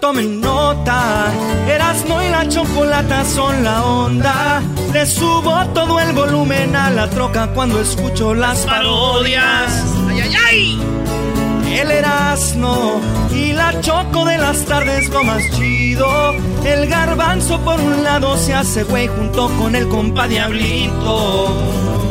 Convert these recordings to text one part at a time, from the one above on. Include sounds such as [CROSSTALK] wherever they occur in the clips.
Tomen nota, Erasmo y la chocolata son la onda. Le subo todo el volumen a la troca cuando escucho las parodias. ¡Ay, ay, ay! El Erasmo y la choco de las tardes lo más chido. El garbanzo por un lado se hace güey junto con el compa Diablito.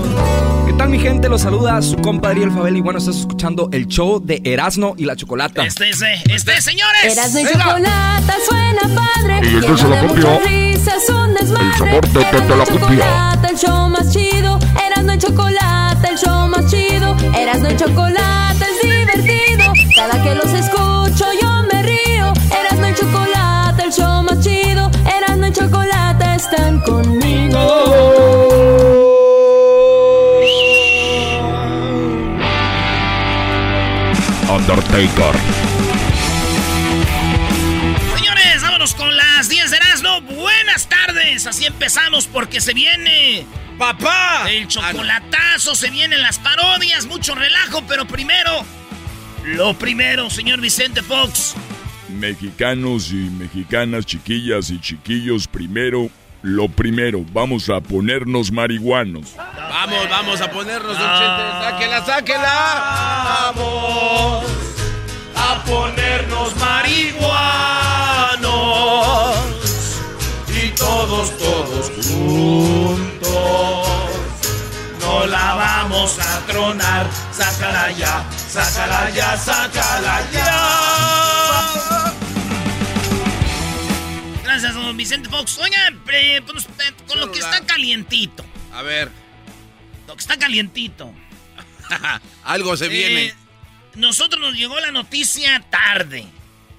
¿Qué tal mi gente? Los saluda su compadre El Fabel y bueno, estás escuchando el show de Erasmo y la Chocolata. Este es, este es, señores. Erasmo y Venga. chocolata suena padre. Y la de copia. muchas risas, un desmadre. El sabor de- la y copia. chocolata, el show más chido. Erasmo y chocolata, el show más chido. Erasmo y chocolata es divertido. Cada que los escucho yo me río. Erasmo y chocolata, el show más chido. Erasmo y chocolata están conmigo. Undertaker. Señores, vámonos con las 10 de Erasmo. Buenas tardes. Así empezamos porque se viene. ¡Papá! El chocolatazo, se vienen las parodias, mucho relajo, pero primero. Lo primero, señor Vicente Fox. Mexicanos y mexicanas, chiquillas y chiquillos, primero, lo primero, vamos a ponernos marihuanos. Vamos, vamos a ponernos, don Ah. Chente. Sáquela, sáquela. Vamos a ponernos marihuanos y todos, todos juntos. No la vamos a tronar, sácala ya, sácala ya, sácala ya. Vicente Fox. Oigan, eh, pues, eh, con lo que está calientito. A ver, Lo que está calientito. [LAUGHS] algo se Eh, viene. nosotros nos llegó la noticia tarde.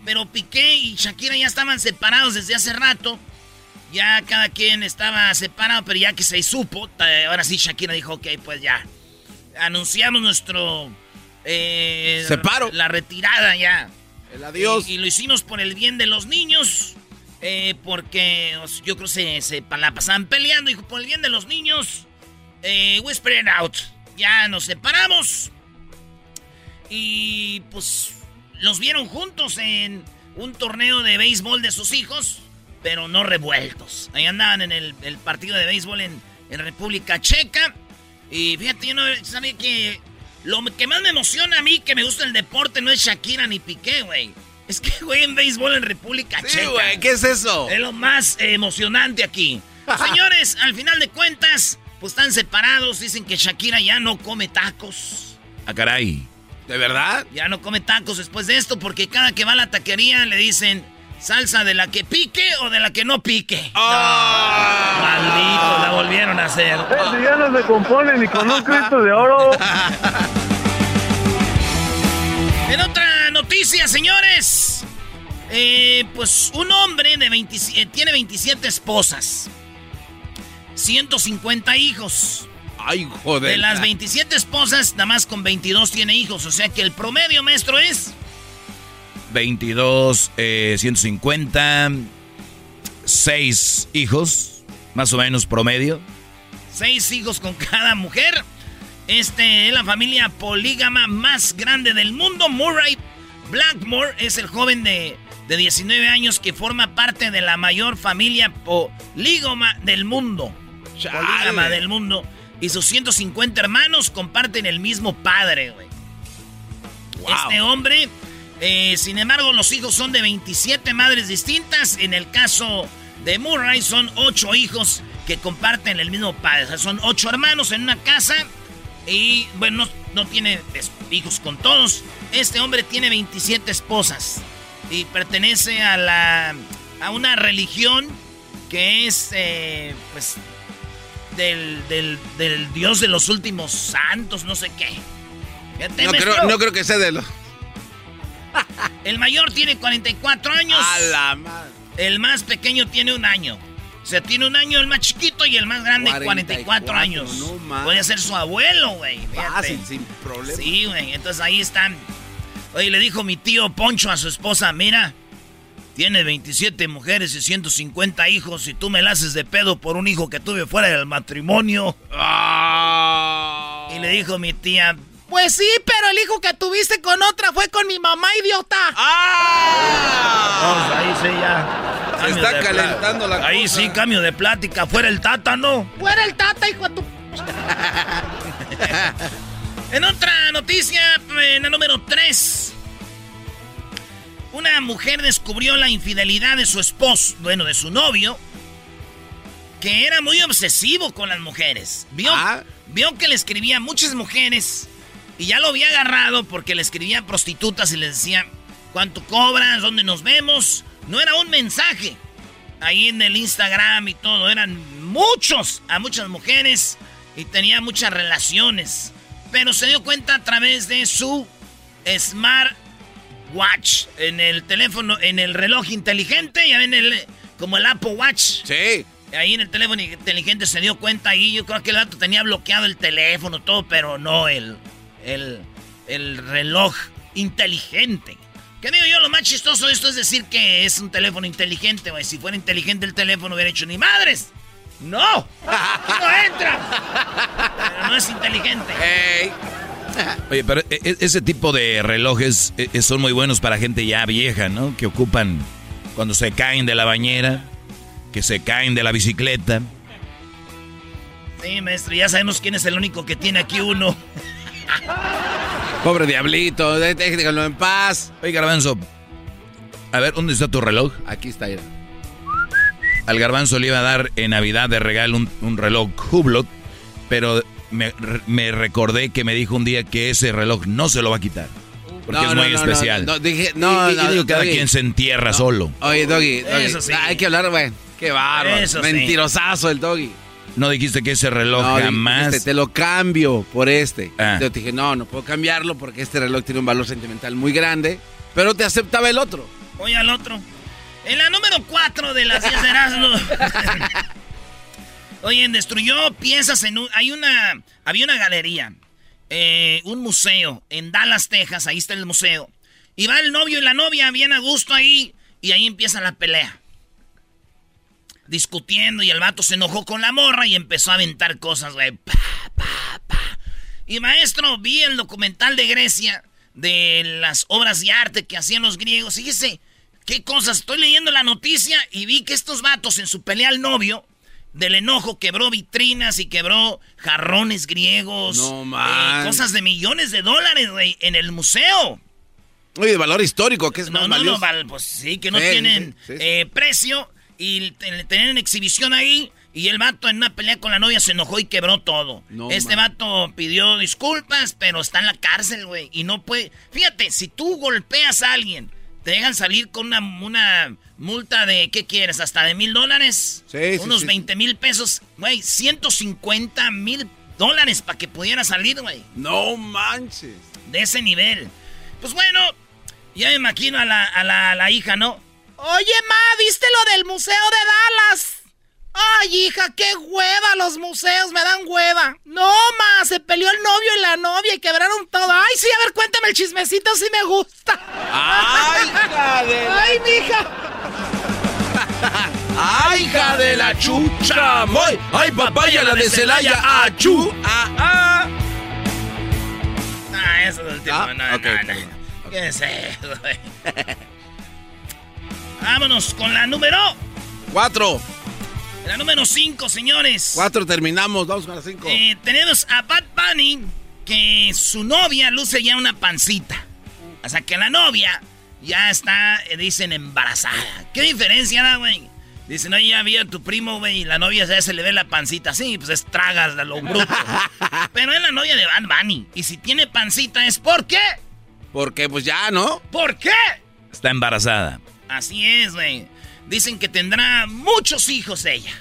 Pero Piqué y Shakira ya estaban separados desde hace rato. Ya cada quien estaba separado, pero ya que se supo, ahora sí Shakira dijo, ok, pues ya. Anunciamos nuestro... eh, Separo. La retirada ya. El adiós. Y, y lo hicimos por el bien de los niños. Eh, porque yo creo que se, se la pasaban peleando. Y por el bien de los niños, eh, whisper it out. Ya nos separamos. Y pues los vieron juntos en un torneo de béisbol de sus hijos, pero no revueltos. Ahí andaban en el, el partido de béisbol en, en República Checa. Y fíjate, yo no sabía que lo que más me emociona a mí, que me gusta el deporte, no es Shakira ni Piqué, güey. Es que jueguen béisbol en República Sí, Checa. güey, ¿qué es eso? Es lo más eh, emocionante aquí. [LAUGHS] Señores, al final de cuentas, pues están separados. Dicen que Shakira ya no come tacos. Ah, caray. ¿De verdad? Ya no come tacos después de esto porque cada que va a la taquería le dicen salsa de la que pique o de la que no pique. Ah. Maldito, la volvieron a hacer. ya no se compone ni con un Cristo de oro. [LAUGHS] En otra noticia, señores. Eh, pues un hombre de 27 tiene 27 esposas. 150 hijos. Ay, joder. De las 27 esposas, nada más con 22 tiene hijos. O sea que el promedio, maestro, es 22, eh, 150, 6 hijos, más o menos promedio. 6 hijos con cada mujer. Este es la familia polígama más grande del mundo. Murray Blackmore es el joven de de 19 años que forma parte de la mayor familia polígama del mundo. Polígama del mundo. Y sus 150 hermanos comparten el mismo padre, güey. Este hombre, eh, sin embargo, los hijos son de 27 madres distintas. En el caso de Murray son 8 hijos que comparten el mismo padre. O sea, son 8 hermanos en una casa. Y bueno, no, no tiene hijos con todos. Este hombre tiene 27 esposas. Y pertenece a la. a una religión que es. Eh, pues. Del, del, del Dios de los últimos santos, no sé qué. No creo, no creo que sea de los. [LAUGHS] El mayor tiene 44 años. A la madre. El más pequeño tiene un año. O sea, tiene un año el más chiquito y el más grande 44, 44, años. no. Puede ser su abuelo, güey. Fácil, sin problema. Sí, güey. Entonces ahí están. Oye, le dijo mi tío Poncho a su esposa, mira, tiene 27 mujeres y 150 hijos y tú me la haces de pedo por un hijo que tuve fuera del matrimonio. Ah. Y le dijo mi tía, pues sí, pero el hijo que tuviste con otra fue con mi mamá, idiota. ¡Ah! ahí sí ya. Se Cambio está calentando la Ahí cosa. sí, cambio de plática. Fuera el tata, ¿no? Fuera el tata, hijo de tu... [LAUGHS] en otra noticia, en la número 3. Una mujer descubrió la infidelidad de su esposo, bueno, de su novio, que era muy obsesivo con las mujeres. Vio, Ah. vio que le escribía a muchas mujeres y ya lo había agarrado porque le escribía a prostitutas y les decía, ¿cuánto cobras? ¿Dónde nos vemos? No era un mensaje. Ahí en el Instagram y todo, eran muchos a muchas mujeres y tenía muchas relaciones. Pero se dio cuenta a través de su Smart Watch en el teléfono, en el reloj inteligente, ya ven el, como el Apple Watch. Sí. Ahí en el teléfono inteligente se dio cuenta ahí. Yo creo que el vato tenía bloqueado el teléfono, todo, pero no el, el, el reloj inteligente. ¿Qué digo yo? Lo más chistoso de esto es decir que es un teléfono inteligente, güey. Si fuera inteligente el teléfono hubiera hecho ni madres. ¡No! ¡No entra! Pero no es inteligente. Ey. Oye, pero e- e- ese tipo de relojes e- son muy buenos para gente ya vieja, ¿no? Que ocupan cuando se caen de la bañera, que se caen de la bicicleta. Sí, maestro, ya sabemos quién es el único que tiene aquí uno. Pobre diablito, dé- déjenlo en paz. Oye, Garbanzo, a ver, ¿dónde está tu reloj? Aquí está, mira. Al Garbanzo le iba a dar en Navidad de regalo un, un reloj Hublot, pero me, me recordé que me dijo un día que ese reloj no se lo va a quitar. Porque No, es muy no, especial. No, no, dije, no, y, y no, digo, cada Doggy. quien se entierra solo. Oye, Doggy, Doggy, Eso sí. hay que hablar, güey. Qué bárbaro. Eso sí. Mentirosazo el Doggy. No dijiste que ese reloj No, jamás... dijiste, te lo cambio por este. Ah. Yo te dije, no, no puedo cambiarlo porque este reloj tiene un valor sentimental muy grande. Pero te aceptaba el otro. Oye al otro. En la número 4 de las 10 de Erasmo. [LAUGHS] Oye, destruyó piezas en un... Hay una... Había una galería. eh, un museo en Dallas, Texas. Ahí está el museo. Y va el novio y la novia bien a gusto ahí. Y ahí empieza la pelea. Discutiendo y el vato se enojó con la morra y empezó a aventar cosas, güey. Pa, pa, pa. Y maestro, vi el documental de Grecia de las obras de arte que hacían los griegos. Fíjese, qué cosas. Estoy leyendo la noticia y vi que estos vatos en su pelea al novio, del enojo, quebró vitrinas y quebró jarrones griegos. No, eh, man. cosas de millones de dólares, güey, en el museo. Oye, de valor histórico, que es No, más no, no, valioso. val- pues sí, que no Sí, tienen sí, sí, eh, precio y te- tenían en exhibición ahí y el vato en una pelea con la novia se enojó y quebró todo. No, este man. vato pidió disculpas, pero está en la cárcel, güey, y no puede... Fíjate, si tú golpeas a alguien, te dejan salir con una, una multa de, ¿qué quieres? ¿Hasta de mil dólares? Sí, sí, Unos sí, 20 mil pesos, güey, 150 mil dólares para que pudiera salir, güey No manches. de ese nivel. Pues bueno, ya me imagino a la, a la, a la hija, ¿no? Oye, ma, ¿viste lo del Museo de Dallas? Ay, hija, qué hueva los museos, me dan hueva. No, ma, se peleó el novio y la novia y quebraron todo. Ay, sí, a ver, cuéntame el chismecito, sí me gusta. ¡Ay, [LAUGHS] hija de la- Ay, mija. [LAUGHS] ¡Ay, hija de la chucha! ¡Moy! ¡Ay, papaya, la de Celaya! ¡Achú! ¡Ah, ah! Ah, eso es el último. Ah, no, no, no. bien. ¿Qué es eso? [LAUGHS] Vámonos con la número... Cuatro. La número cinco, señores. Cuatro terminamos, vamos con la cinco. Eh, tenemos a Bad Bunny, que su novia luce ya una pancita. O sea, que la novia ya está, eh, dicen, embarazada. ¿Qué diferencia da, güey? Dicen, oye, ya vi a tu primo, güey, y la novia ya se le ve la pancita. Sí, pues es tragas de lo [LAUGHS] bruto. Pero es la novia de Bad Bunny. Y si tiene pancita es ¿por qué? Porque pues ya, ¿no? ¿Por qué? Está embarazada. Así es, güey. Dicen que tendrá muchos hijos ella.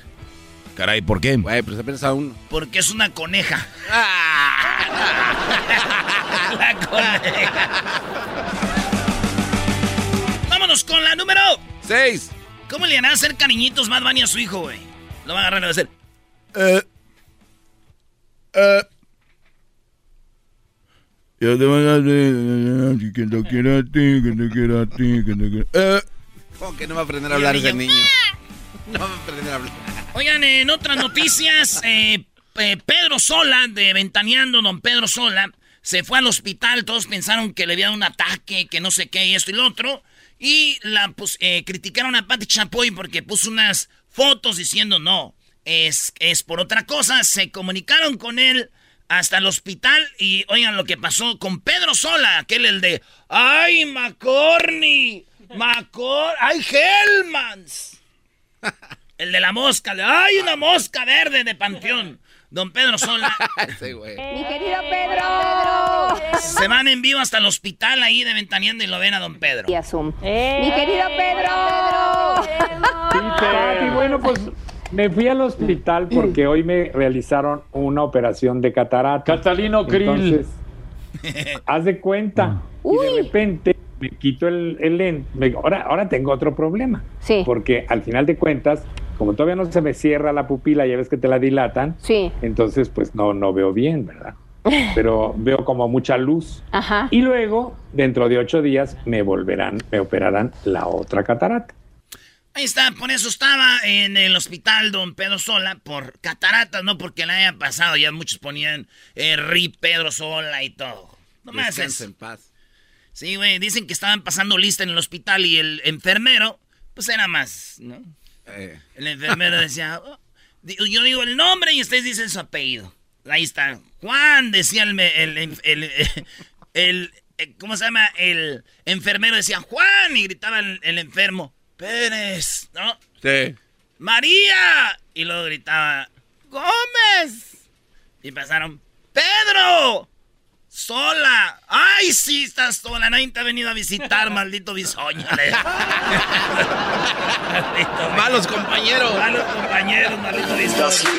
Caray, ¿por qué? Güey, pero se piensa uno. Porque es una coneja. Ah. [LAUGHS] la coneja. Vámonos con la número Seis. ¿Cómo le hará a hacer cariñitos más Bunny a su hijo, güey? Lo va a agarrar y va a hacer. Eh. Eh. Yo te voy a decir que te quiero a ti, que te quiero a ti, que te quiero. Eh. ¿Cómo que no va a aprender a hablar ese niño? No va a aprender a hablar. Oigan, en otras noticias, [LAUGHS] eh, eh, Pedro Sola, de Ventaneando, don Pedro Sola, se fue al hospital. Todos pensaron que le había dado un ataque, que no sé qué, y esto y lo otro. Y la pues, eh, criticaron a Patti Chapoy porque puso unas fotos diciendo no, es, es por otra cosa. Se comunicaron con él hasta el hospital y oigan lo que pasó con Pedro Sola, aquel el de ¡Ay, McCorney! ¡Macor! ¡Ay, Hellmans! El de la mosca, ¡ay, una mosca verde de Panteón! Don Pedro Sola. Sí, güey. Mi querido Pedro. Se van en vivo hasta el hospital ahí de Ventaneando y lo ven a Don Pedro. Y a Zoom. Mi querido Pedro. Sí, Pati, bueno, pues me fui al hospital porque hoy me realizaron una operación de catarata. Catalino Krill. Entonces, haz de cuenta. Y de repente me quito el, el lente. Me- ahora, ahora tengo otro problema. Sí. Porque al final de cuentas, como todavía no se me cierra la pupila, ya ves que te la dilatan. Sí. Entonces, pues no, no veo bien, ¿verdad? [LAUGHS] Pero veo como mucha luz. Ajá. Y luego, dentro de ocho días, me volverán, me operarán la otra catarata. Ahí está, por eso estaba en el hospital Don Pedro Sola, por cataratas, no porque le haya pasado. Ya muchos ponían eh, RIP Pedro Sola y todo. Nomás Descansa es. en paz. Sí, güey, dicen que estaban pasando lista en el hospital y el enfermero, pues era más, ¿no? Eh, El enfermero decía, "Oh", yo digo el nombre y ustedes dicen su apellido. Ahí está. Juan, decía el, el, el, el- el- eh, ¿cómo se llama? El enfermero decía, Juan, y gritaba el, el enfermo, Pérez, ¿no? sí. María. Y luego gritaba, Gómez. Y pasaron, Pedro. Sola. Ay, sí, estás sola. Nadie te ha venido a visitar, maldito bisoño. [LAUGHS] Maldito Malos compañeros. Malos compañeros, maldito bisoño.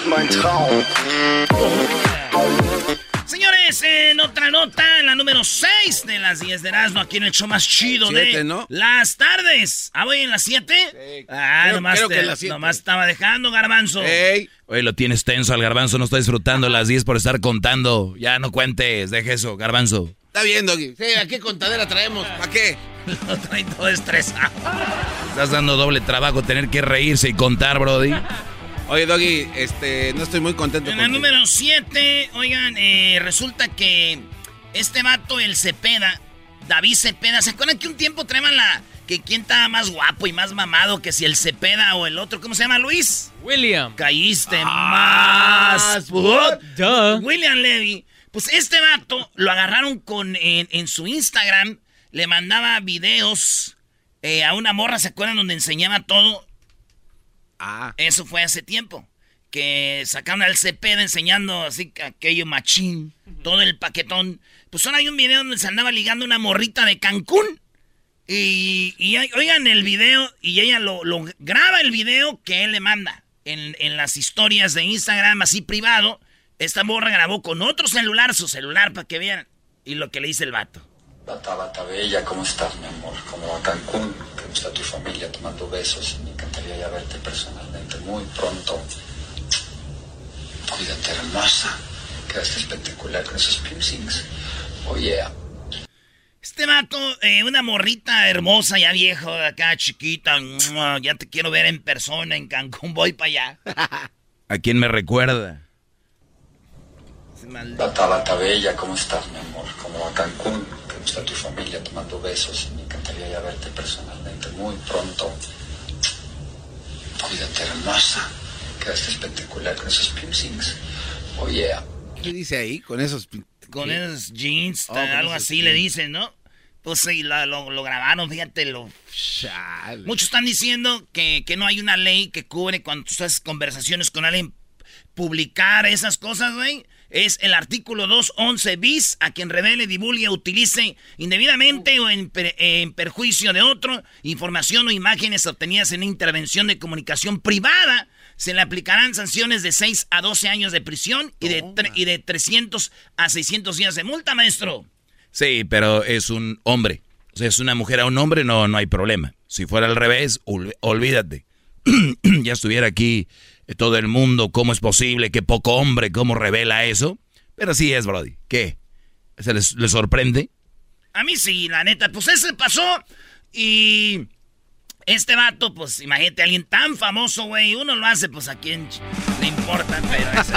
Señores, en otra nota, en la número 6 de las 10 de Erasmo, aquí en el show más chido Siete, de ¿no? las tardes. ¿Ah, voy en las 7? Ah, Creo- nomás, creo te- las siete. nomás estaba dejando, garbanzo. Ey, Oye, lo tienes tenso al garbanzo, no está disfrutando las 10 por estar contando. Ya no cuentes, deje eso, garbanzo. está bien, Doggy. Sí, ¿a qué contadera traemos? ¿Para qué? [LAUGHS] Lo trae todo estresado. Estás dando doble trabajo tener que reírse y contar, Brody. Oye, Doggy, este, no estoy muy contento En la contigo. número 7, oigan, eh, resulta que este vato, el Cepeda, David Cepeda, ¿se acuerdan que un tiempo traían la... que quién estaba más guapo y más mamado que si el Cepeda o el otro, ¿cómo se llama, Luis? William. Caíste Ah, más. Duh. William Levy. Pues este vato lo agarraron con en, en su Instagram. Le mandaba videos eh, a una morra, ¿se acuerdan? Donde enseñaba todo. Ah, Eso fue hace tiempo. Que sacaron al Cepeda enseñando así que aquello machín. Todo el paquetón. Pues ahora hay un video donde se andaba ligando una morrita de Cancún. Y, y hay- oigan el video y ella lo, lo graba el video que él le manda en, en las historias de Instagram así privado. Esta morra grabó con otro celular, su celular, para que vean. Y lo que le dice el vato. Bata, bata bella, ¿cómo estás, mi amor? ¿Cómo va Cancún? ¿Cómo está tu familia? Te mando besos. Me encantaría ya verte personalmente muy pronto. Cuídate, hermosa. Quedaste espectacular con esos piercings. Oh, yeah. Este vato, eh, una morrita hermosa, ya viejo, acá chiquita. Ya te quiero ver en persona en Cancún, voy para allá. [LAUGHS] ¿A quién me recuerda? Bata, bata bella, ¿cómo estás, mi amor? ¿Cómo va Cancún? ¿Cómo está tu familia? Te mando besos y me encantaría ya verte personalmente muy pronto. Cuídate, hermosa. Quedaste espectacular con esos piercings. Oh, yeah. ¿Qué dice ahí con esos Con qué? esos jeans, Oh, con algo esos así le jeans. dicen, ¿no? Pues sí, la- lo, lo grabaron, fíjate, lo... Muchos están diciendo que, que no hay una ley que cubre cuando tú estás conversaciones con alguien, publicar esas cosas, güey. Es el artículo 211 bis, a quien revele, divulgue, utilice indebidamente o en, per- en perjuicio de otro información o imágenes obtenidas en intervención de comunicación privada. Se le aplicarán sanciones de 6 a 12 años de prisión y de, y de 300 a 600 días de multa, maestro. Sí, pero es un hombre. O sea, es una mujer a un hombre, no, no hay problema. Si fuera al revés, ol- olvídate. [CLEARS THROAT] ya estuviera aquí todo el mundo, ¿cómo es posible? que poco hombre, ¿cómo revela eso? Pero sí es, Brody. ¿Qué? ¿Se les, sorprende? A mí sí, la neta, pues ese pasó y este vato, pues imagínate, alguien tan famoso, güey, uno lo hace, pues a quién le importa, pero es.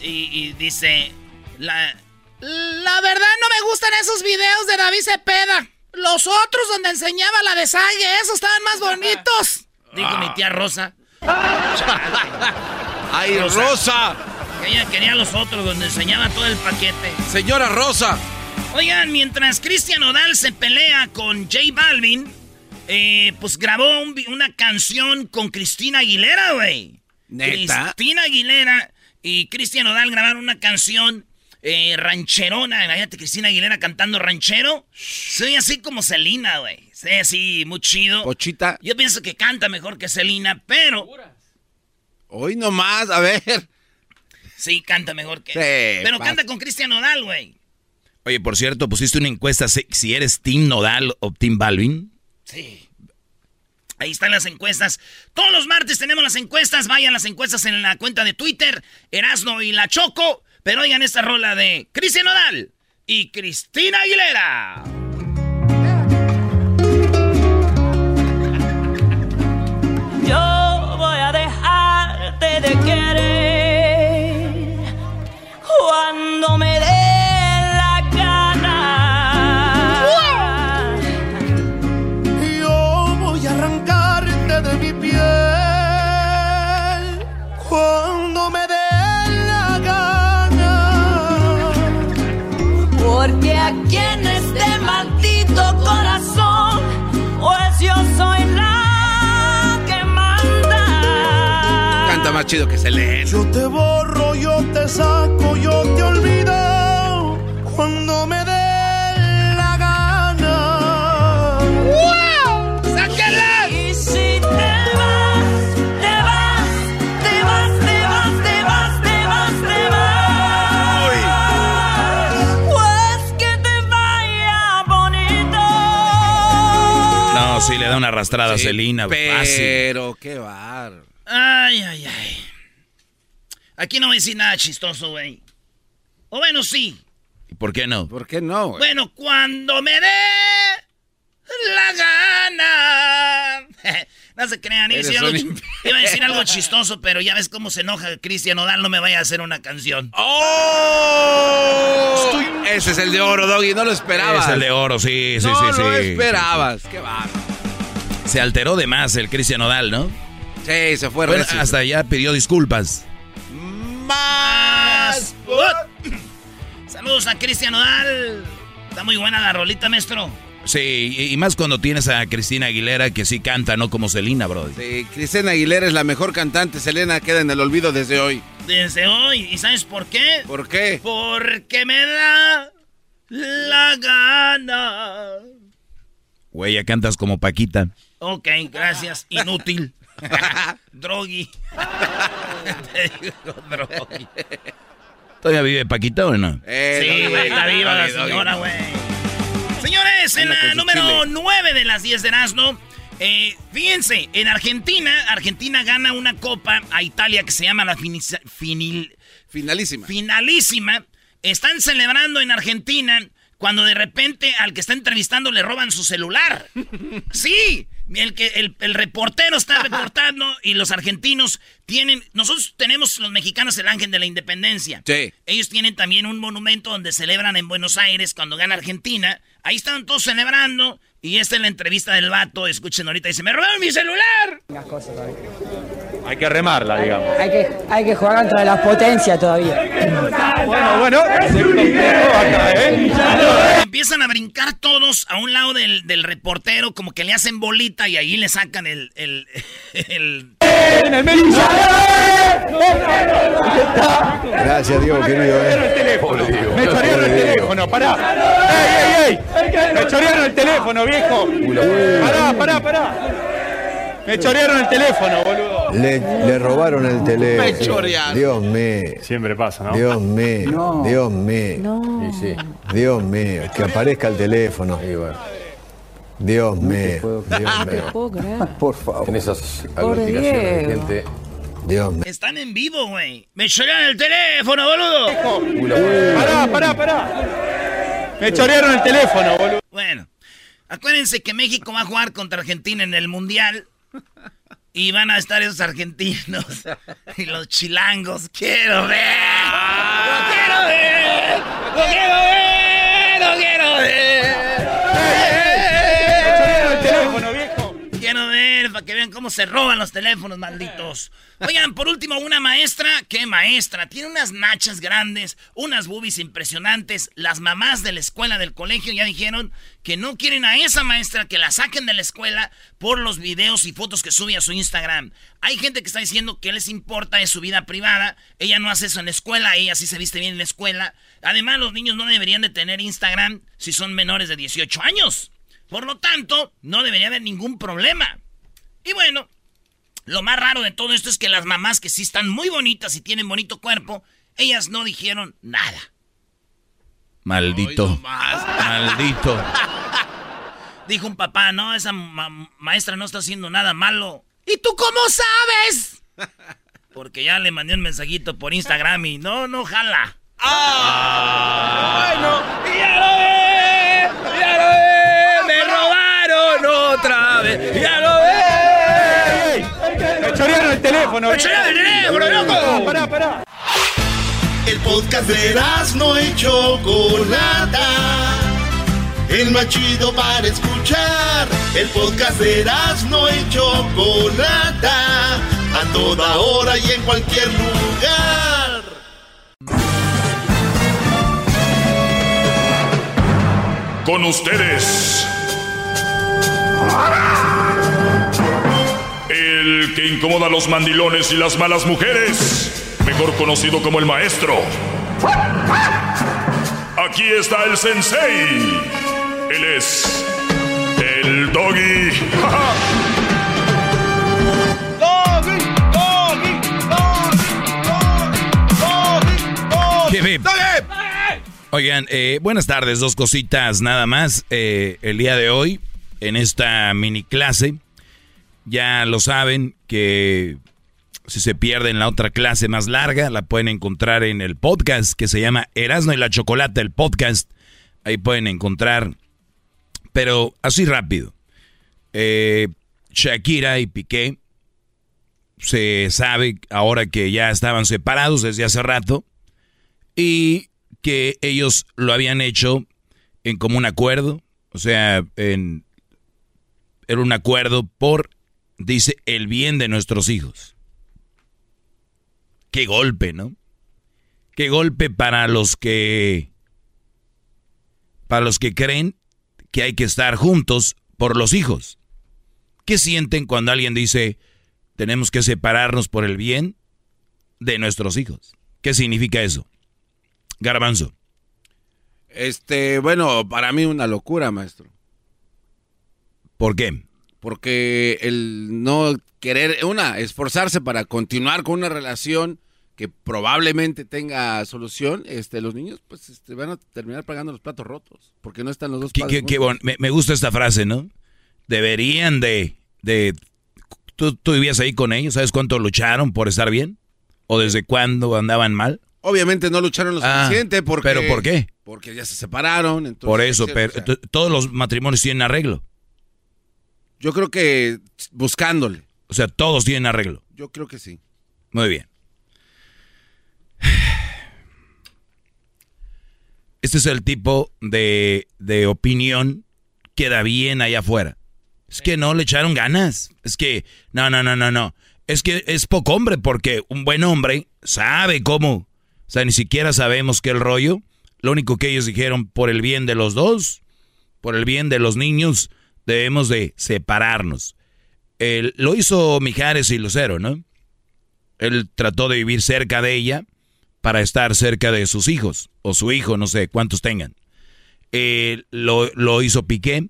Y, y dice, la, la verdad no me gustan esos videos de David Cepeda. Los otros donde enseñaba la de esos estaban más bonitos. Dijo mi tía Rosa. [LAUGHS] ¡Ay, Rosa! Ella quería los otros donde enseñaba todo el paquete. Señora Rosa. Oigan, mientras Cristian Odal se pelea con J Balvin, eh, pues grabó un una canción con Cristina Aguilera, güey. ¿Neta? Cristina Aguilera y Cristian Odal grabaron una canción eh, rancherona. Imagínate, Cristina Aguilera cantando ranchero. Soy así como Selena, güey. Soy así, muy chido. Pochita. Yo pienso que canta mejor que Selena, pero... Hoy nomás, a ver. Sí, canta mejor que... Sí, pero pasa. canta con Cristian Odal, güey. Oye, por cierto, pusiste una encuesta si, si eres Team Nodal o Team Balvin. Sí. Ahí están las encuestas. Todos los martes tenemos las encuestas. Vayan las encuestas en la cuenta de Twitter, Erasno y La Choco. Pero oigan esta rola de Cristian Nodal y Cristina Aguilera. Más chido que Selena. Yo te borro, yo te saco, yo te olvido cuando me dé la gana. ¡Wow! ¡Sáquenla! Y si te vas, te vas, te vas, te vas, te vas, te vas, te vas. Pues que te vaya bonito. No, sí, le da una arrastrada a Selena. Fácil. Pero, qué bar. Ay, ay, ay. Aquí no voy a decir nada chistoso, güey. O bueno, sí. ¿Y por qué no? ¿Por qué no? güey? Bueno, cuando me dé la gana. [LAUGHS] no se crean, iba a, decir algo, iba a decir algo chistoso, pero ya ves cómo se enoja Cristian Odal, no me vaya a hacer una canción. ¡Oh! Ese es el de oro, Doggy. No lo esperabas. Es el de oro, sí, sí, no sí, sí. lo esperabas. Qué bar. Se alteró de más el Cristian Odal, ¿no? Sí, se fue Bueno, recio. hasta ya pidió disculpas. Más. Saludos a Cristian Odal. Está muy buena la rolita, maestro. Sí, y, y más cuando tienes a Cristina Aguilera que sí canta, no como Selena, bro. Sí, Cristina Aguilera es la mejor cantante. Selena queda en el olvido desde hoy. Desde hoy. ¿Y sabes por qué? ¿Por qué? Porque me da la gana. Güey, ya cantas como Paquita. Ok, gracias. Inútil. [LAUGHS] Drogui. Te digo, Drogui. ¿Todavía vive Paquita o no? Sí, güey, está viva la señora, güey. Señores, en la número chile. 9 de las 10 de Erasmo, eh, fíjense, en Argentina, Argentina gana una copa a Italia que se llama la finil- Finalísima. finalísima. Están celebrando en Argentina cuando de repente al que está entrevistando le roban su celular. Sí, El, que, el, el reportero está reportando y los argentinos tienen... Nosotros tenemos los mexicanos el ángel de la independencia. Sí. Ellos tienen también un monumento donde celebran en Buenos Aires cuando gana Argentina. Ahí están todos celebrando. Y esta es la entrevista del vato. Escuchen ahorita. Dice, me robaron mi celular. Hay que remarla, digamos. Hay que, hay que jugar contra las potencias todavía. Bueno, bueno, es el complejo acá, ¿eh? Empiezan a brincar todos a un lado del, del reportero, como que le hacen bolita y ahí le sacan el. el, [LAUGHS] el... En el medio. Gracias, Diego, querido. el Eh. teléfono. Me chorearon el teléfono, pará. ¡Ey, ey, ey! Me chorearon el teléfono, viejo. Pará, pará, pará. Me chorearon el teléfono, boludo. Le, le robaron el teléfono. Me chorearon. Dios mío. Siempre pasa, ¿no? Dios mío. No. Dios mío. Dios mío. Que aparezca el teléfono. Dios mío. Dios mío. Por favor. En esas aglutinaciones de gente. Dios mío. Están en vivo, güey. Me chorearon el teléfono, boludo. Pará, pará, pará. Me chorearon el teléfono, boludo. Bueno, acuérdense que México va a jugar contra Argentina en el Mundial. Y van a estar esos argentinos y los chilangos. ¡Quiero ver! ¡Lo quiero ver! ¡Lo quiero ver! ¡Lo quiero ver! Para que vean cómo se roban los teléfonos, malditos. [LAUGHS] Oigan, por último, una maestra. ¿Qué maestra? Tiene unas nachas grandes, unas boobies impresionantes. Las mamás de la escuela, del colegio, ya dijeron que no quieren a esa maestra que la saquen de la escuela por los videos y fotos que sube a su Instagram. Hay gente que está diciendo que les importa es su vida privada. Ella no hace eso en la escuela, ella sí se viste bien en la escuela. Además, los niños no deberían de tener Instagram si son menores de 18 años. Por lo tanto, no debería haber ningún problema. Y bueno, lo más raro de todo esto es que las mamás que sí están muy bonitas y tienen bonito cuerpo, ellas no dijeron nada. Maldito. Maldito. [LAUGHS] Dijo un papá, no, esa ma- maestra no está haciendo nada malo. ¿Y tú cómo sabes? [LAUGHS] Porque ya le mandé un mensajito por Instagram y no, no jala. Bueno, ¡Ya lo el teléfono. ¡Me chorearon el teléfono, loco! Pará, pará. El podcast de no y Chocolata. El más chido para escuchar. El podcast de no y Chocolata. A toda hora y en cualquier lugar. Con ustedes. El que incomoda a los mandilones y las malas mujeres. Mejor conocido como el maestro. Aquí está el sensei. Él es. El doggy. [LAUGHS] Doggy, doggy, doggy, Hip, hip. Oigan, eh, buenas tardes, dos cositas nada más. Eh, el día de hoy, en esta mini clase, ya lo saben que si se pierden la otra clase más larga, la pueden encontrar en el podcast que se llama Erasmo y la Chocolata, el podcast. Ahí pueden encontrar, pero así rápido. Eh, Shakira y Piqué se sabe ahora que ya estaban separados desde hace rato y que ellos lo habían hecho en común acuerdo, o sea, en era un acuerdo por dice el bien de nuestros hijos. Qué golpe, ¿no? Qué golpe para los que para los que creen que hay que estar juntos por los hijos. ¿Qué sienten cuando alguien dice tenemos que separarnos por el bien de nuestros hijos? ¿Qué significa eso? Garbanzo. Este, bueno, para mí una locura, maestro. ¿Por qué? Porque el no querer, una, esforzarse para continuar con una relación que probablemente tenga solución, este, los niños pues este, van a terminar pagando los platos rotos, porque no están los dos Qué- qué- qué bon- me, me gusta esta frase, ¿no? Deberían de... de ¿tú, tú vivías ahí con ellos? ¿Sabes cuánto lucharon por estar bien? ¿O desde cuándo andaban mal? Obviamente no lucharon lo Ah, suficiente porque... ¿pero por qué? Porque ya se separaron. Entonces, por eso, pero o sea, t- todos los matrimonios tienen arreglo. Yo creo que buscándole. O sea, todos tienen arreglo. Yo creo que sí. Muy bien. Este es el tipo de, de opinión que da bien allá afuera. Es que no le echaron ganas. Es que, no, no, no, no, no. Es que es poco hombre porque un buen hombre sabe cómo. O sea, ni siquiera sabemos qué el rollo. Lo único que ellos dijeron, por el bien de los dos, por el bien de los niños, debemos de separarnos. Él, lo hizo Mijares y Lucero, ¿no? Él trató de vivir cerca de ella para estar cerca de sus hijos, o su hijo, no sé cuántos tengan. Lo, lo, hizo Piqué,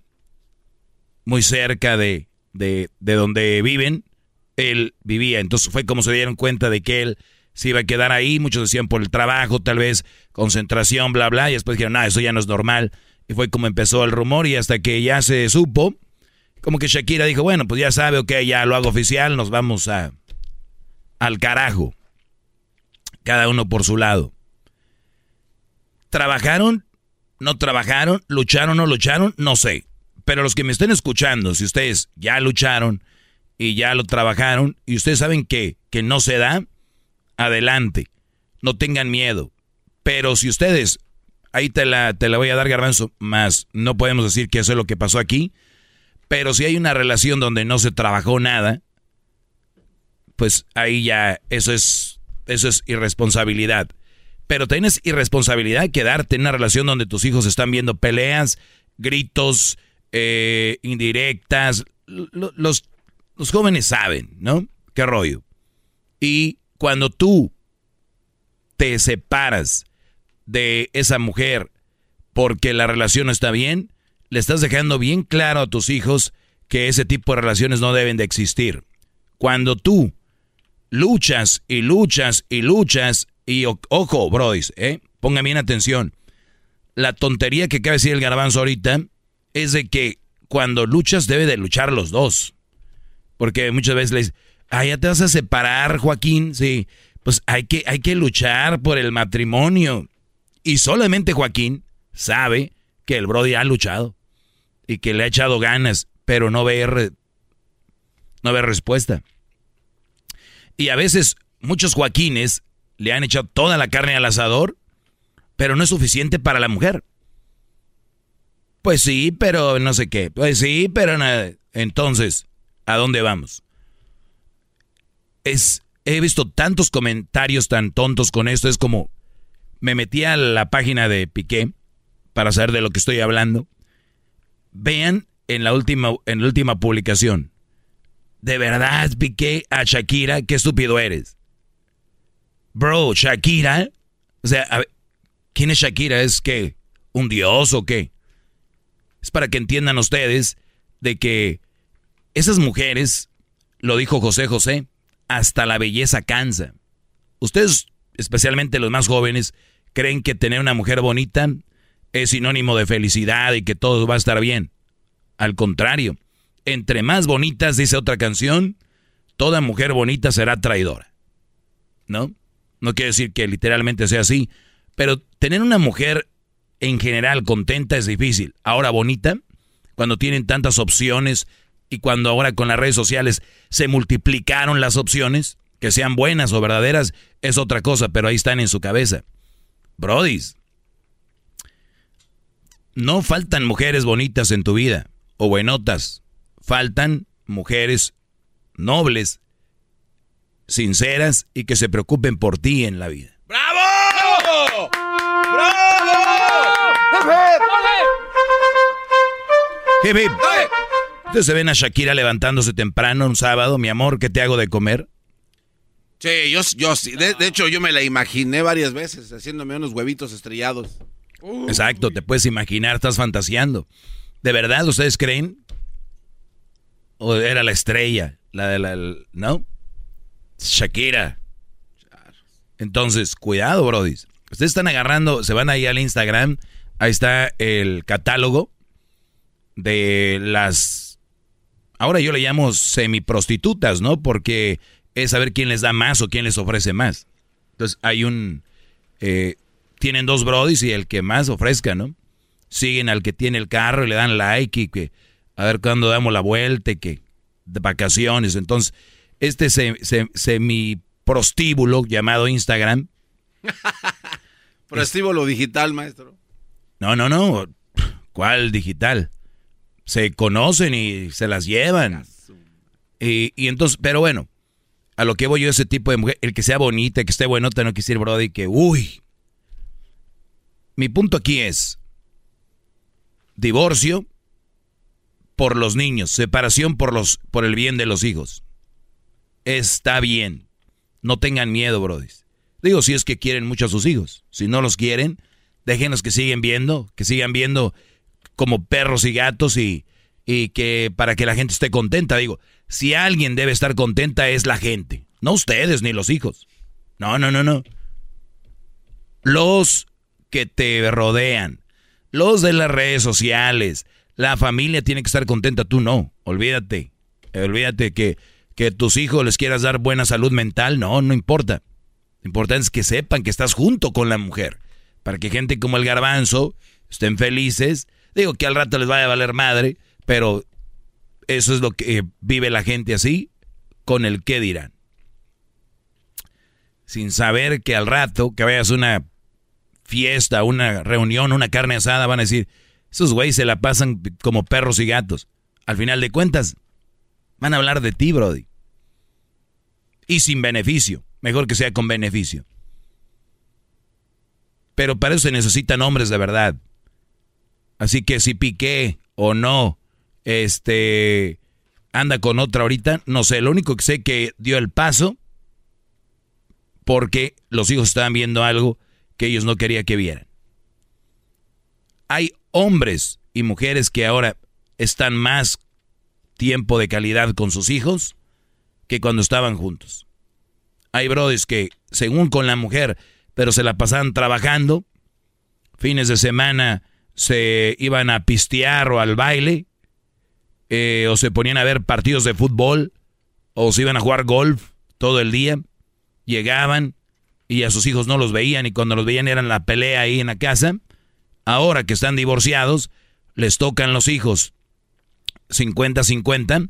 muy cerca de, de, de, donde viven, él vivía. Entonces fue como se dieron cuenta de que él se iba a quedar ahí. Muchos decían por el trabajo, tal vez concentración, bla, bla. Y después dijeron, no, eso ya no es normal. Y fue como empezó el rumor y hasta que ya se supo, como que Shakira dijo, bueno, pues ya sabe, ok, ya lo hago oficial, nos vamos a al carajo. Cada uno por su lado. ¿Trabajaron? ¿No trabajaron? ¿Lucharon? ¿No lucharon? No sé. Pero los que me estén escuchando, si ustedes ya lucharon y ya lo trabajaron y ustedes saben que, que no se da, adelante. No tengan miedo. Pero si ustedes, ahí te la, te la voy a dar garbanzo, más no podemos decir que eso es lo que pasó aquí. Pero si hay una relación donde no se trabajó nada, pues ahí ya eso es, eso es irresponsabilidad. Pero tienes irresponsabilidad quedarte en una relación donde tus hijos están viendo peleas, gritos, eh, indirectas. Los, los jóvenes saben, ¿no? ¿Qué rollo? Y cuando tú te separas de esa mujer porque la relación no está bien, le estás dejando bien claro a tus hijos que ese tipo de relaciones no deben de existir. Cuando tú luchas y luchas y luchas, y ojo, brodis, ¿eh? pongan bien atención. La tontería que cabe decir el garbanzo ahorita es de que cuando luchas debe de luchar los dos. Porque muchas veces les ah, ya te vas a separar, Joaquín, sí. Pues hay que, hay que luchar por el matrimonio. Y solamente Joaquín sabe que el Brody ha luchado y que le ha echado ganas, pero no ve, no respuesta. Y a veces muchos Joaquines le han echado toda la carne al asador, pero no es suficiente para la mujer. Pues sí, pero no sé qué. Pues sí, pero nada. Entonces, ¿a dónde vamos? Es, he visto tantos comentarios tan tontos con esto. Es como, me metí a la página de Piqué para saber de lo que estoy hablando. Vean en la última, en la última publicación. De verdad, Piqué a Shakira, qué estúpido eres. Bro, Shakira. O sea, a ver, ¿quién es Shakira? ¿Es que un dios o qué? Es para que entiendan ustedes de que esas mujeres, lo dijo José José, hasta la belleza cansa. Ustedes, especialmente los más jóvenes, creen que tener una mujer bonita es sinónimo de felicidad y que todo va a estar bien. Al contrario, entre más bonitas, dice otra canción, toda mujer bonita será traidora. ¿No? No quiere decir que literalmente sea así, pero tener una mujer en general contenta es difícil. Ahora bonita, cuando tienen tantas opciones y cuando ahora con las redes sociales se multiplicaron las opciones, que sean buenas o verdaderas, es otra cosa, pero ahí están en su cabeza. Brodis, no faltan mujeres bonitas en tu vida o buenotas, faltan mujeres nobles, sinceras y que se preocupen por ti en la vida. ¡Bravo! ¡Bravo! Hip, hip. Ustedes se ven a Shakira levantándose temprano un sábado, mi amor, ¿qué te hago de comer? Sí, yo, yo sí. De, de, hecho, yo me la imaginé varias veces haciéndome unos huevitos estrellados. Exacto, te puedes imaginar, estás fantaseando. ¿De verdad ustedes creen? ¿O era la estrella? La de la. ¿No? Shakira. Entonces, cuidado, Brody. Ustedes están agarrando, se van ahí al Instagram, ahí está el catálogo de las, ahora yo le llamo semiprostitutas, ¿no? Porque es saber quién les da más o quién les ofrece más. Entonces hay un, eh, tienen dos brodis y el que más ofrezca, ¿no? Siguen al que tiene el carro y le dan like y que, A ver cuándo damos la vuelta y que de vacaciones. Entonces, este semi prostíbulo llamado Instagram. [LAUGHS] prostíbulo digital, maestro. No, no, no. ¿Cuál digital? Se conocen y se las llevan. Y, y entonces, pero bueno, a lo que voy yo, ese tipo de mujer, el que sea bonita, que esté bueno, no quisiera, Brody, que, uy. Mi punto aquí es, divorcio por los niños, separación por, los, por el bien de los hijos. Está bien. No tengan miedo, Brody. Digo, si es que quieren mucho a sus hijos. Si no los quieren, déjenlos que siguen viendo, que sigan viendo como perros y gatos y, y que para que la gente esté contenta. Digo, si alguien debe estar contenta es la gente, no ustedes ni los hijos. No, no, no, no. Los que te rodean, los de las redes sociales, la familia tiene que estar contenta, tú no. Olvídate. Olvídate que, que tus hijos les quieras dar buena salud mental, no, no importa. Lo importante es que sepan que estás junto con la mujer. Para que gente como el garbanzo estén felices. Digo que al rato les vaya a valer madre, pero eso es lo que vive la gente así, con el qué dirán. Sin saber que al rato que vayas a una fiesta, una reunión, una carne asada, van a decir, esos güeyes se la pasan como perros y gatos. Al final de cuentas, van a hablar de ti, Brody. Y sin beneficio. Mejor que sea con beneficio. Pero para eso se necesitan hombres de verdad. Así que si Piqué o no este anda con otra ahorita, no sé, lo único que sé que dio el paso porque los hijos estaban viendo algo que ellos no querían que vieran. Hay hombres y mujeres que ahora están más tiempo de calidad con sus hijos que cuando estaban juntos. Hay brothers que, según con la mujer, pero se la pasaban trabajando, fines de semana se iban a pistear o al baile, eh, o se ponían a ver partidos de fútbol, o se iban a jugar golf todo el día, llegaban y a sus hijos no los veían y cuando los veían eran la pelea ahí en la casa. Ahora que están divorciados, les tocan los hijos 50-50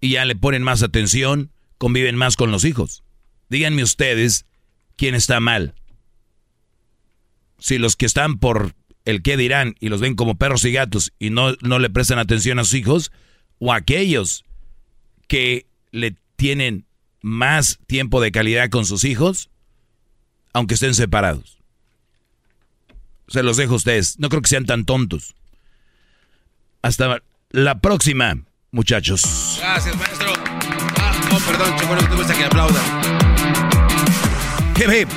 y ya le ponen más atención, conviven más con los hijos. Díganme ustedes quién está mal. Si los que están por el qué dirán y los ven como perros y gatos y no, no le prestan atención a sus hijos, o aquellos que le tienen más tiempo de calidad con sus hijos, aunque estén separados. Se los dejo a ustedes. No creo que sean tan tontos. Hasta la próxima, muchachos. Gracias, maestro. Ah, no, perdón, chico, no te gusta que aplaudan. Hip hip.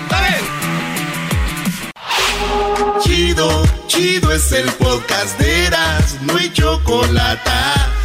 Chido, chido es el podcast de Eras, no hay chocolate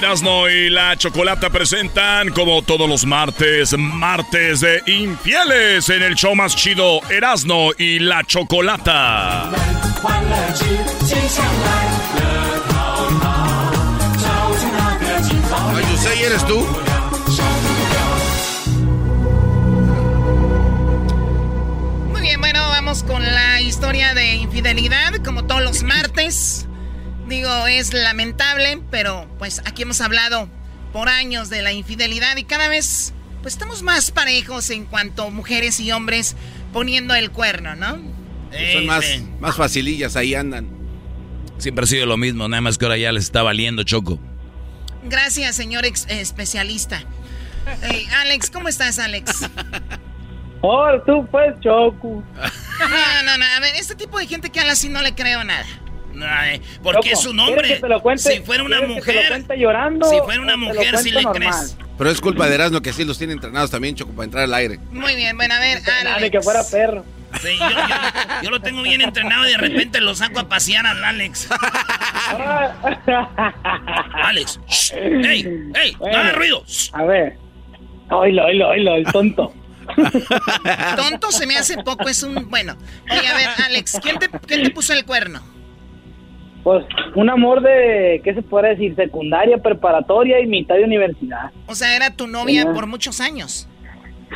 Erasno y la Chocolata presentan, como todos los martes, martes de infieles en el show más chido, Erasno y la Chocolata. Ay, Yusei, ¿eres tú? Muy bien, bueno, vamos con la historia de infidelidad, como todos los martes. Digo, es lamentable, pero pues aquí hemos hablado por años de la infidelidad y cada vez pues estamos más parejos en cuanto a mujeres y hombres poniendo el cuerno, ¿no? Son más, más facilillas, ahí andan. Siempre ha sido lo mismo, nada más que ahora ya les está valiendo choco. Gracias, señor ex- especialista. Hey, Alex, ¿cómo estás, Alex? [LAUGHS] Oh, tú pues, Choco. No, no, no, a ver, este tipo de gente que habla así no le creo nada. Porque es un ¿quieres hombre. que te lo cuente? si fuera una ¿Quieres que te lo mujer. llorando si fuera una mujer, sí cuento le normal? crees. Pero es culpa de Erasmo que sí los tiene entrenados también, Choco, para entrar al aire. Muy bien, bueno, a ver, Alex. que fuera perro. Sí, yo, yo- yo lo tengo bien entrenado y de repente lo saco a pasear al Alex. [LAUGHS] Alex, shh, ¡Ey! ¡Ey! ¡No hagas ruido! shh. A ver. Oilo, oilo, oilo, el tonto. Tonto se me hace poco, es un. Bueno. Oye, a ver, Alex, ¿quién te, quién te puso el cuerno? Pues un amor de, ¿qué se puede decir? Secundaria, preparatoria y mitad de universidad. O sea, era tu novia por muchos años.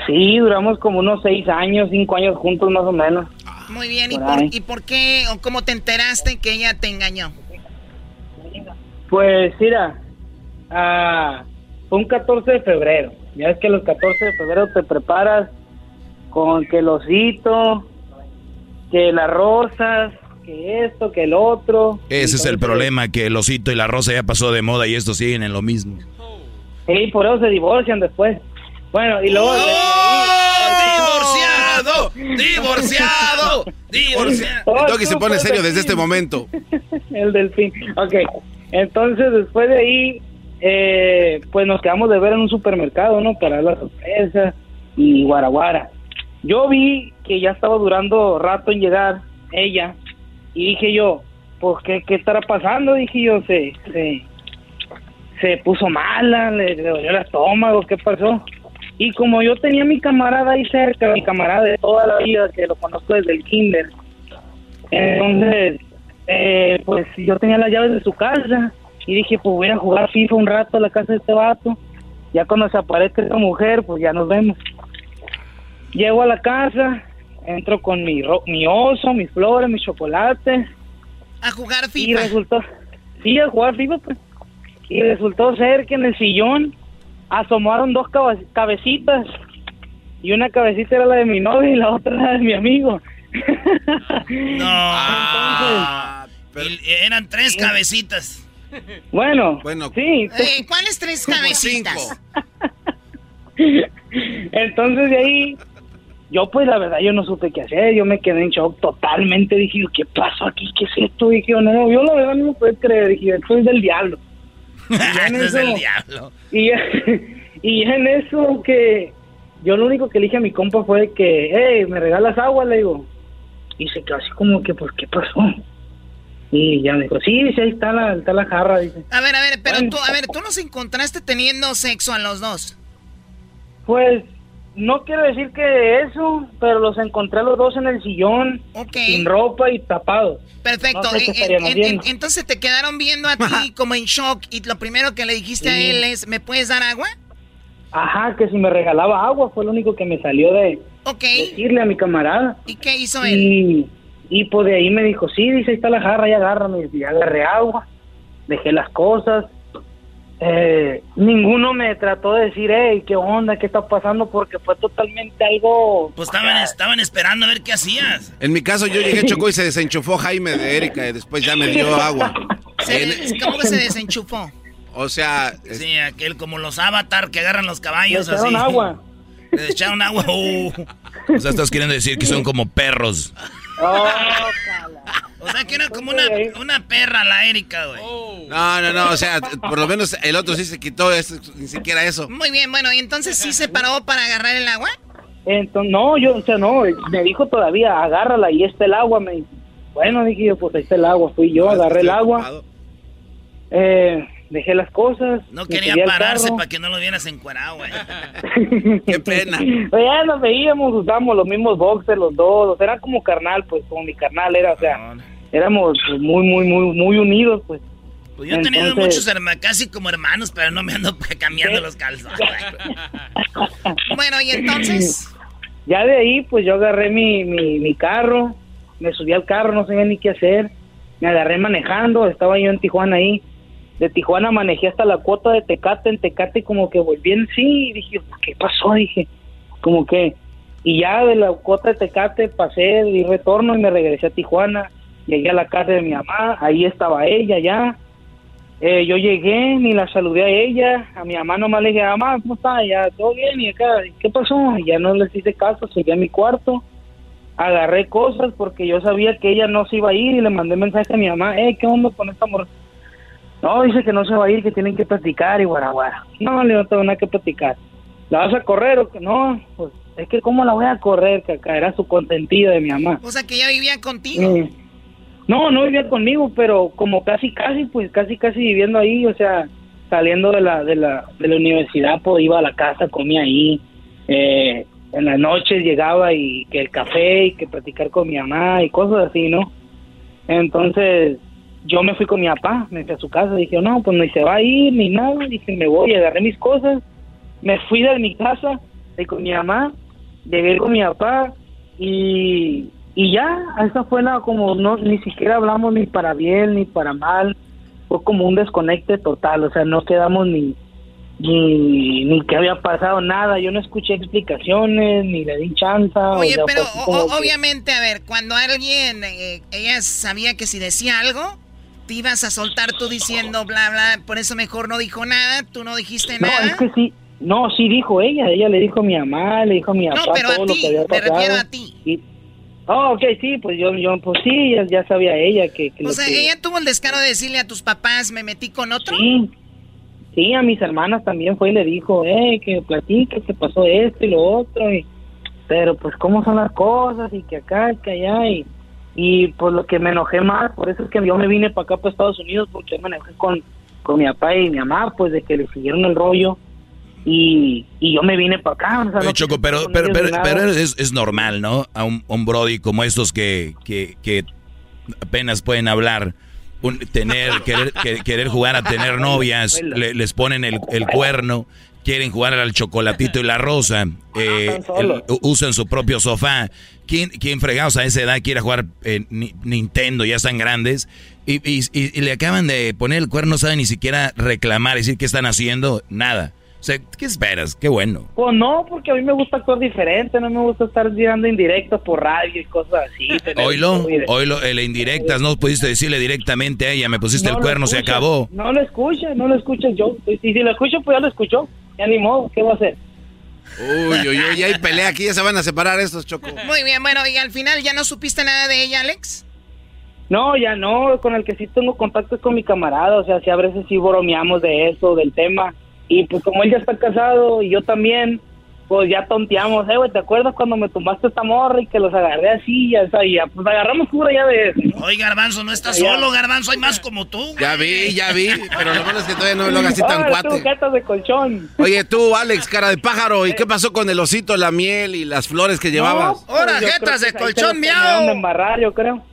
Sí, duramos como unos seis años, cinco años juntos más o menos. Muy bien, ¿y Por. ¿y por qué o cómo te enteraste que ella te engañó? Pues mira, ah, fue un 14 de febrero. Ya es que los 14 de febrero te preparas con que el osito, que las rosas, que esto, que el otro. Ese es el problema, que el osito y la rosa ya pasó de moda y estos siguen en lo mismo. Sí, por eso se divorcian después. Bueno, y luego... ¡Divorciado! ¡Divorciado! ¡Divorciado! El Doggy se pone serio desde este momento. [LAUGHS] el delfín. Ok, entonces después de ahí, eh, pues nos quedamos de ver en un supermercado, ¿no? Para la sorpresa y guaraguara. Yo vi que ya estaba durando rato en llegar ella y dije yo, pues, ¿qué, qué estará pasando? Dije yo, se, se, se puso mala, le, le dolió el estómago, ¿qué pasó? Y como yo tenía mi camarada ahí cerca, mi camarada de toda la vida, que lo conozco desde el kinder, entonces, eh, pues yo tenía las llaves de su casa y dije, pues voy a jugar FIFA un rato a la casa de este vato. Ya cuando se aparezca esta mujer, pues ya nos vemos. Llego a la casa, entro con mi, ro- mi oso, mis flores, mis chocolates. A jugar Y FIFA. resultó, sí, a jugar FIFA, pues. Y resultó ser que en el sillón asomaron dos cabecitas. Y una cabecita era la de mi novia y la otra era la de mi amigo. [LAUGHS] No. Y eran tres cabecitas. Bueno, bueno, sí. Eh, ¿Cuáles tres cabecitas? [LAUGHS] [LAUGHS] Entonces de ahí, yo pues la verdad yo no supe qué hacer, yo me quedé en shock totalmente, dije, yo, ¿qué pasó aquí? ¿Qué es esto? Dije, yo, no, yo la verdad no me puedo creer, dije, esto es del diablo. [LAUGHS] Y en es eso- el diablo. Y ya, [LAUGHS] y ya en eso que yo lo único que le dije a mi compa fue que, hey, ¿me regalas agua? Le digo. Y se quedó así como que, pues, ¿qué pasó? Y ya me dijo, sí, sí, ahí está la, está la jarra, dice. A ver, a ver, pero tú, a ver, tú nos encontraste teniendo sexo a los dos. Pues no quiero decir que eso, pero los encontré a los dos en el sillón, sin ropa y tapados. Perfecto. No sé qué En- estaríamos en- viendo. en- entonces te quedaron viendo a ti como en shock y lo primero que le dijiste a él es, ¿me puedes dar agua? Ajá, que si me regalaba agua fue lo único que me salió de decirle a mi camarada. ¿Y qué hizo él? Y, y pues de ahí me dijo, sí, dice, ahí está la jarra, ya agárrame. Y agarré agua, dejé las cosas. Eh, ninguno me trató de decir, hey, ¿qué onda? ¿Qué está pasando? Porque fue totalmente algo... Pues estaban, estaban esperando a ver qué hacías. En mi caso, yo llegué, [LAUGHS] chocó y se desenchufó Jaime de Erika y después ya me dio agua. Se- ¿Cómo que se desenchufó? O sea... Sí, aquel como los avatar que agarran los caballos Le echaron así. agua. [LAUGHS] Le echaron agua. uh. O sea, estás queriendo decir que son como perros. Oh, O sea, que era como una, una perra la Erika, güey. No, no, no, o sea, por lo menos el otro sí se quitó, eso, ni siquiera eso. Muy bien, bueno, y entonces sí se paró para agarrar el agua. Entonces, no, yo, o sea, no, me dijo todavía, agárrala, y está el agua, me. Bueno, dije yo, pues ahí está el agua, fui yo, agarré el agua, eh, dejé las cosas. No quería pararse para que no lo vieras encuerado, güey. [LAUGHS] Qué pena. Pues ya nos veíamos, usábamos los mismos boxers los dos, o sea, era como carnal, pues, como mi carnal era, o sea, éramos pues, muy, muy, muy, muy unidos, pues. Pues yo he tenido Entonces- muchos hermanos, casi como hermanos, pero no me ando [LAUGHS] cambiando los calzones. güey. [LAUGHS] bueno, y entonces. Ya de ahí, pues yo agarré mi, mi, mi carro, me subí al carro, no sabía ni qué hacer, me agarré manejando, estaba yo en Tijuana ahí. De Tijuana manejé hasta la cuota de Tecate, en Tecate como que volví en sí, y dije, ¿qué pasó? Dije, como que, y ya de la cuota de Tecate pasé y retorno y me regresé a Tijuana, llegué a la casa de mi mamá, ahí estaba ella ya. Eh, yo llegué, ni la saludé a ella, a mi mamá nomás le dije, mamá, ¿cómo está? Ya, todo bien, y acá, ¿qué pasó? Y ya no les hice caso, seguí a mi cuarto, agarré cosas porque yo sabía que ella no se iba a ir y le mandé mensaje a mi mamá, eh, ¿qué onda con esta mujer? No, dice que no se va a ir, que tienen que platicar y guaraguara. No, le no tengo nada que platicar. ¿La vas a correr o qué? No, pues es que ¿cómo la voy a correr? Que acá era su consentida de mi mamá. O sea, que ya vivía contigo. Eh, no, no vivía conmigo, pero como casi, casi, pues casi, casi viviendo ahí, o sea, saliendo de la, de la, de la universidad, pues iba a la casa, comía ahí, eh, en las noches llegaba y que el café y que platicar con mi mamá y cosas así, ¿no? Entonces, yo me fui con mi papá, me fui a su casa, dije, no, pues ni se va a ir ni nada, dije, me voy, agarré mis cosas, me fui de mi casa, de con mi mamá, llegué con mi papá y, y ya, esa fue la, como, no, ni siquiera hablamos ni para bien ni para mal, fue como un desconecte total, o sea, no quedamos ni, ni, ni que había pasado nada, yo no escuché explicaciones, ni le di chanza. o Oye, sea, pero o- que- obviamente, a ver, cuando alguien, eh, ella sabía que si decía algo, te ibas a soltar tú diciendo bla, bla, por eso mejor no dijo nada, tú no dijiste No, nada. es que sí, no, sí dijo ella, ella le dijo a mi mamá, le dijo a mi papá pero a todo ti, me refiero a ti. Y, oh, ok, sí, pues yo, yo pues sí, ya, ya sabía ella que... que O sea, que- ella tuvo el descaro de decirle a tus papás, me metí con otro. Sí, sí, a mis hermanas también fue y le dijo, eh, que platique, que pasó esto y lo otro, y, pero pues cómo son las cosas y que acá, que allá, y, y pues lo que me enojé más, por eso es que yo me vine para acá, para Estados Unidos, porque me enojé con, con mi papá y mi mamá, pues de que le siguieron el rollo, y, y yo me vine para acá. o sea, no Choco, pero, pero, pero, pero es, es normal, ¿no? A un, un Brody como estos que, que, que apenas pueden hablar, un- tener, querer, que- querer jugar a tener [LAUGHS] novias, le- les ponen el, el cuerno, quieren jugar al chocolatito y la rosa, eh, el- usan su propio sofá. ¿Quién, quién fregados a esa edad quiere jugar eh, Ni- Nintendo? Ya están grandes. Y, y- y- le acaban de poner el cuerno, no saben ni siquiera reclamar, decir qué están haciendo, nada. O sea, ¿qué esperas? Qué bueno. Pues no, porque a mí me gusta actuar diferente, no me gusta estar tirando indirectos por radio y cosas así. [LAUGHS] Oilo, oilo, el indirectas, no pudiste decirle directamente a ella, me pusiste no el cuerno, se acabó. No lo escucha, no lo escucha yo. Y si lo escucho, pues ya lo escuchó. Ya ni modo, ¿qué va a hacer? Uy, uy, uy, ya hay pelea aquí, ya se van a separar estos, Choco. Muy bien, bueno, y al final ya no supiste nada de ella, Alex. No, ya no, con el que sí tengo contacto es con mi camarada, o sea, si a veces sí bromeamos de eso, del tema, y pues como él ya está casado y yo también, pues ya tonteamos, eh, güey, ¿te acuerdas cuando me tomaste esta morra y que los agarré así, ya, o sea, y ya, pues agarramos cura ya de eso. ¿no? Oye, Garbanzo, no estás Ya. solo, Garbanzo, hay más como tú. Ya vi, ya vi, pero lo malo es que todavía no me lo hagas así tan Ahora tú, cuate. jetas de colchón. Oye, tú, Alex, cara de pájaro, ¿y qué pasó con el osito, la miel y las flores que llevabas? No, pues, yo creo que ahí se los terminaron de embarrar, yo creo.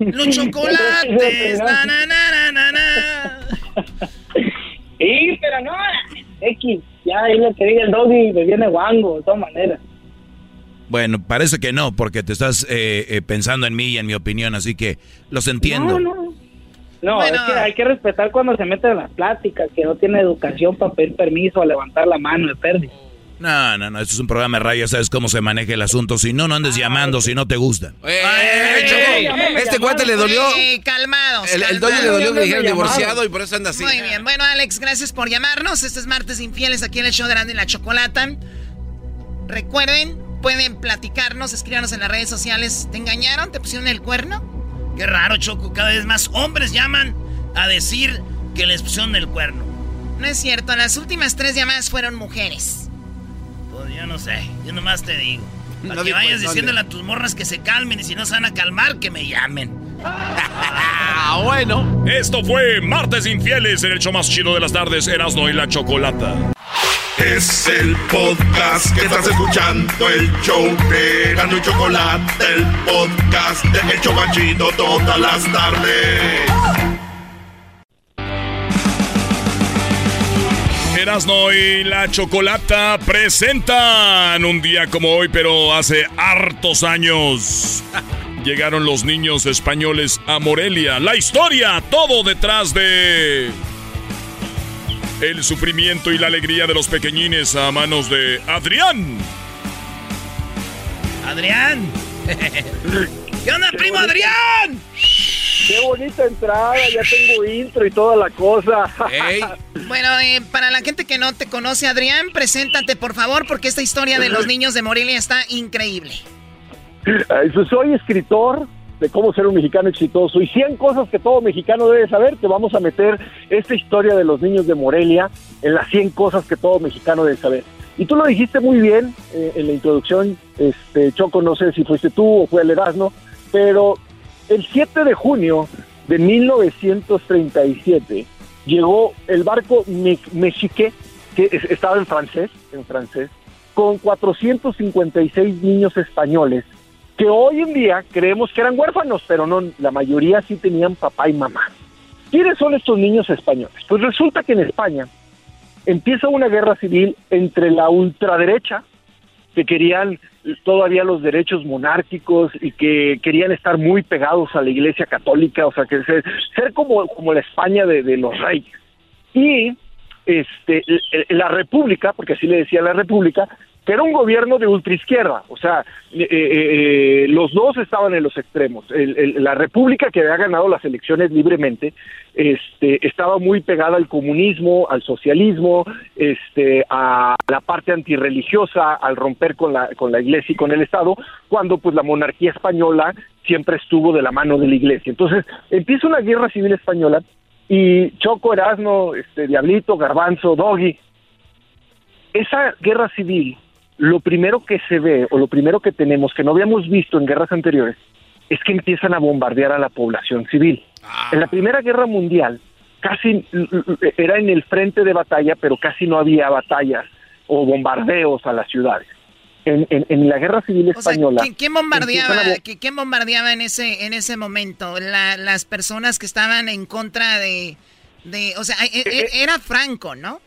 Los [LAUGHS] chocolates, na, na, na, na, na, na. [LAUGHS] Sí, pero no, X, ya ahí lo que diga el doggy me viene guango, de todas maneras. Bueno, parece que no, porque te estás eh, eh, pensando en mí y en mi opinión, así que los entiendo. No, no. No, Bueno. es que hay que respetar cuando se meten en las pláticas, que no tiene educación para pedir permiso, a levantar la mano, de pérdida. No, no, no, esto es un programa de radio, sabes cómo se maneja el asunto. Si no, no andes Ah, llamando si no te gusta. este cuate le dolió. Calmados. El, el dueño le dolió que dijeron divorciado y por eso anda así. Muy bien, bueno Alex, gracias por llamarnos. Este es Martes Infieles aquí en el show de Grande y la Chocolata. Recuerden, pueden platicarnos, escríbanos en las redes sociales. ¿Te engañaron? ¿Te pusieron el cuerno? Qué raro, Choco. Cada vez más hombres llaman a decir que les pusieron el cuerno. No es cierto, las últimas tres llamadas fueron mujeres. Pues yo no sé, yo nomás te digo. Para No que vayas diciéndole a tus morras que se calmen y si no se van a calmar, que me llamen. Ah, bueno. Esto fue Martes Infieles en el show más chido de las tardes, Erasmo y la Chocolata. Es el podcast que estás escuchando, el show de Gano y Chocolate, el podcast de El Chobachito todas las tardes. Erasmo y la Chocolata presentan un día como hoy, pero hace hartos años. [LAUGHS] Llegaron los niños españoles a Morelia. La historia, todo detrás de el sufrimiento y la alegría de los pequeñines a manos de Adrián. Adrián. [LAUGHS] ¿Qué onda, primo Adrián? Qué bonita entrada, ya tengo intro y toda la cosa. [LAUGHS] Bueno, eh, para la gente que no te conoce, Adrián, preséntate por favor, porque esta historia de los niños de Morelia está increíble. Eh, Soy escritor de cómo ser un mexicano exitoso y 100 cosas que todo mexicano debe saber. Te vamos a meter esta historia de los niños de Morelia en las 100 cosas que todo mexicano debe saber. Y tú lo dijiste muy bien eh, en la introducción, este Choco, no sé si fuiste tú o fue el Erasmo, pero el 7 de junio de 1937 llegó el barco Me- Mexique, que es- estaba en francés, en francés, con 456 niños españoles que hoy en día creemos que eran huérfanos, pero no, la mayoría sí tenían papá y mamá. ¿Quiénes son estos niños españoles? Pues resulta que en España empieza una guerra civil entre la ultraderecha, que querían todavía los derechos monárquicos y que querían estar muy pegados a la Iglesia Católica, o sea, que ser, como, como la España de, de los reyes. Y este, la República, porque así le decía la República, era un gobierno de ultraizquierda, o sea, eh, eh, eh, los dos estaban en los extremos. El- el- la República, que había ganado las elecciones libremente, este, estaba muy pegada al comunismo, al socialismo, este, a la parte antirreligiosa, al romper con la, con la iglesia y con el Estado, cuando pues la monarquía española siempre estuvo de la mano de la iglesia. Entonces empieza una guerra civil española y Choco, Erasmo, este, Diablito, Garbanzo, Doggy, esa guerra civil, lo primero que se ve o lo primero que tenemos que no habíamos visto en guerras anteriores es que empiezan a bombardear a la población civil. En la Primera Guerra Mundial casi era en el frente de batalla, pero casi no había batallas o bombardeos a las ciudades. En, en- en la Guerra Civil O sea, Española... ¿quién, quién bombardeaba, a quién bombardeaba en ese, en ese momento? La- las personas que estaban en contra de... de o sea, e- e- era Franco, ¿no?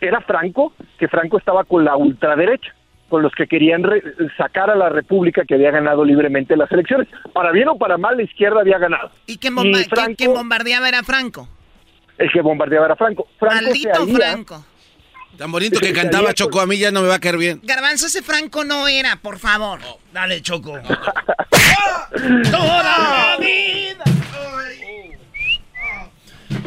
era Franco, que Franco estaba con la ultraderecha, con los que querían re- sacar a la República que había ganado libremente las elecciones. Para bien o para mal, la izquierda había ganado. ¿Y quién, bomba- quién- Franco- quién bombardeaba era Franco? El que bombardeaba era Franco. Franco se Maldito alía- Franco. Tan bonito que cantaba Choco, a mí ya no me va a caer bien. Garbanzo, ese Franco no era, por favor. Dale, Choco. [LAUGHS] Toda la vida.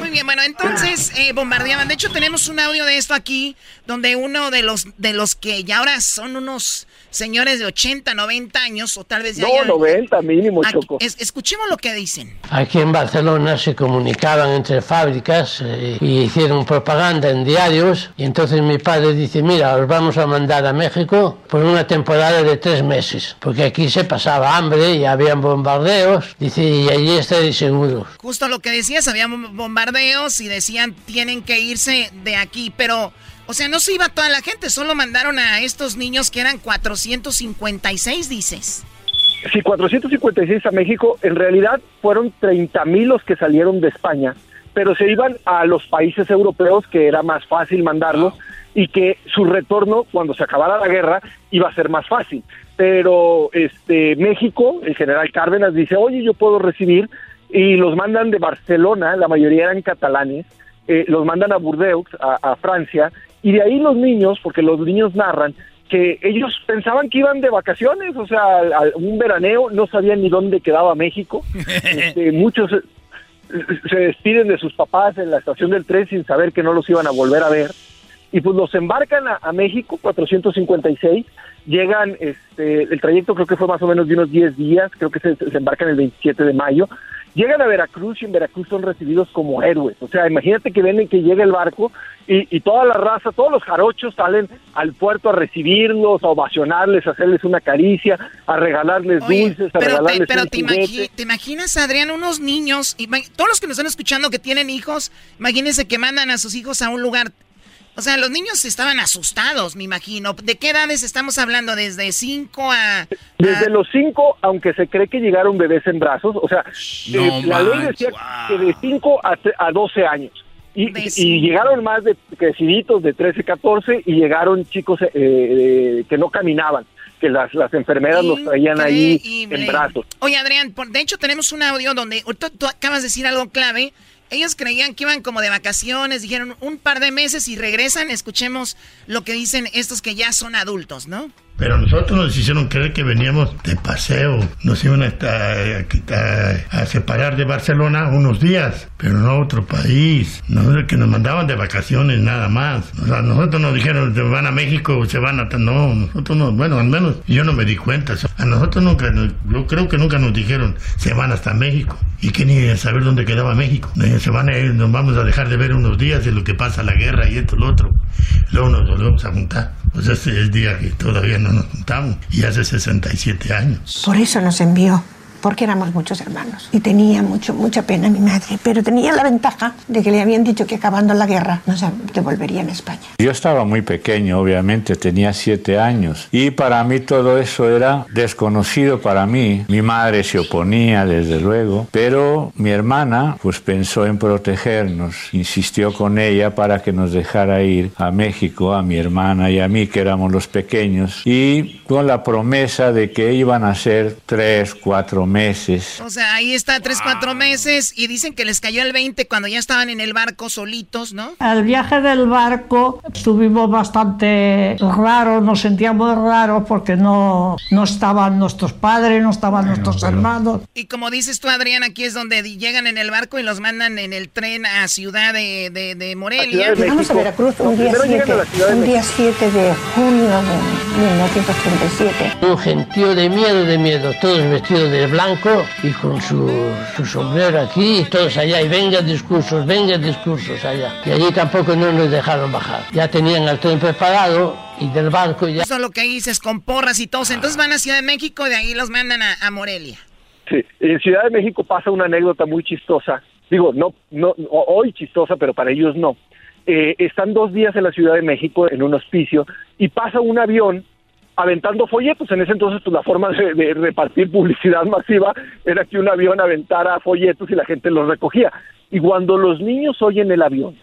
Muy bien, bueno, entonces eh, bombardeaban. De hecho, tenemos un audio de esto aquí, donde uno de los de los que ya ahora son unos señores de 80, 90 años, o tal vez ya... No, hayan- 90 mínimo, Aquí- Choco. es- escuchemos lo que dicen. Aquí en Barcelona se comunicaban entre fábricas eh, y hicieron propaganda en diarios y entonces mi padre dice, mira, os vamos a mandar a México por una temporada de tres meses, porque aquí se pasaba hambre y habían bombardeos, dice, y allí estáis seguros. Justo lo que decías, había bom- bombardeos y decían tienen que irse de aquí, pero, o sea, no se iba toda la gente, solo mandaron a estos niños que eran 456, dices. Sí, 456 a México, en realidad fueron 30 mil los que salieron de España, pero se iban a los países europeos que era más fácil mandarlos y que su retorno cuando se acabara la guerra iba a ser más fácil. Pero este México, el general Cárdenas dice, oye, yo puedo recibir y los mandan de Barcelona, la mayoría eran catalanes, eh, los mandan a Burdeos, a, a Francia, Y de ahí los niños, porque los niños narran, que ellos pensaban que iban de vacaciones, o sea, a un veraneo, no sabían ni dónde quedaba México. [LAUGHS] Este, muchos se despiden de sus papás en la estación del tren sin saber que no los iban a volver a ver. Y pues los embarcan a, a México, 456, llegan, este, el trayecto creo que fue más o menos de unos 10 días, creo que se, se embarcan el 27 de mayo, llegan a Veracruz y en Veracruz son recibidos como héroes. O sea, imagínate que ven que llega el barco y, y toda la raza, todos los jarochos salen al puerto a recibirlos, a ovacionarles, a hacerles una caricia, a regalarles Oye, dulces, a pero, te, regalarles pero te, juguete. imagi- te imaginas, Adrián, unos niños, todos los que nos están escuchando que tienen hijos, imagínense que mandan a sus hijos a un lugar. O sea, los niños estaban asustados, me imagino. ¿De qué edades estamos hablando? ¿Desde 5 a...? Desde los cinco, aunque se cree que llegaron bebés en brazos, o sea, No eh, la ley decía que de 5 a, tre- a 12 años. Y, y llegaron más de creciditos de 13, 14 y llegaron chicos eh, eh, que no caminaban, que las, las enfermeras los traían ahí en brazos. Oye, Adrián, por- de hecho tenemos un audio donde tú, tú acabas de decir algo clave. Ellos creían que iban como de vacaciones, dijeron un par de meses y regresan. Escuchemos lo que dicen estos que ya son adultos, ¿no? Pero nosotros nos hicieron creer que veníamos de paseo, nos iban a, quitar- a separar de Barcelona unos días, pero no a otro país, no que nos mandaban de vacaciones nada más. O sea, nosotros nos dijeron se van a México, se van a... No, nosotros no, bueno, al menos yo no me di cuenta. A nosotros nunca, yo creo que nunca nos dijeron se van hasta México y que ni saber dónde quedaba México. Se van a ir, nos vamos a dejar de ver unos días de lo que pasa la guerra y esto, lo otro. Luego nos volvemos a juntar. Pues este es el día que todavía no nos juntamos y hace 67 años. Por eso nos envió, porque éramos muchos hermanos. Y tenía mucho, mucha pena mi madre, pero tenía la ventaja de que le habían dicho que acabando la guerra nos devolverían a España. Yo estaba muy pequeño, obviamente, tenía siete años. Y para mí todo eso era desconocido para mí. Mi madre se oponía, desde luego, pero mi hermana pues pensó en protegernos, insistió con ella para que nos dejara ir a México, a mi hermana y a mí, que éramos los pequeños, y con la promesa de que iban a ser tres, cuatro meses. O sea, ahí está tres, cuatro meses y dicen que les cayó el 20 cuando ya estaban en el barco solitos, ¿no? El viaje del barco estuvimos bastante raros, nos sentíamos raros porque no, no estaban nuestros padres, no estaban nuestros hermanos. Y como dices tú, Adrián, aquí es donde llegan en el barco y los mandan en el tren a Ciudad de, de, de Morelia. Llegamos a Veracruz un día, Primero llegan 7, a la Ciudad de un día México. 7 de junio de 1937. Un gentío de miedo, de miedo, todos vestidos de blanco y con su, su sombrero aquí, y todos allá, y venga discursos, venga discursos allá. Y allí tampoco no nos dejaron bajar. Ya tenían el tren preparado y del barco ya... Eso es lo que dices, con porras y todos. Entonces van a Ciudad de México y de ahí los mandan a, a Morelia. Sí, en Ciudad de México pasa una anécdota muy chistosa. Digo, no, no, hoy chistosa, pero para ellos no. Eh, están dos días en la Ciudad de México en un hospicio y pasa un avión aventando folletos. En ese entonces, pues la forma de, de repartir publicidad masiva era que un avión aventara folletos y la gente los recogía. Y cuando los niños oyen el avión,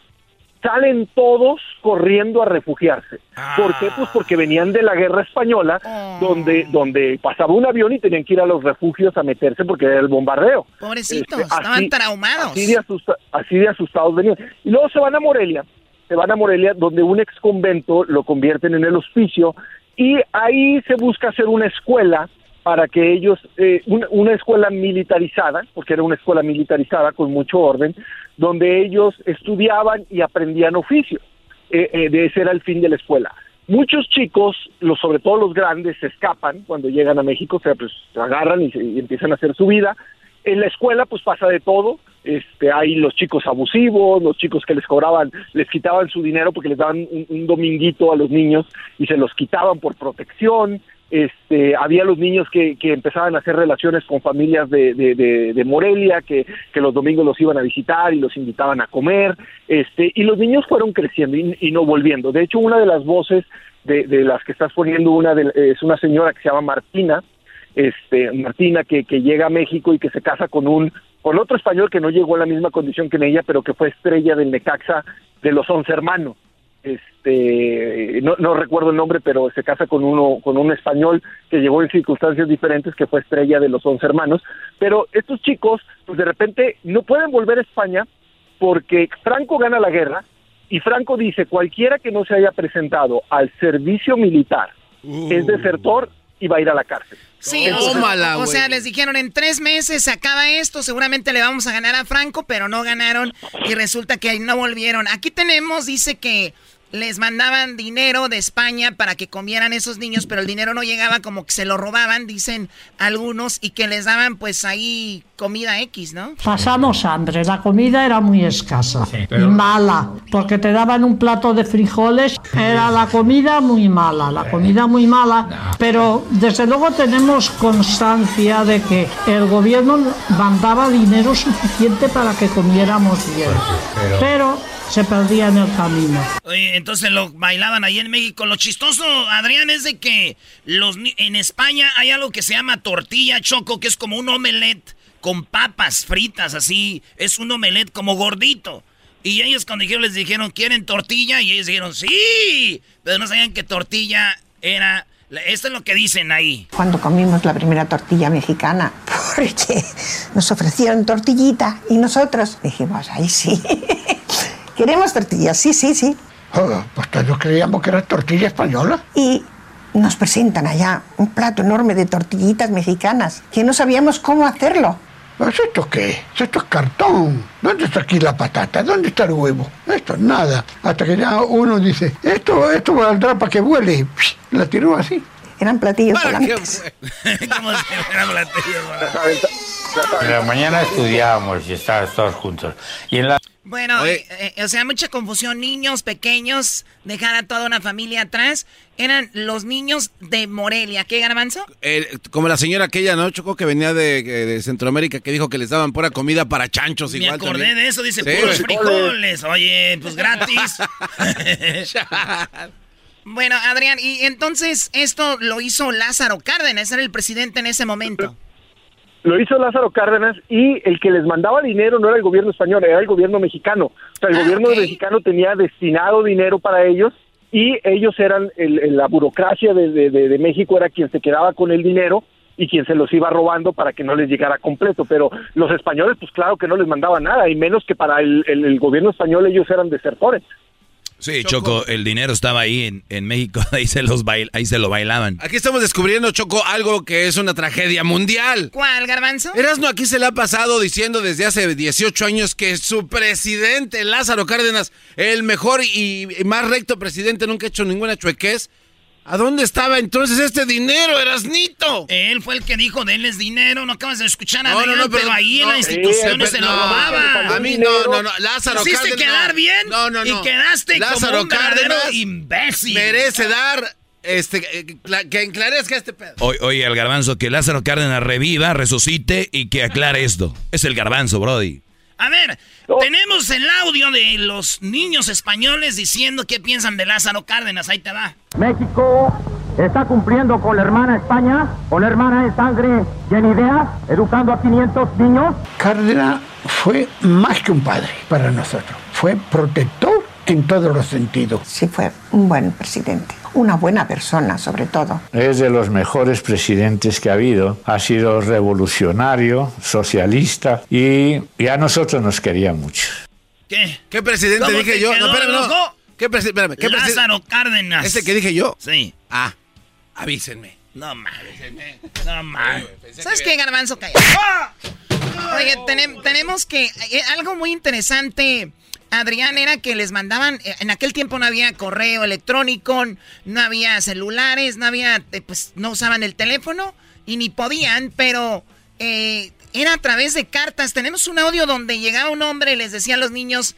salen todos corriendo a refugiarse. ¿Por qué? Pues porque venían de la guerra española, donde, donde pasaba un avión y tenían que ir a los refugios a meterse porque era el bombardeo. Pobrecitos, Este, estaban traumados. Así de, asusta- así de asustados venían. Y luego se van a Morelia, se van a Morelia, donde un ex convento lo convierten en el hospicio, y ahí se busca hacer una escuela para que ellos, eh, una, una escuela militarizada, porque era una escuela militarizada con mucho orden, donde ellos estudiaban y aprendían oficios. Eh, eh, de ese era el fin de la escuela. Muchos chicos, los, sobre todo los grandes, se escapan cuando llegan a México, pues se agarran y, se- y empiezan a hacer su vida. En la escuela, pues pasa de todo. Este, hay los chicos abusivos, los chicos que les cobraban, les quitaban su dinero porque les daban un, dominguito a los niños y se los quitaban por protección. Este, había los niños que, que empezaban a hacer relaciones con familias de, de, de- de Morelia, que, que los domingos los iban a visitar y los invitaban a comer. Este, y los niños fueron creciendo y, y no volviendo. De hecho, una de las voces de, las que estás poniendo, una es una señora que se llama Martina, este Martina que, que llega a México y que se casa con un con otro español que no llegó en la misma condición que en ella pero que fue estrella del Necaxa de los once hermanos. Este no, no recuerdo el nombre pero se casa con uno con un español que llegó en circunstancias diferentes que fue estrella de los once hermanos. Pero estos chicos pues de repente no pueden volver a España porque Franco gana la guerra Y Franco dice, cualquiera que no se haya presentado al servicio militar es desertor y va a ir a la cárcel. Sí, Entonces- o, sea, o sea, les dijeron en tres meses se acaba esto, seguramente le vamos a ganar a Franco, pero no ganaron y resulta que no volvieron. Aquí tenemos, dice que les mandaban dinero de España para que comieran esos niños, pero el dinero no llegaba, como que se lo robaban, dicen algunos, y que les daban pues ahí comida X, ¿no? Pasamos hambre, la comida era muy escasa pero- y mala, porque te daban un plato de frijoles, era la comida muy mala, la comida muy mala, pero desde luego tenemos constancia de que el gobierno mandaba dinero suficiente para que comiéramos bien, pero- pero se perdía en el camino. Oye, entonces lo bailaban ahí en México. Lo chistoso, Adrián, es de que los en España hay algo que se llama tortilla choco, que es como un omelette con papas fritas, así. Es un omelette como gordito. Y ellos cuando dijeron, les dijeron, ¿quieren tortilla? Y ellos dijeron, sí. Pero no sabían que tortilla era... Esto es lo que dicen ahí. Cuando comimos la primera tortilla mexicana, [LAUGHS] porque nos ofrecieron tortillita y nosotros dijimos, ay sí, [LAUGHS] queremos tortillas, sí, sí, sí. pues todos creíamos que era tortilla española. Y nos presentan allá un plato enorme de tortillitas mexicanas, que no sabíamos cómo hacerlo. ¿Pues esto qué? Esto es cartón. ¿Dónde está aquí la patata? ¿Dónde está el huevo? Esto es nada. Hasta que ya uno dice, esto, esto valdrá para que vuele. La tiró así. Eran platillos ¿Para volantes. [LAUGHS] ¿Cómo se eran platillos volantes? En la mañana estudiábamos y estábamos todos juntos. Y en la Bueno, eh, eh, o sea, mucha confusión. Niños pequeños, dejar a toda una familia atrás. Eran los niños de Morelia. ¿Qué, Garbanzo? Eh, como la señora aquella, ¿no? Chocó que venía de, de Centroamérica que dijo que les daban pura comida para chanchos Me igual acordé también. de eso, dice, Sí, puros frijoles. Oye, pues [LAUGHS] gratis. bueno, Adrián, y entonces esto lo hizo Lázaro Cárdenas, era el presidente en ese momento. Lo hizo Lázaro Cárdenas y el que les mandaba dinero no era el gobierno español, era el gobierno mexicano. O sea, el gobierno mexicano tenía destinado dinero para ellos y ellos eran, el- el- la burocracia de, de- de- de México era quien se quedaba con el dinero y quien se los iba robando para que no les llegara completo. Pero los españoles, pues claro que no les mandaban nada, y menos que para el, el- el gobierno español ellos eran desertores. Sí, Choco, el dinero estaba ahí en, en México, [LAUGHS] ahí se, los bail, ahí se lo bailaban. Aquí estamos descubriendo, Choco, algo que es una tragedia mundial. ¿Cuál, Garbanzo? Erasno aquí se le ha pasado diciendo desde hace 18 años que su presidente, Lázaro Cárdenas, el mejor y y más recto presidente, nunca ha hecho ninguna chuequez. ¿A dónde estaba entonces este dinero, Erasnito? Él fue el que dijo, denles dinero, no acabas de escuchar a No, no, Adrián, no, pero, pero- ahí en no, las instituciones eh, se lo no, robaban. a mí no, no, no, Lázaro Hiciste Cárdenas, quedar bien No, no, no. y quedaste Lázaro como un verdadero Cárdenas imbécil. merece dar, este, que enclarezca este pedo. Oye, oye, el garbanzo, que Lázaro Cárdenas reviva, resucite y que aclare esto. Es el garbanzo, Brody. A ver, tenemos el audio de los niños españoles diciendo qué piensan de Lázaro Cárdenas. Ahí te va. México está cumpliendo con la hermana España, con la hermana de sangre y en ideas, educando a 500 niños. Cárdenas fue más que un padre para nosotros. Fue protector en todos los sentidos. Sí, fue un buen presidente, una buena persona sobre todo. es de los mejores presidentes que ha habido. Ha sido revolucionario, socialista y, y a nosotros nos quería mucho. ¿Qué? ¿Qué presidente ¿Cómo dije yo? No, espérame, no. ¿Qué, presi- espérame, ¿qué Lázaro Cárdenas. ¿Ese que dije yo? Sí. Ah, avísenme. No mames. No mames. ¿Sabes qué, Garbanzo? Calla. Oye, tenem- tenemos que... eh, algo muy interesante, Adrián, era que les mandaban... eh, en aquel tiempo no había correo electrónico, no había celulares, no había... eh, pues no usaban el teléfono y ni podían, pero... eh, era a través de cartas. Tenemos un audio donde llegaba un hombre y les decía a los niños...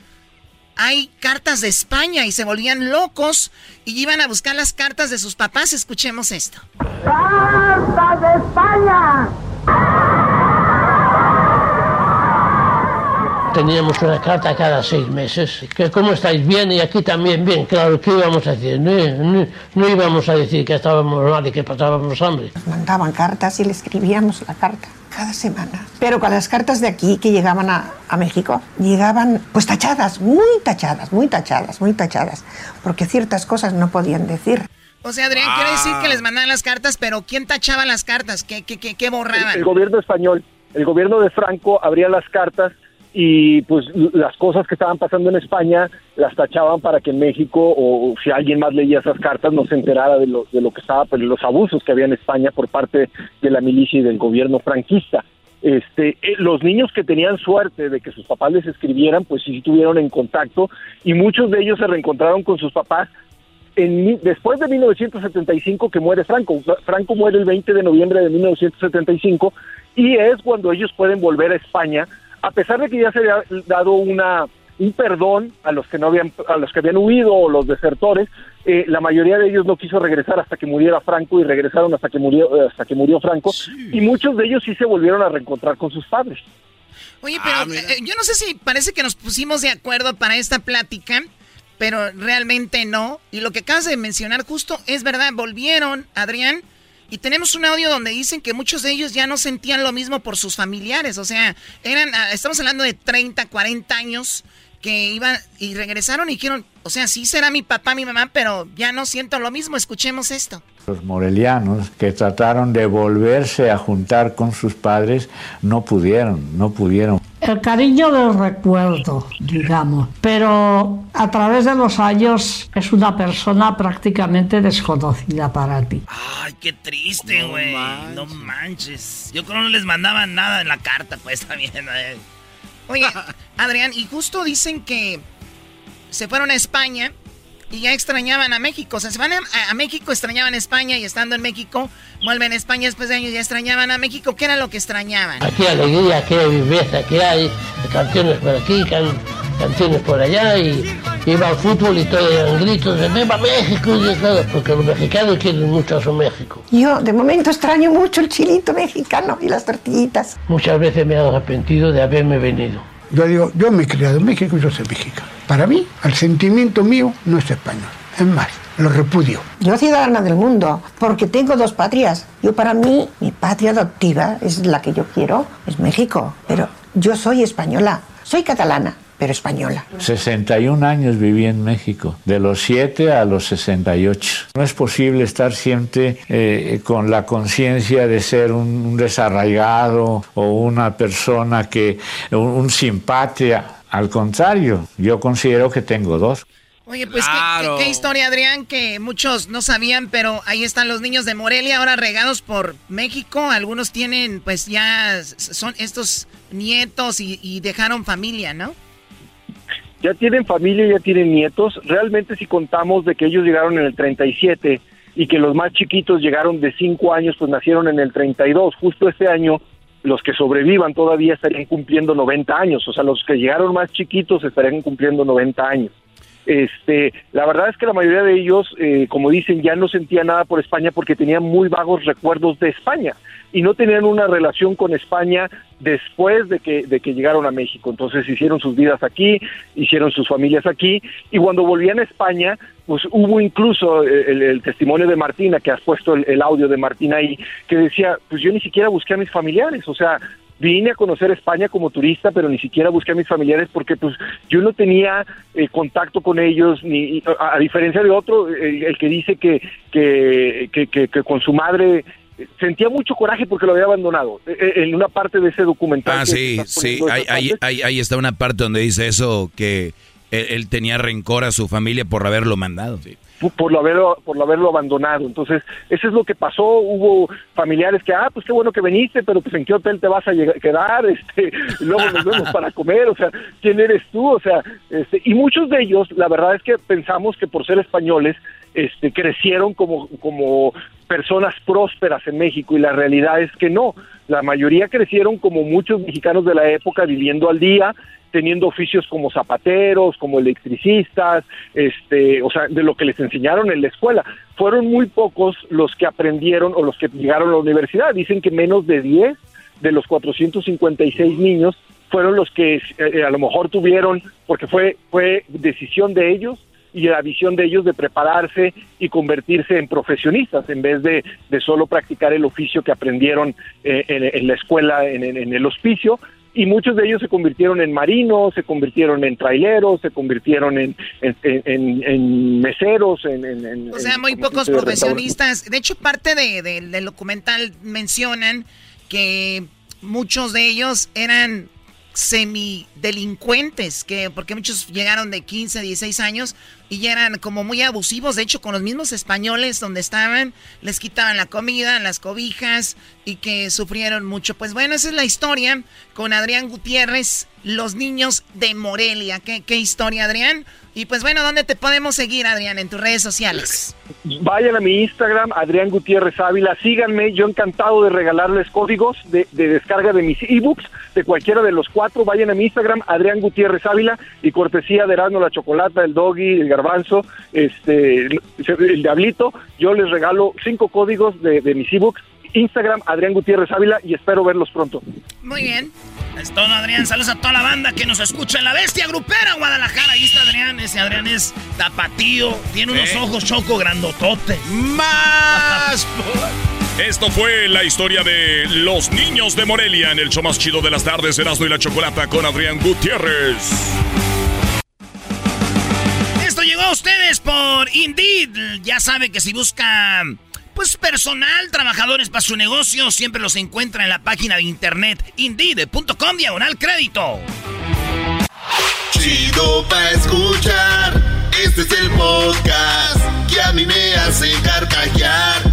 Hay cartas de España y se volvían locos y iban a buscar las cartas de sus papás. Escuchemos esto. ¡Cartas de España! Teníamos una carta cada seis meses, que cómo estáis bien y aquí también bien, claro, ¿qué íbamos a decir? No, no- no íbamos a decir que estábamos mal y que pasábamos hambre. Nos mandaban cartas y le escribíamos la carta cada semana. Pero con las cartas de aquí que llegaban a, a México, llegaban pues tachadas, muy tachadas, muy tachadas, muy tachadas, porque ciertas cosas no podían decir. O sea, Adrián, quiere decir que les mandaban las cartas, pero ¿quién tachaba las cartas? ¿Qué, qué, qué, qué El, borraban? el gobierno español, el gobierno de Franco abría las cartas y pues las cosas que estaban pasando en España las tachaban para que en México o, si alguien más leía esas cartas no se enterara de lo, de lo que estaba, pues, los abusos que había en España por parte de la milicia y del gobierno franquista. Este, eh, los niños que tenían suerte de que sus papás les escribieran, pues sí estuvieron en contacto y muchos de ellos se reencontraron con sus papás en, después de 1975 que muere Franco. Franco muere el 20 de noviembre de 1975 y es cuando ellos pueden volver a España a pesar de que ya se había dado una un perdón a los que no habían a los que habían huido o los desertores eh, la mayoría de ellos no quiso regresar hasta que muriera Franco y regresaron hasta que murió hasta que murió Franco y muchos de ellos sí se volvieron a reencontrar con sus padres. Oye pero ah, eh, yo no sé si parece que nos pusimos de acuerdo para esta plática pero realmente no. Y lo que acabas de mencionar justo es verdad volvieron Adrián y tenemos un audio donde dicen que muchos de ellos ya no sentían lo mismo por sus familiares. O sea, eran, ah, estamos hablando de 30, 40 años que iban y regresaron y dijeron, o sea, sí será mi papá, mi mamá, pero ya no siento lo mismo. Escuchemos esto. Los morelianos que trataron de volverse a juntar con sus padres no pudieron, no pudieron. El cariño del recuerdo, digamos, pero a través de los años es una persona prácticamente desconocida para ti. Ay, qué triste, güey. No, manches. Yo creo que no les mandaban nada en la carta, pues [LAUGHS] también. Oye, [LAUGHS] Adrián, y justo dicen que se fueron a España y ya extrañaban a México. O sea, se van a, México, extrañaban a España y estando en México, vuelven a España después de años, ya extrañaban a México. ¿Qué era lo que extrañaban? Aquí alegría, aquí hay viveza, aquí hay canciones por aquí, canciones por allá y iba al fútbol y todo eran gritos de ¡Viva México! y todo, porque los mexicanos quieren mucho a su México. Yo de momento extraño mucho el chilito mexicano y las tortillitas. Muchas veces me he arrepentido de haberme venido. Yo digo, yo me he criado en México y yo soy mexicano. Para mí, el sentimiento mío no es español. Es más, lo repudio. Yo ciudadana del mundo, porque tengo dos patrias. Yo para mí, mi patria adoptiva es la que yo quiero, es México. Pero yo soy española, soy catalana, pero española. 61 años viví en México, de los 7 a los 68. No es posible estar siempre eh, con la conciencia de ser un, desarraigado o una persona que, un, un simpatía al contrario, yo considero que tengo dos. Oye, pues ¿qué, historia, Adrián, que muchos no sabían, pero ahí están los niños de Morelia ahora regados por México. Algunos tienen, pues ya son estos nietos y, y dejaron familia, ¿no? Ya tienen familia, ya tienen nietos. Realmente si contamos de que ellos llegaron en el 37 y que los más chiquitos llegaron de 5 años, pues nacieron en el 32. Justo este año los que sobrevivan todavía estarían cumpliendo 90 años, o sea, los que llegaron más chiquitos estarían cumpliendo 90 años. Este, la verdad es que la mayoría de ellos, eh, como dicen, ya no sentía nada por España porque tenían muy vagos recuerdos de España y no tenían una relación con España después de que, de que llegaron a México. Entonces hicieron sus vidas aquí, hicieron sus familias aquí y cuando volvían a España, pues hubo incluso eh, el, testimonio de Martina, que has puesto el, el, audio de Martina ahí, que decía, pues yo ni siquiera busqué a mis familiares, o sea, vine a conocer España como turista, pero ni siquiera busqué a mis familiares porque pues yo no tenía eh, contacto con ellos, ni a, diferencia de otro, el, que dice que que, que, que, con su madre sentía mucho coraje porque lo había abandonado. E, e, en una parte de ese documental. Ah, sí, sí, ahí, ahí, está una parte donde dice eso, que él, tenía rencor a su familia por haberlo mandado. Sí por lo haberlo, por haberlo abandonado. Entonces, eso es lo que pasó. Hubo familiares que, ah, pues qué bueno que viniste, pero pues en qué hotel te vas a quedar, [LAUGHS] este, luego nos vemos para comer, o sea, ¿quién eres tú? O sea, este, y muchos de ellos, la verdad es que pensamos que por ser españoles, este, crecieron como, como personas prósperas en México y la realidad es que no, la mayoría crecieron como muchos mexicanos de la época viviendo al día, teniendo oficios como zapateros, como electricistas, este, o sea, de lo que les enseñaron en la escuela. Fueron muy pocos los que aprendieron o los que llegaron a la universidad. Dicen que menos de 10 de los 456 niños fueron los que eh, a lo mejor tuvieron, porque fue, fue decisión de ellos y la visión de ellos de prepararse y convertirse en profesionistas en vez de, de solo practicar el oficio que aprendieron eh, en, la escuela, en, en, el hospicio, y muchos de ellos se convirtieron en marinos, se convirtieron en traileros, se convirtieron en, en, meseros, en, O sea, muy pocos profesionistas. De hecho, parte de, del documental mencionan que muchos de ellos eran semidelincuentes, que porque muchos llegaron de 15, 16 años y eran como muy abusivos, de hecho con los mismos españoles donde estaban, les quitaban la comida, las cobijas y que sufrieron mucho. Pues bueno, esa es la historia con Adrián Gutiérrez, los niños de Morelia. ¿Qué, qué historia, Adrián? Y pues bueno, ¿dónde te podemos seguir, Adrián, en tus redes sociales? Vayan a mi Instagram, Adrián Gutiérrez Ávila, síganme, yo encantado de regalarles códigos de descarga de mis ebooks, de cualquiera de los cuatro, vayan a mi Instagram, Adrián Gutiérrez Ávila, y cortesía de Erasmo la Chocolata, el Doggy, el Garbanzo, este, el, Diablito, yo les regalo cinco códigos de, de mis ebooks, Instagram, Adrián Gutiérrez Ávila, y espero verlos pronto. Muy bien. Es todo, Adrián. Saludos a toda la banda que nos escucha en la bestia grupera Guadalajara. Ahí está Adrián. Ese Adrián es tapatío. Tiene unos ¿Eh? ojos choco grandotote. ¡Más! [LAUGHS] Esto fue la historia de los niños de Morelia en el show más chido de las tardes, Erasmo y la Chocolata con Adrián Gutiérrez. Esto llegó a ustedes por Indeed. Ya sabe que si busca pues personal, trabajadores para su negocio, siempre los encuentra en la página de internet indeed.com diagonal crédito. Chido pa' escuchar. Este es el podcast que a mí me hace carcajear.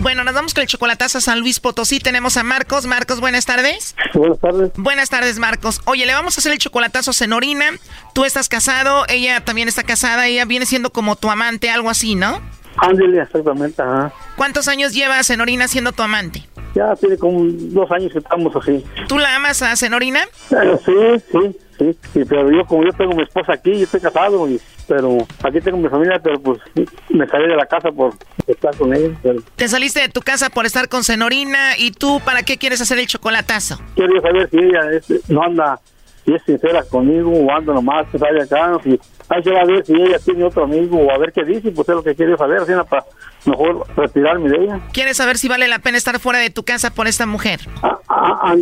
Bueno, nos vamos con el chocolatazo a San Luis Potosí. Tenemos a Marcos. Marcos, buenas tardes. Buenas tardes. Buenas tardes, Marcos. Oye, le vamos a hacer el chocolatazo a Senorina. Tú estás casado, ella también está casada. Ella viene siendo como tu amante, algo así, ¿no? Ándale, exactamente, ajá. ¿Cuántos años lleva Senorina siendo tu amante? Ya tiene como dos años que estamos así. ¿Tú la amas a Senorina? Eh, sí, sí, sí, sí, pero yo como yo tengo mi esposa aquí, yo estoy casado, y, pero aquí tengo mi familia, pero pues me salí de la casa por estar con ella. Pero Te saliste de tu casa por estar con Senorina. ¿Y tú para qué quieres hacer el chocolatazo? quiero saber si ella es- no anda, si es sincera conmigo o anda nomás que sale acá, si hay que ver si ella tiene otro amigo o a ver qué dice, pues es lo que quiero saber, así para mejor retirarme de ella. ¿Quieres saber si vale la pena estar fuera de tu casa por esta mujer? Ah, ajá,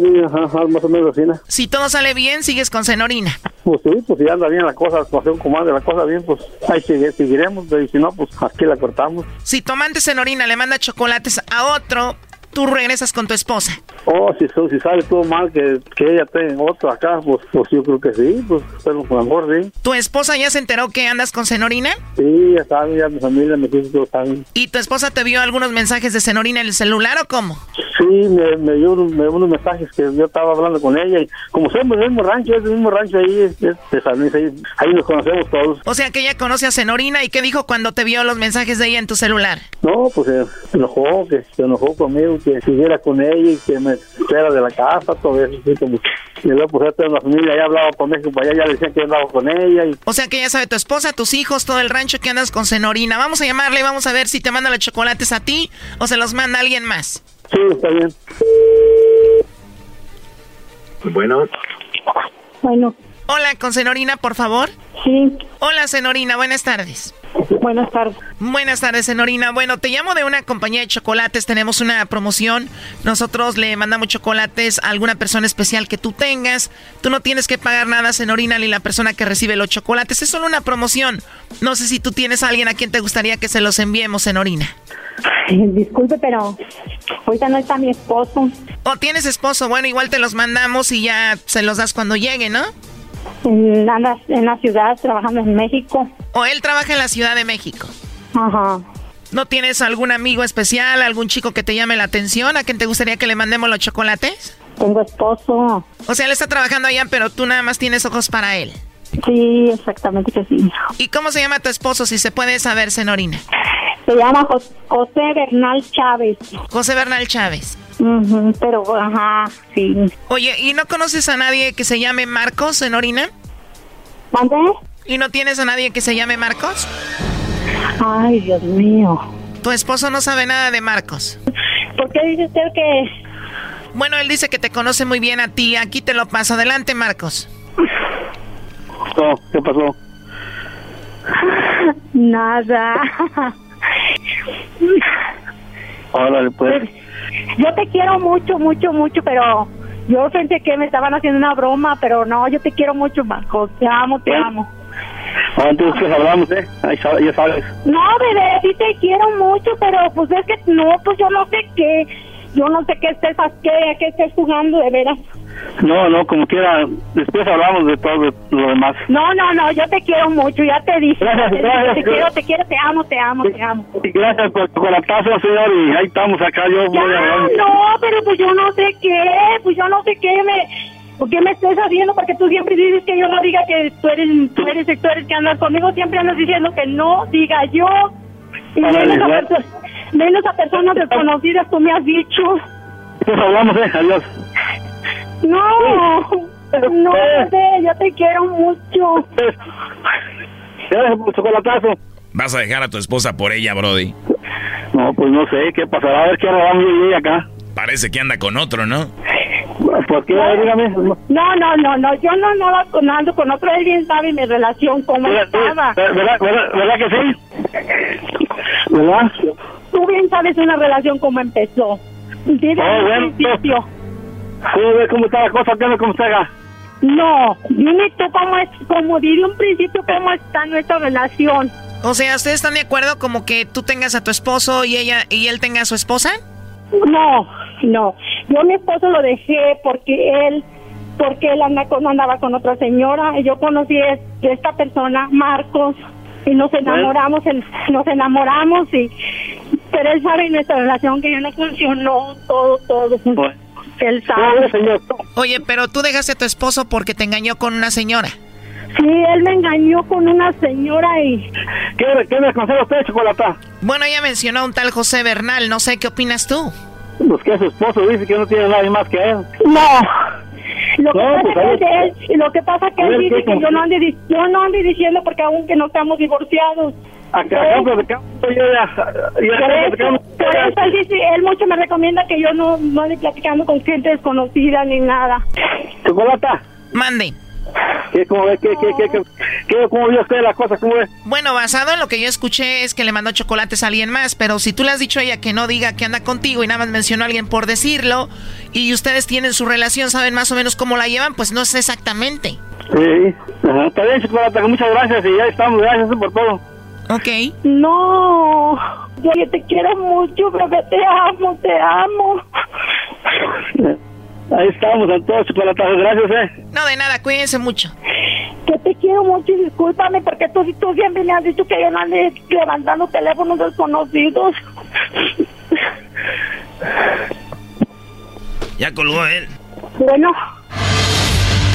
ajá, más o menos ¿no? Si todo sale bien, sigues con Senorina. Pues sí, pues si anda bien la cosa, pues hace un comando la cosa bien, pues ahí sigue- seguiremos, y si no, pues aquí la cortamos. Si tu amante Senorina le manda chocolates a otro, tú regresas con tu esposa. Oh, si, si sale todo mal que, que ella tenga otro acá, pues, pues yo creo que sí, pues pero lo mejor sí. ¿Tu esposa ya se enteró que andas con Senorina? Sí, ya saben, ya mi familia, mis hijos todos saben. ¿Y tu esposa te vio algunos mensajes de Senorina en el celular o cómo? Sí, me, me dio me unos mensajes que yo estaba hablando con ella. Y como somos del mismo rancho, es del mismo rancho ahí, es, de San Luis, ahí, ahí, nos conocemos todos. O sea que ella conoce a Senorina. ¿Y qué dijo cuando te vio los mensajes de ella en tu celular? No, pues se enojó, que se enojó conmigo, que siguiera con ella y que me fuera de la casa, todo eso. Así como, y luego pues ya la familia, ya hablaba con México para allá, ya decían que andaba con ella. Y... O sea que ya sabe tu esposa, tus hijos, todo el rancho que andas con Senorina. Vamos a llamarle y vamos a ver si te manda los chocolates a ti o se los manda alguien más. Sí, está bien. Bueno. Bueno. Hola, con Senorina, por favor. Sí. Hola, Senorina, buenas tardes. Buenas tardes. Buenas tardes, Senorina. Bueno, te llamo de una compañía de chocolates. Tenemos una promoción. Nosotros le mandamos chocolates a alguna persona especial que tú tengas. Tú no tienes que pagar nada, Senorina, ni la persona que recibe los chocolates. Es solo una promoción. No sé si tú tienes a alguien a quien te gustaría que se los enviemos, Senorina. Disculpe, pero ahorita no está mi esposo. ¿O tienes esposo? Bueno, igual te los mandamos y ya se los das cuando llegue, ¿no? En la ciudad trabajando en México. ¿O él trabaja en la Ciudad de México? Ajá. ¿No tienes algún amigo especial, algún chico que te llame la atención, a quien te gustaría que le mandemos los chocolates? Tengo esposo. O sea, él está trabajando allá, pero tú nada más tienes ojos para él. Sí, exactamente que sí. ¿Y cómo se llama tu esposo, si se puede saber, Senorina? Se llama José Bernal Chávez. José Bernal Chávez. pero, ajá, sí. Oye, ¿y no conoces a nadie que se llame Marcos, Senorina? ¿Mande? ¿Y no tienes a nadie que se llame Marcos? Ay, Dios mío. ¿Tu esposo no sabe nada de Marcos? ¿Por qué dice usted que...? Bueno, él dice que te conoce muy bien a ti. Aquí te lo paso. Adelante, Marcos. ¿Qué pasó? [LAUGHS] Nada. [LAUGHS] Órale, pues. Yo te quiero mucho, mucho, mucho, pero yo pensé que me estaban haciendo una broma, pero no, yo te quiero mucho, Marco. Te amo, te amo. Ah, entonces pues, hablamos, ¿eh? Ahí ya sabes. No, bebé, sí te quiero mucho, pero pues es que no, pues yo no sé qué. Yo no sé qué estés, qué, qué estés jugando, de veras. No, no, como quiera. Después hablamos de todo lo demás. No, no, no, yo te quiero mucho, ya te dije. Gracias, te, gracias, te quiero, te quiero, te amo, te amo, te amo. Gracias por tu colatazo, señor, y ahí estamos acá. Yo ya, voy a No, pero pues yo no sé qué, pues yo no sé qué me... ¿Por qué me estás haciendo? Porque tú siempre dices que yo no diga que tú eres, tú eres, tú eres que andas conmigo. Siempre andas diciendo que no diga yo. Y menos, a menos a personas desconocidas tú me has dicho. Pues hablamos, eh. Adiós. No, no, sé, yo te quiero mucho. Gracias por chocolatazo. ¿Vas a dejar a tu esposa por ella, Brody? No, pues no sé, ¿qué pasará? A ver qué hará y acá. Parece que anda con otro, ¿no? ¿Por qué? Dígame. No, no, no, no, yo no, no ando con otro, él bien sabe mi relación, cómo estaba. ¿Verdad, verdad, verdad que sí? ¿Verdad? Tú bien sabes una relación cómo empezó. Desde oh, bueno, principio. ¿Cómo cómo está la cosa? ¿Cómo está No, dime tú cómo es, como di un principio, cómo está nuestra relación. O sea, ¿ustedes están de acuerdo como que tú tengas a tu esposo y ella y él tenga a su esposa? No, no. Yo a mi esposo lo dejé porque él porque él andaba con otra señora y yo conocí a esta persona, Marcos, y nos enamoramos, nos enamoramos y pero él sabe nuestra relación que ya no funcionó todo, todo. Él sabe. Oye, pero tú dejaste a tu esposo porque te engañó con una señora. Sí, él me engañó con una señora y... ¿Qué, qué me aconseja usted, Chocolata? Bueno, ella mencionó a un tal José Bernal, no sé qué opinas tú. Pues que su esposo dice que no tiene nadie más que él. No. Lo que, pasa pues, que él, lo que pasa que él dice que yo no, ande, yo no ande diciendo porque aún que no estamos divorciados. Acá, acá, yo ya, por eso él, dice, él mucho me recomienda que yo no, no ande platicando con gente desconocida ni nada. Chocolata. Mande. ¿Qué, cómo ve, qué, qué, qué, qué, cómo vio usted la cosa? ¿Cómo ve? Bueno, basado en lo que yo escuché es que le mandó chocolates a alguien más, pero si tú le has dicho a ella que no diga que anda contigo y nada más mencionó a alguien por decirlo, y ustedes tienen su relación, saben más o menos cómo la llevan, pues no sé exactamente. Sí, está bien, chocolate, muchas gracias y ya estamos, gracias por todo. Ok. No, yo te quiero mucho, bebé, te amo, te amo. Ahí estamos, entonces, chocolatazo, gracias, eh. No, de nada, cuídense mucho. Que te quiero mucho y discúlpame porque tú, tú siempre me has dicho que yo no ande levantando teléfonos desconocidos. Ya colgó él. Bueno.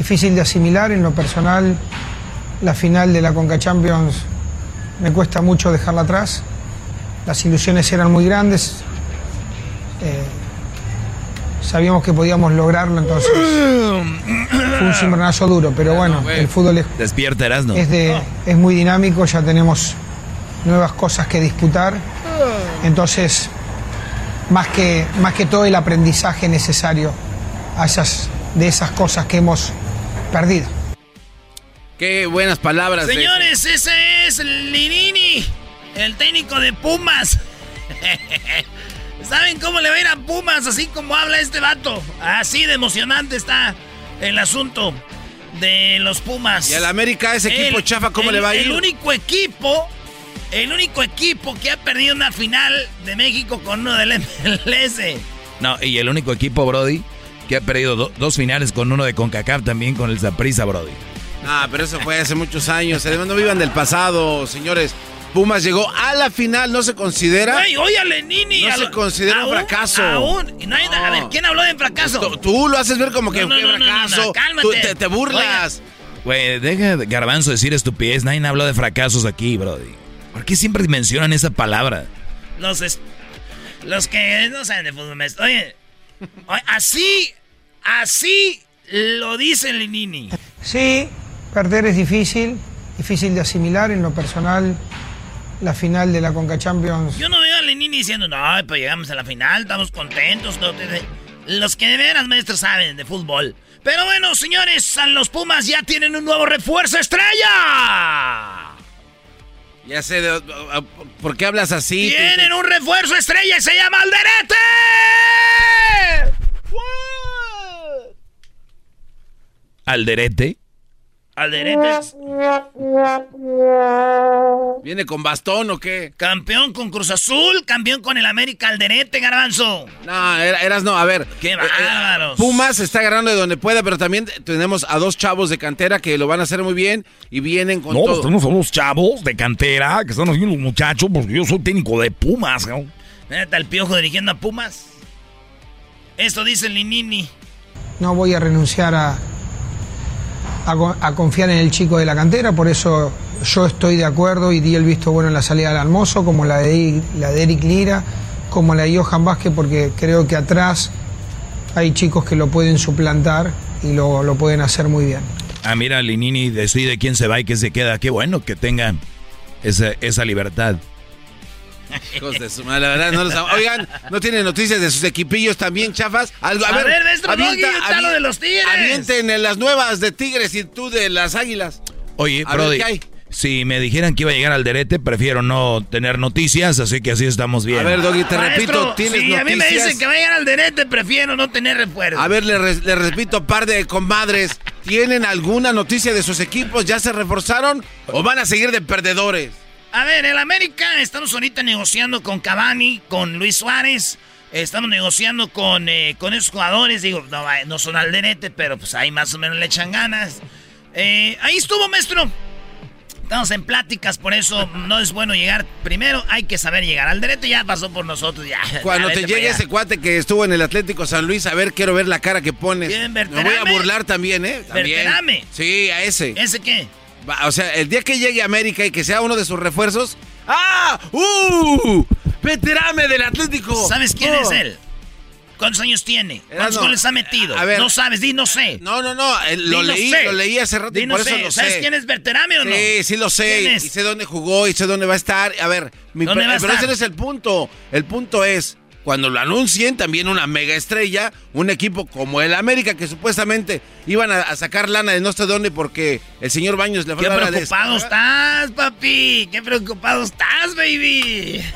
difícil de asimilar. En lo personal, la final de la Conca Champions me cuesta mucho dejarla atrás. Las ilusiones eran muy grandes. Eh, sabíamos que podíamos lograrlo, entonces fue un cimbronazo duro, pero bueno, el fútbol es, Despierta, Erasno. es, de, es muy dinámico, ya tenemos nuevas cosas que disputar, entonces más que, más que todo el aprendizaje necesario a esas, de esas cosas que hemos perdido. Qué buenas palabras. de- Señores, ese es Linini, el técnico de Pumas. [LAUGHS] ¿Saben cómo le va a ir a Pumas? Así como habla este vato. Así de emocionante está el asunto de los Pumas. Y al América, ese equipo El- chafa, ¿cómo el- le va a ir? El único equipo, el único equipo que ha perdido una final de México con uno del [LAUGHS] MLS. No, y el único equipo, Brody, que ha perdido do- dos finales con uno de CONCACAF también con el Zaprisa, Brody. Ah, pero eso fue hace muchos años. Además, no vivan del pasado, señores. Pumas llegó a la final, no se considera. Ay, oye a Lenini. No a se lo- considera un fracaso. Aún. Y no hay- A ver, ¿quién habló de fracaso? Tú, tú lo haces ver como que No, no, fue no, no, no, fracaso. no, cálmate. Tú te, te burlas. Güey, deja de Garbanzo decir estupidez. Nadie habla de fracasos aquí, Brody. ¿Por qué siempre mencionan esa palabra? Los, es- los que no saben de fútbol. oye, así, así lo dice Lenini. Sí, perder es difícil, difícil de asimilar. En lo personal, la final de la Conca Champions Yo no veo a Lenini diciendo, no, pues llegamos a la final, estamos contentos. Los que de veras, maestros, saben de fútbol. Pero bueno, señores, los Pumas ya tienen un nuevo refuerzo estrella. Ya sé, de- ¿por qué hablas así? Tienen un refuerzo estrella y se llama Alderete. ¿Alderete? Alderete. ¿Viene con bastón o qué? Campeón con Cruz Azul, campeón con el América Alderete, Garbanzo. No, era- eras no, a ver. ¡Qué eh, eh, bárbaros! Pumas está agarrando de donde pueda, pero también tenemos a dos chavos de cantera que lo van a hacer muy bien y vienen con No, pues todo. tenemos a unos chavos de cantera que están haciendo los muchachos porque yo soy técnico de Pumas, ¿no? Neta, el piojo dirigiendo a Pumas. Esto dice Linini. no voy a renunciar a, a, a confiar en el chico de la cantera, por eso yo estoy de acuerdo y di el visto bueno en la salida del almozo, como la de, la de Eric Lira, como la de Johan Vázquez, porque creo que atrás hay chicos que lo pueden suplantar y lo, lo pueden hacer muy bien. Ah, mira, Linini decide quién se va y quién se queda. Qué bueno que tengan esa, esa libertad. [LAUGHS] Hijos de su madre, la verdad, no los am- Oigan, ¿no tienen noticias de sus equipillos también, chafas? Algo, a, A ver, ver, maestro Doggy, está avi- lo de los Tigres. Avienten en las nuevas de Tigres y tú de las Águilas. Oye, A ver, ¿qué hay? si me dijeran que iba a llegar Alderete, prefiero no tener noticias, así que así estamos bien. A ver, Doggy, te Maestro, repito, ¿tienes si a mí me noticias? dicen que vayan al Derete, prefiero no tener refuerzo. A ver, le, re- le repito, par de comadres, ¿tienen alguna noticia de sus equipos? ¿Ya se reforzaron o van a seguir de perdedores? A ver, el América, estamos ahorita negociando con Cavani, con Luis Suárez. Estamos negociando con, eh, con esos jugadores. Digo, no, no son alderete, pero pues ahí más o menos le echan ganas. Eh, ahí estuvo, maestro. Estamos en pláticas, por eso no es bueno llegar primero. Hay que saber llegar. Alderete ya pasó por nosotros. Ya, [LAUGHS] Cuando ya te llegue ese cuate que estuvo en el Atlético San Luis, a ver, quiero ver la cara que pones. ¿Quién, Me voy a burlar también, ¿eh? También. Sí, a ese. ¿Ese qué? O sea, el día que llegue a América y que sea uno de sus refuerzos. ¡Ah! ¡Uh! ¡Veterame del Atlético! ¿Sabes quién Oh. es él? ¿Cuántos años tiene? Era, ¿Cuántos no, goles ha metido? a ver. no sabes, di no sé. No, no, no, eh, lo leí, sé. lo leí hace rato Di y no por eso sé. lo ¿Sabes quién es Berterame o no? Sí, sí lo sé. Y sé dónde jugó y sé dónde va a estar. A ver, mi ¿Dónde va a pero estar? ese no es el punto. El punto es, cuando lo anuncien, también una mega estrella, un equipo como el América, que supuestamente iban a, a sacar lana de no sé dónde porque el señor Baños le Qué fue a la preocupado estás, papi. Qué preocupado estás, baby. [LAUGHS]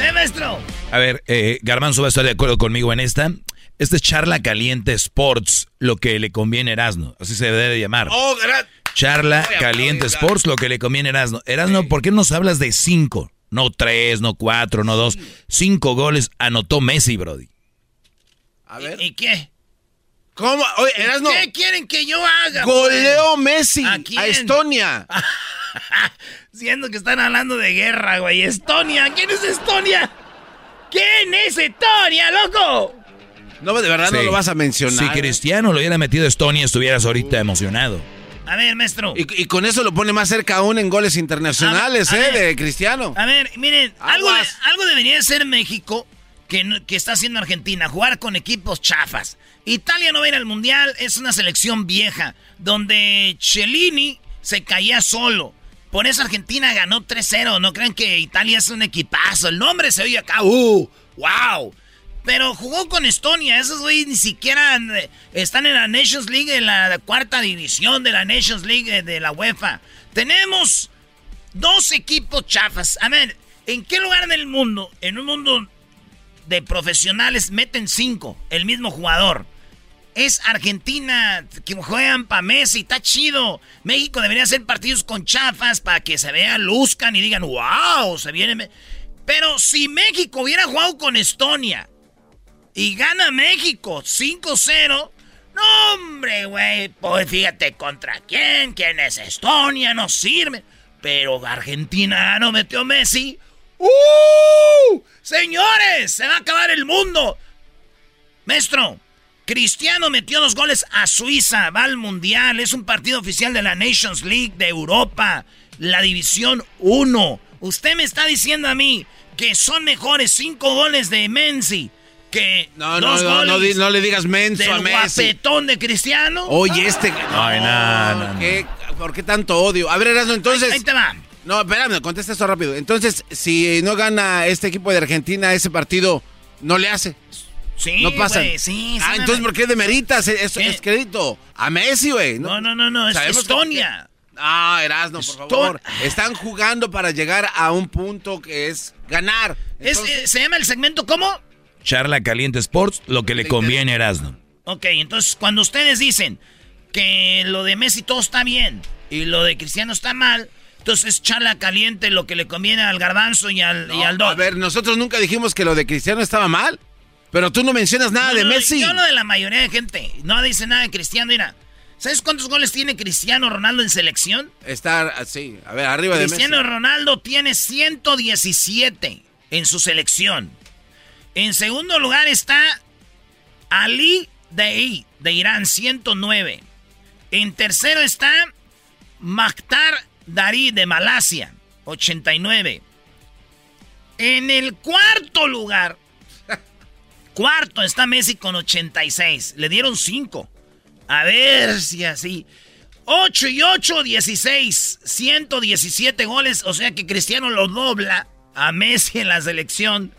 ¿Eh, maestro? A ver, eh, Garbanzo va a estar de acuerdo conmigo en esta. Esta es Charla Caliente Sports, lo que le conviene a Erasno. Así se debe de llamar. Oh, Charla Caliente Sports, lo que le conviene a Erasno. Erasno, ¿por qué nos hablas de cinco? No tres, no cuatro, no dos. Cinco goles anotó Messi, Brody. A ver. ¿Y qué? ¿Cómo? Oye. ¿Qué quieren que yo haga? Goleó? Messi ¿A? Estonia. [LAUGHS] Siendo que están hablando de guerra, güey. Estonia. ¿Quién es Estonia? ¿Quién es Estonia, loco? No, de verdad no lo vas a mencionar. Si Cristiano lo hubiera metido a Estonia, estuvieras ahorita emocionado. A ver, maestro. Y, y con eso lo pone más cerca aún en goles internacionales, ver, ¿eh? ver. De Cristiano. A ver, miren, algo, de- algo debería ser México que, que está haciendo Argentina, jugar con equipos chafas. Italia no va a ir al Mundial, es una selección vieja, donde Cellini se caía solo. Por eso Argentina ganó 3-0. No crean que Italia es un equipazo. El nombre se oye acá, ¡uh! ¡Wow! Pero jugó con Estonia. Esos güeyes ni siquiera eh, están en la Nations League, en la cuarta división de la Nations League eh, de la UEFA. Tenemos dos equipos chafas. A ver, ¿en qué lugar del mundo, en un mundo de profesionales, meten cinco el mismo jugador? Es Argentina que juegan para Messi, está chido. México debería hacer partidos con chafas para que se vean, luzcan y digan, wow, se viene. Me-". Pero si México hubiera jugado con Estonia y gana México 5-0, no, hombre, güey, pues fíjate contra quién, quién es Estonia, no sirve. Pero Argentina no metió Messi. ¡Uh! Señores, se va a acabar el mundo. Maestro, Cristiano metió dos goles a Suiza, va al Mundial, es un partido oficial de la Nations League de Europa, la División 1. Usted me está diciendo a mí que son mejores cinco goles de Menzi que No, no, no, no, le digas menso del a Messi. guapetón de Cristiano. Oye, este. Ay, no, no, no. ¿qué? ¿Por qué tanto odio? A ver, Erasmo, entonces. Ahí te va. No, espérame, contesta esto rápido. Entonces, si no gana este equipo de Argentina ese partido, no le hace. Sí, no pasa. güey, sí, Ah, sí, entonces, ¿por qué demeritas? Es, es crédito. A Messi, güey. No, no, no, no, es Sabemos que- Estonia. Ah, Erasmo, por favor. Están jugando para llegar a un punto que es ganar. Es, eh, ¿Se llama el segmento cómo? Charla Caliente Sports, lo que le conviene a Erasno. Ok, entonces cuando ustedes dicen que lo de Messi todo está bien y lo de Cristiano está mal, entonces charla caliente lo que le conviene al garbanzo y al, y al A ver, nosotros nunca dijimos que lo de Cristiano estaba mal. Pero tú no mencionas nada No, de no, Messi. Yo lo de la mayoría de gente. No dice nada de Cristiano. Mira, ¿sabes cuántos goles tiene Cristiano Ronaldo en selección? Estar así, a ver, arriba de Cristiano Messi. Ronaldo tiene 117 en su selección. En segundo lugar está Ali Dei de Irán, 109. En tercero está Maktar Dari de Malasia, 89. En el cuarto lugar, [LAUGHS] cuarto está Messi con 86. Le dieron 5. A ver si así. 8 y 8, 16. 117 goles. O sea que Cristiano lo dobla a Messi en la selección.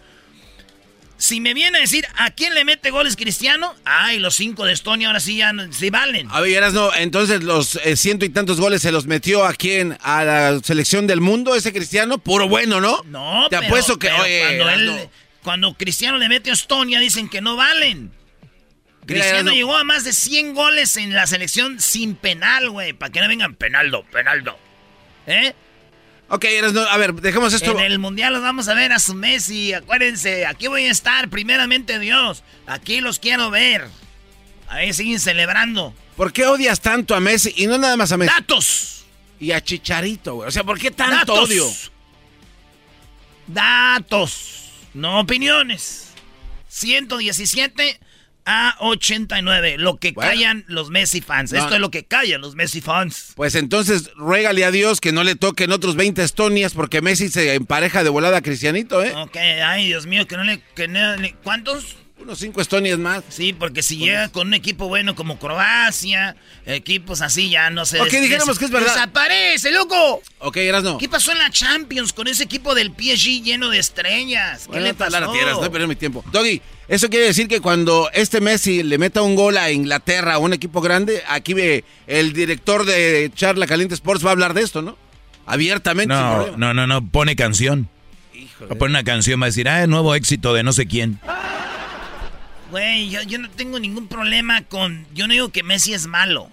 Si me viene a decir a quién le mete goles Cristiano, ay, los 5 de Estonia ahora sí ya no- sí valen. A ver, Erasno, entonces los eh, ciento y tantos goles se los metió a quién? A la selección del mundo, ese Cristiano, puro bueno, ¿no? No, Te pero- apuesto que, pero oye, cuando, él- cuando Cristiano le mete a Estonia dicen que no valen. Cristiano llegó a más de 100 goles en la selección sin penal, güey. Para que no vengan penaldo, penaldo. ¿Eh? Ok, a ver, dejemos esto. En el mundial los vamos a ver a su Messi. Acuérdense, aquí voy a estar, primeramente Dios. Aquí los quiero ver. Ahí siguen celebrando. ¿Por qué odias tanto a Messi? Y no nada más a Messi. ¡Datos! Y a Chicharito, güey. O sea, ¿por qué tanto Datos. odio? Datos, no opiniones. 117 A89, lo que callan los Messi fans. Esto es lo que callan los Messi fans. Pues entonces, ruégale a Dios que no le toquen otros 20 Estonias porque Messi se empareja de volada a Cristianito, ¿eh? Ok, ay, Dios mío, que no le... Que no le- ¿Cuántos? Unos 5 Estonias más. Sí, porque si llega con un equipo bueno como Croacia, equipos así ya no se... Ok, dijéramos que es verdad. ¡Desaparece, loco! Ok, Erasno. ¿Qué pasó en la Champions con ese equipo del PSG lleno de estrellas? ¿Qué Bueno, le no pasó? la tierra, estoy perdiendo mi tiempo. Doggy, eso quiere decir que cuando este Messi le meta un gol a Inglaterra, a un equipo grande, aquí ve el director de Charla Caliente Sports va a hablar de esto, ¿no? Abiertamente. No, no, no, no, pone canción. Va a poner una canción, va a decir, ah, nuevo éxito de no sé quién. Güey, yo, yo no tengo ningún problema con... Yo no digo que Messi es malo.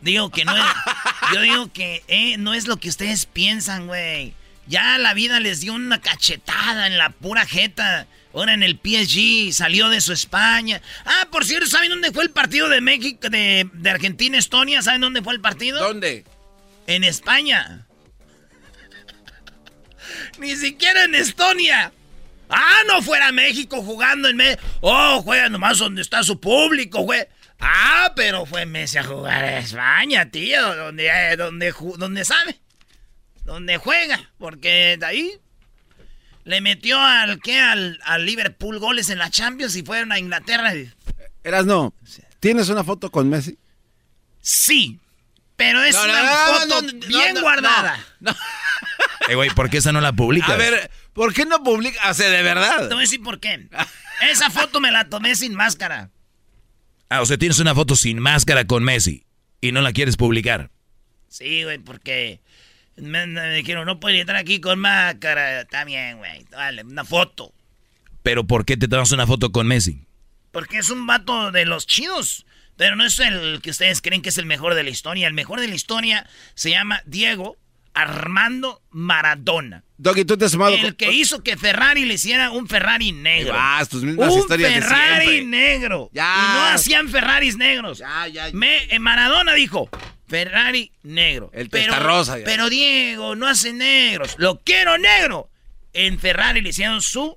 Digo que no es... [LAUGHS] yo digo que eh, no es lo que ustedes piensan, güey. Ya la vida les dio una cachetada en la pura jeta. Ahora en el PSG, salió de su España. Ah, por cierto, ¿saben dónde fue el partido de México, de, de Argentina-Estonia? ¿Saben dónde fue el partido? ¿Dónde? En España. [LAUGHS] Ni siquiera en Estonia. Ah, no fuera México jugando en México. Oh, juega nomás donde está su público, güey. Ah, pero fue Messi a jugar a España, tío. Donde, eh, donde, donde sabe. Donde juega. Porque de ahí le metió al, ¿qué? Al, al Liverpool goles en la Champions y fueron a Inglaterra. Erasno, ¿tienes una foto con Messi? Sí. Pero es No, no, una no, foto no, no, bien no, guardada. [LAUGHS] Eh, güey, ¿por qué esa no la publicas? A ver, ¿por qué no publica? O sea, de verdad. Te voy a decir por qué. Esa foto me la tomé sin máscara. Ah, o sea, tienes una foto sin máscara con Messi y no la quieres publicar. Sí, güey, porque me, me dijeron, no puedes entrar aquí con máscara. Está bien, güey. Dale, una foto. Pero ¿por qué te tomas una foto con Messi? Porque es un vato de los chidos. Pero no es el que ustedes creen que es el mejor de la historia. El mejor de la historia se llama Diego Armando Maradona. Doggy, tú te has sumado El con- que hizo que Ferrari le hiciera un Ferrari negro. vas, tus mismas un historias Ferrari negro. Ya. Y no hacían Ferraris negros. Me, eh, Maradona dijo, Ferrari negro. El pero, ya. pero Diego, no hace negros. Lo quiero negro. En Ferrari le hicieron su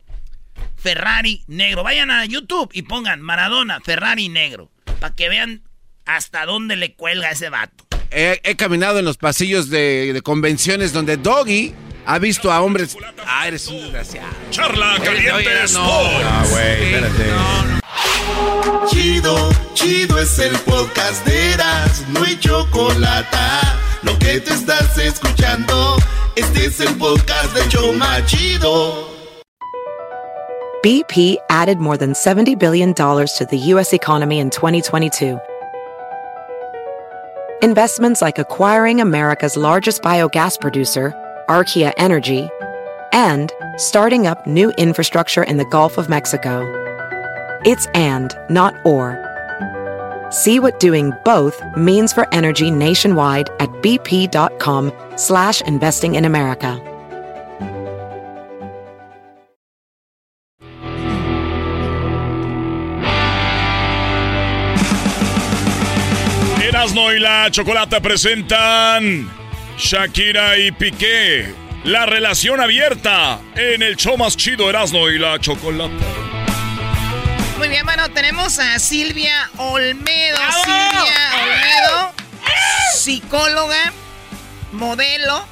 Ferrari negro. Vayan a YouTube y pongan Maradona Ferrari negro. Para que vean hasta dónde le cuelga ese vato. He, he caminado en los pasillos de, de convenciones donde Doggy ha visto a hombres. Ah, eres un desgraciado. Charla caliente no. Sports. Ah, güey, espérate. Chido, chido es el podcast de Eras, no hay chocolate. Lo que te estás escuchando, este es el podcast de Choma Chido. BP added more than $70 billion to the U.S. economy in 2022. Investments like acquiring America's largest biogas producer, Archaea Energy, and starting up new infrastructure in the Gulf of Mexico. It's and, not or. See what doing both means for energy nationwide at bp.com slash investing in America. Erasno y la Chocolata presentan Shakira y Piqué. La relación abierta en el show más chido Erasno y la Chocolata. Muy bien, bueno, tenemos a Silvia Olmedo. Silvia Olmedo, psicóloga, modelo,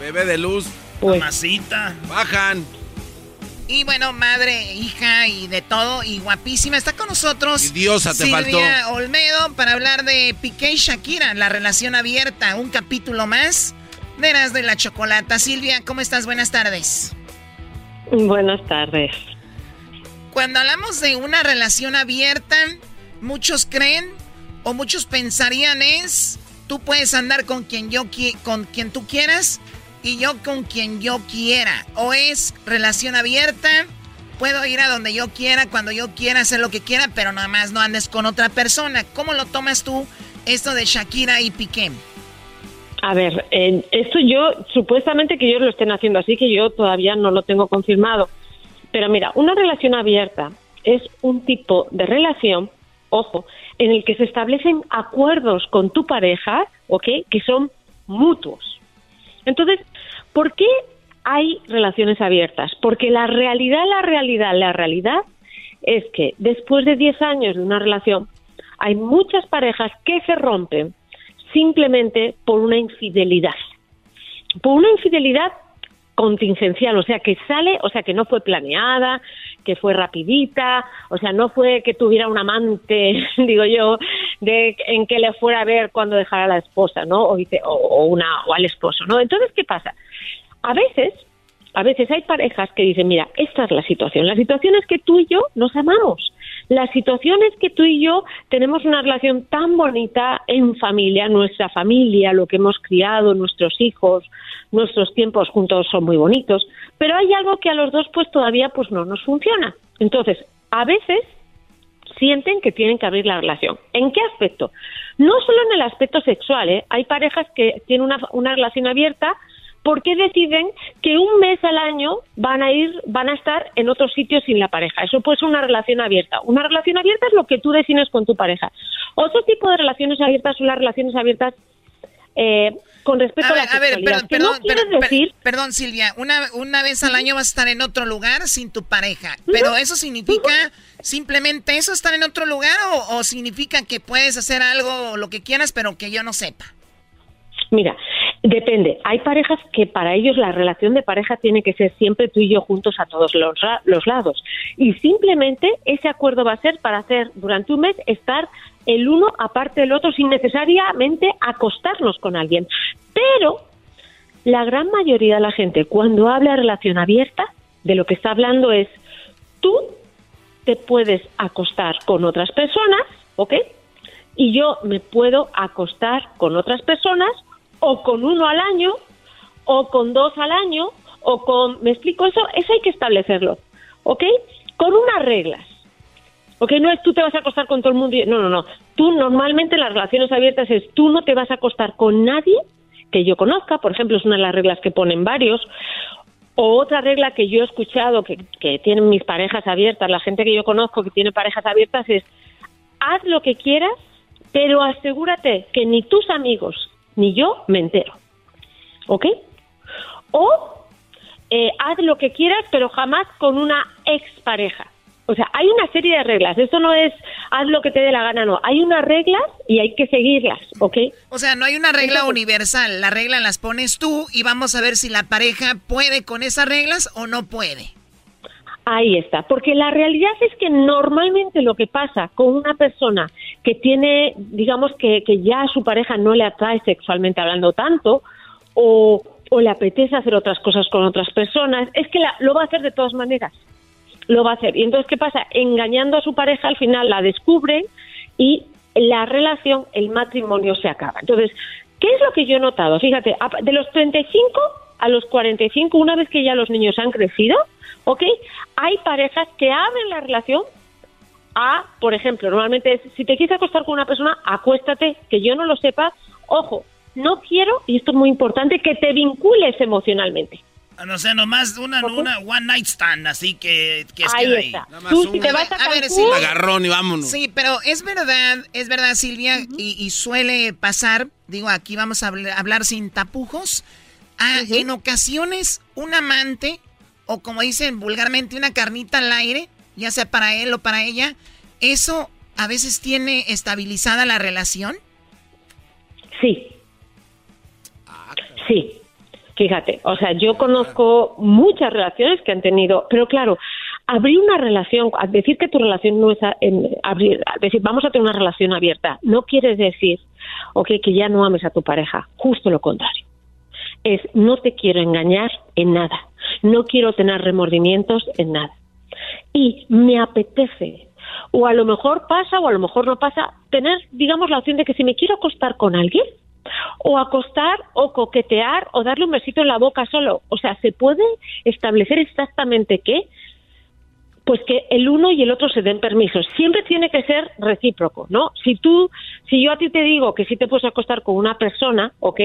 Bebé de luz. mamacita. Bajan. Y bueno, madre, hija y de todo, y guapísima. Está con nosotros. Y diosa te Silvia faltó. Olmedo para hablar de Piqué y Shakira, la relación abierta. Un capítulo más de Eras de la Chocolata. Silvia, ¿cómo estás? Buenas tardes. Buenas tardes. Cuando hablamos de una relación abierta, muchos creen o muchos pensarían es tú puedes andar con quien yo con quien tú quieras y yo con quien yo quiera. O es relación abierta, puedo ir a donde yo quiera, cuando yo quiera, hacer lo que quiera, pero nada más no andes con otra persona. ¿Cómo lo tomas tú esto de Shakira y Piqué? A ver, eh, esto yo, supuestamente que ellos lo estén haciendo así, que yo todavía no lo tengo confirmado. Pero mira, una relación abierta es un tipo de relación, ojo, en el que se establecen acuerdos con tu pareja, ¿ok? Que son mutuos. Entonces, ¿por qué hay relaciones abiertas? Porque la realidad, la realidad, la realidad es que después de 10 años de una relación, hay muchas parejas que se rompen simplemente por una infidelidad. Por una infidelidad contingencial, o sea, que sale, o sea, que no fue planeada, que fue rapidita, o sea, no fue que tuviera un amante, [LAUGHS] digo yo, de en que le fuera a ver cuando dejara a la esposa, ¿no? O, dice, o, o una o al esposo, ¿no? Entonces, ¿qué pasa? A veces, a veces hay parejas que dicen, mira, esta es la situación. La situación es que tú y yo nos amamos. La situación es que tú y yo tenemos una relación tan bonita en familia, nuestra familia, lo que hemos criado, nuestros hijos, nuestros tiempos juntos son muy bonitos, pero hay algo que a los dos pues todavía pues no nos funciona. Entonces, a veces sienten que tienen que abrir la relación. ¿En qué aspecto? No solo en el aspecto sexual, ¿eh? hay parejas que tienen una, una relación abierta porque deciden que un mes al año van a ir, van a estar en otro sitio sin la pareja. Eso puede ser una relación abierta. Una relación abierta es lo que tú defines con tu pareja. Otro tipo de relaciones abiertas son las relaciones abiertas eh, con respecto a, la sexualidad. ver, perdón, perdón, decir... perdón, Silvia, una, una vez al año vas a estar en otro lugar sin tu pareja, pero eso significa simplemente eso, estar en otro lugar o, o significa que puedes hacer algo, lo que quieras, pero que yo no sepa. Mira, depende. Hay parejas que para ellos la relación de pareja tiene que ser siempre tú y yo juntos a todos los, los lados. Y simplemente ese acuerdo va a ser para hacer durante un mes estar el uno aparte del otro sin necesariamente acostarnos con alguien. Pero la gran mayoría de la gente cuando habla de relación abierta, de lo que está hablando es tú te puedes acostar con otras personas, ¿ok? Y yo me puedo acostar con otras personas o con uno al año, o con dos al año, o con... ¿Me explico eso? Eso hay que establecerlo, ¿ok? Con unas reglas. ¿Ok? No es tú te vas a acostar con todo el mundo. No, no, no. Tú normalmente las relaciones abiertas es tú no te vas a acostar con nadie que yo conozca. Por ejemplo, es una de las reglas que ponen varios. O otra regla que yo he escuchado que, que tienen mis parejas abiertas, la gente que yo conozco que tiene parejas abiertas es haz lo que quieras, pero asegúrate que ni tus amigos ni yo me entero. ¿Ok? O eh, haz lo que quieras, pero jamás con una expareja. O sea, hay una serie de reglas. Esto no es haz lo que te dé la gana, no. Hay unas reglas y hay que seguirlas, ¿ok? O sea, no hay una regla universal. La regla las pones tú y vamos a ver si la pareja puede con esas reglas o no puede. Ahí está, porque la realidad es que normalmente lo que pasa con una persona que tiene, digamos que, que ya a su pareja no le atrae sexualmente hablando tanto, o, o le apetece hacer otras cosas con otras personas, es que lo va a hacer de todas maneras. Lo va a hacer. Y entonces, ¿qué pasa? Engañando a su pareja, al final la descubren y la relación, el matrimonio se acaba. Entonces, ¿qué es lo que yo he notado? Fíjate, de los 35 a los 45, una vez que ya los niños han crecido, ¿ok? Hay parejas que abren la relación a, por ejemplo, normalmente es, si te quieres acostar con una persona, acuéstate, que yo no lo sepa, ojo, no quiero, y esto es muy importante, que te vincules emocionalmente. No sé, nomás una, una one night stand, así que, que ahí está. Tú, si te vas a, a ver, sí, agarrón y vámonos. Sí, pero es verdad, es verdad, Silvia, y, y, suele pasar, digo, aquí vamos a hablar sin tapujos, Ah, en ocasiones un amante, o como dicen vulgarmente, una carnita al aire, ya sea para él o para ella, ¿eso a veces tiene estabilizada la relación? Sí. Sí. Fíjate, o sea, yo conozco muchas relaciones que han tenido, pero claro, abrir una relación, decir que tu relación no es en, abrir, decir vamos a tener una relación abierta, no quiere decir, ok, que ya no ames a tu pareja, justo lo contrario es no te quiero engañar en nada, no quiero tener remordimientos en nada. Y me apetece, o a lo mejor pasa o a lo mejor no pasa, tener, digamos, la opción de que si me quiero acostar con alguien, o acostar o coquetear o darle un besito en la boca solo. O sea, se puede establecer exactamente qué, pues que el uno y el otro se den permisos. Siempre tiene que ser recíproco, ¿no? Si tú, si yo a ti te digo que sí te puedes acostar con una persona, ¿ok?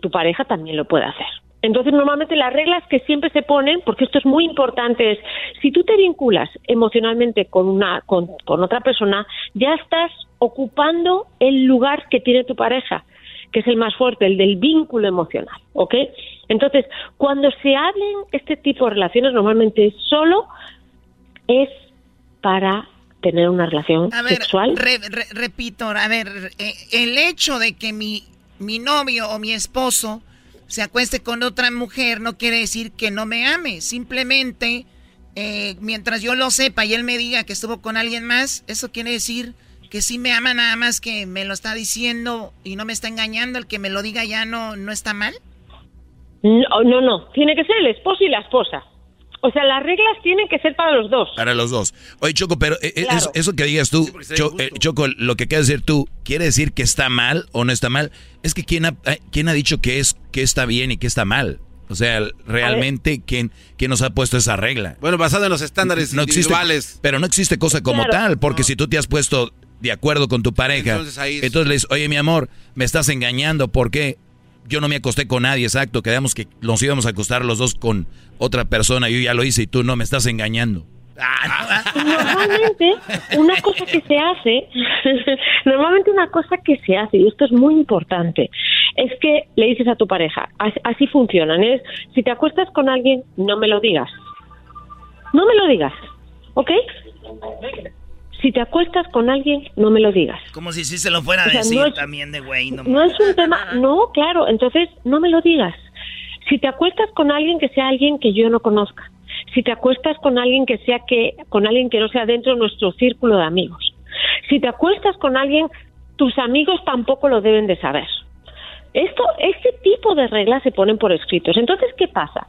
tu pareja también lo puede hacer. Entonces, normalmente las reglas que siempre se ponen, porque esto es muy importante, es si tú te vinculas emocionalmente con una con, otra persona, ya estás ocupando el lugar que tiene tu pareja, que es el más fuerte, el del vínculo emocional, ¿ok? Entonces, cuando se hablen este tipo de relaciones, normalmente solo es para tener una relación A ver, sexual. re- re- repito, a ver, eh, el hecho de que mi, mi novio o mi esposo se acueste con otra mujer no quiere decir que no me ame. Simplemente, eh, mientras yo lo sepa y él me diga que estuvo con alguien más, eso quiere decir que sí me ama nada más que me lo está diciendo y no me está engañando. El que me lo diga ya no, no está mal. No, no, no. Tiene que ser el esposo y la esposa. O sea, las reglas tienen que ser para los dos. Para los dos. Oye, Choco, pero eh, eh, Claro. eso, eso que digas tú, Cho- eh, Choco, lo que de decir tú, ¿quiere decir que está mal o no está mal? Es que ¿quién ha, eh, quién ha dicho que, es, que está bien y que está mal? O sea, realmente, ¿quién, ¿quién nos ha puesto esa regla? Bueno, basado en los estándares no existe, individuales. Pero no existe cosa como Claro. tal, porque si tú te has puesto de acuerdo con tu pareja, Entonces ahí es- entonces le dices, oye, mi amor, me estás engañando, ¿por qué? Yo no me acosté con nadie, exacto, quedamos que nos íbamos a acostar los dos con otra persona, yo ya lo hice y tú no me estás engañando. Normalmente, una cosa que se hace, [LAUGHS] normalmente una cosa que se hace, y esto es muy importante, es que le dices a tu pareja, as- así funcionan, es, si te acuestas con alguien, no me lo digas. No me lo digas, ¿ok? Si te acuestas con alguien, no me lo digas. Como si sí se lo fuera a O sea, decir no es- también de güey. No, No es un tema, [LAUGHS] no, claro, entonces no me lo digas. Si te acuestas con alguien que sea alguien que yo no conozca, si te acuestas con alguien que sea que con alguien que no sea dentro de nuestro círculo de amigos, si te acuestas con alguien, tus amigos tampoco lo deben de saber. Esto, este tipo de reglas se ponen por escritos. Entonces, ¿qué pasa?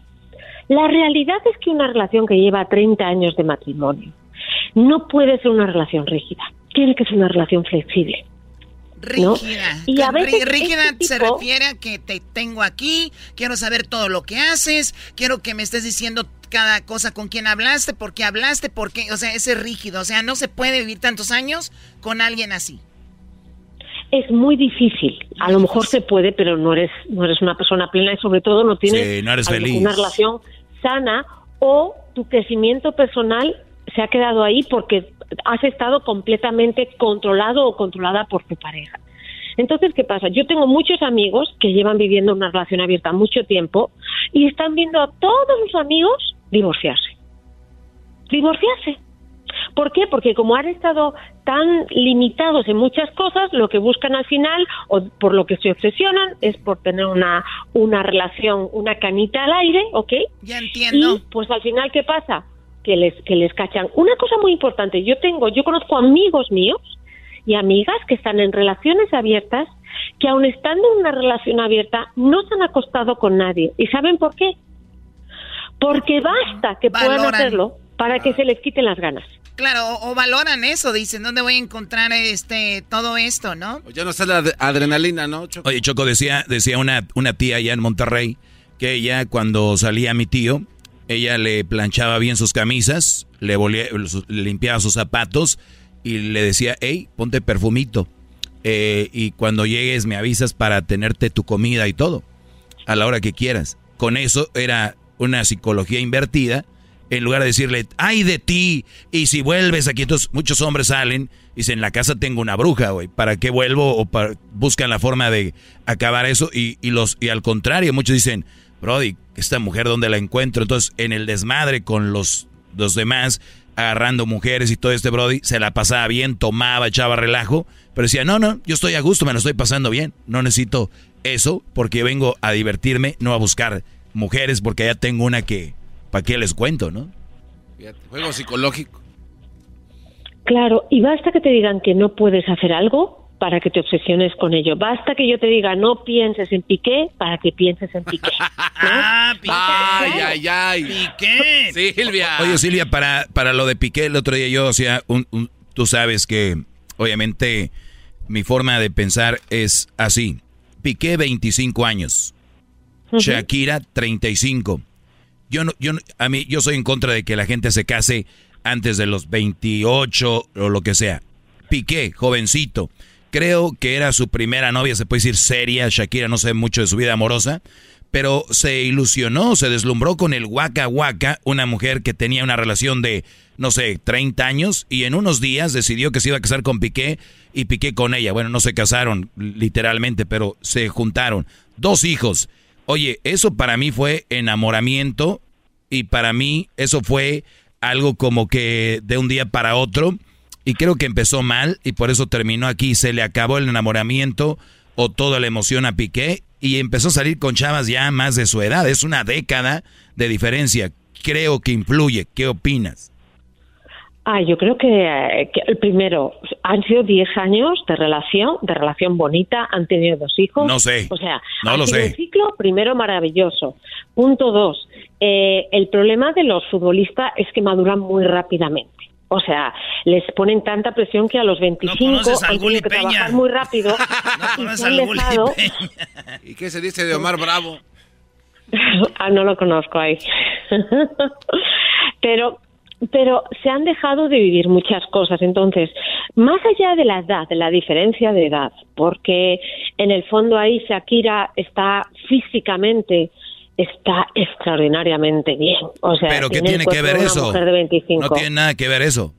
La realidad es que una relación que lleva 30 años de matrimonio no puede ser una relación rígida. Tiene que ser una relación flexible. ¿no? Rígida. Y a Rí- veces rígida este se tipo- refiere a que te tengo aquí, quiero saber todo lo que haces, quiero que me estés diciendo cada cosa con quién hablaste, por qué hablaste, por qué, o sea, ese es rígido, o sea, no se puede vivir tantos años con alguien así. es muy difícil. A lo mejor se puede, pero no eres no eres una persona plena y sobre todo no tienes Sí, no eres feliz. una relación sana o tu crecimiento personal se ha quedado ahí porque has estado completamente controlado o controlada por tu pareja. Entonces, ¿qué pasa? Yo tengo muchos amigos que llevan viviendo una relación abierta mucho tiempo y están viendo a todos sus amigos divorciarse. Divorciarse. ¿Por qué? Porque como han estado tan limitados en muchas cosas, lo que buscan al final, o por lo que se obsesionan, es por tener una, una relación, una canita al aire, ¿ok? Ya entiendo. Y pues al final, ¿qué pasa? Que les, que les cachan. Una cosa muy importante, yo tengo, yo conozco amigos míos y amigas que están en relaciones abiertas, que aun estando en una relación abierta, no se han acostado con nadie. ¿Y saben por qué? Porque basta que puedan hacerlo para que se les quiten las ganas. Claro, o, o valoran eso, dicen, ¿dónde voy a encontrar este todo esto, no? Ya no está la ad- adrenalina, ¿no? Choco? Oye, Choco, decía, decía una, una tía allá en Monterrey que ella cuando salía mi tío, ella le planchaba bien sus camisas, le, volía- le limpiaba sus zapatos y le decía, hey, ponte perfumito. eh, y cuando llegues me avisas para tenerte tu comida y todo, a la hora que quieras. Con eso era una psicología invertida. En lugar de decirle, ay de ti, y si vuelves aquí, entonces muchos hombres salen y dicen, en la casa tengo una bruja, güey, ¿para qué vuelvo? O buscan la forma de acabar eso. Y, y los, y al contrario, muchos dicen, Brody, esta mujer, ¿dónde la encuentro? Entonces, en el desmadre con los, los demás, agarrando mujeres y todo este Brody, se la pasaba bien, tomaba, echaba relajo, pero decía, no, no, yo estoy a gusto, me lo estoy pasando bien, no necesito eso porque vengo a divertirme, no a buscar mujeres porque ya tengo una que, ¿para qué les cuento, no? Fíjate, Juego psicológico. Claro, y basta que te digan que no puedes hacer algo para que te obsesiones con ello. Basta que yo te diga no pienses en Piqué para que pienses en Piqué. Ah, [LAUGHS] Ay, ay, ay. Piqué. [LAUGHS] Silvia. Oye, Silvia, para, para lo de Piqué, el otro día yo, o sea, un- un- tú sabes que obviamente mi forma de pensar es así. Piqué, 25 años. Shakira, 35. Yo no, yo a mí, yo soy en contra de que la gente se case antes de los 28 o lo que sea. Piqué, jovencito. Creo que era su primera novia, se puede decir seria. Shakira no sé mucho de su vida amorosa, pero se ilusionó, se deslumbró con el Waka Waka, una mujer que tenía una relación de, no sé, 30 años, y en unos días decidió que se iba a casar con Piqué y Piqué con ella. Bueno, no se casaron literalmente, pero se juntaron. Dos hijos. Oye, eso para mí fue enamoramiento y para mí eso fue algo como que de un día para otro. Y creo que empezó mal y por eso terminó aquí. Se le acabó el enamoramiento o toda la emoción a Piqué y empezó a salir con chavas ya más de su edad. Es una década de diferencia. Creo que influye. ¿Qué opinas? Ah, yo creo que, el primero, han sido 10 años de relación, de relación bonita, han tenido dos hijos. No sé. O sea, no lo sé. un ciclo primero maravilloso. Punto dos, eh, el problema de los futbolistas es que maduran muy rápidamente. O sea, les ponen tanta presión que a los 25 han tenido que trabajar muy rápido [LAUGHS] y se han dejado... ¿Y qué se dice de Omar Bravo? [LAUGHS] ah, no lo conozco ahí. [LAUGHS] Pero pero se han dejado de vivir muchas cosas. Entonces, más allá de la edad, de la diferencia de edad, porque en el fondo ahí Shakira está físicamente está extraordinariamente bien. O sea, pero ¿qué tiene que ver eso? No tiene nada que ver eso.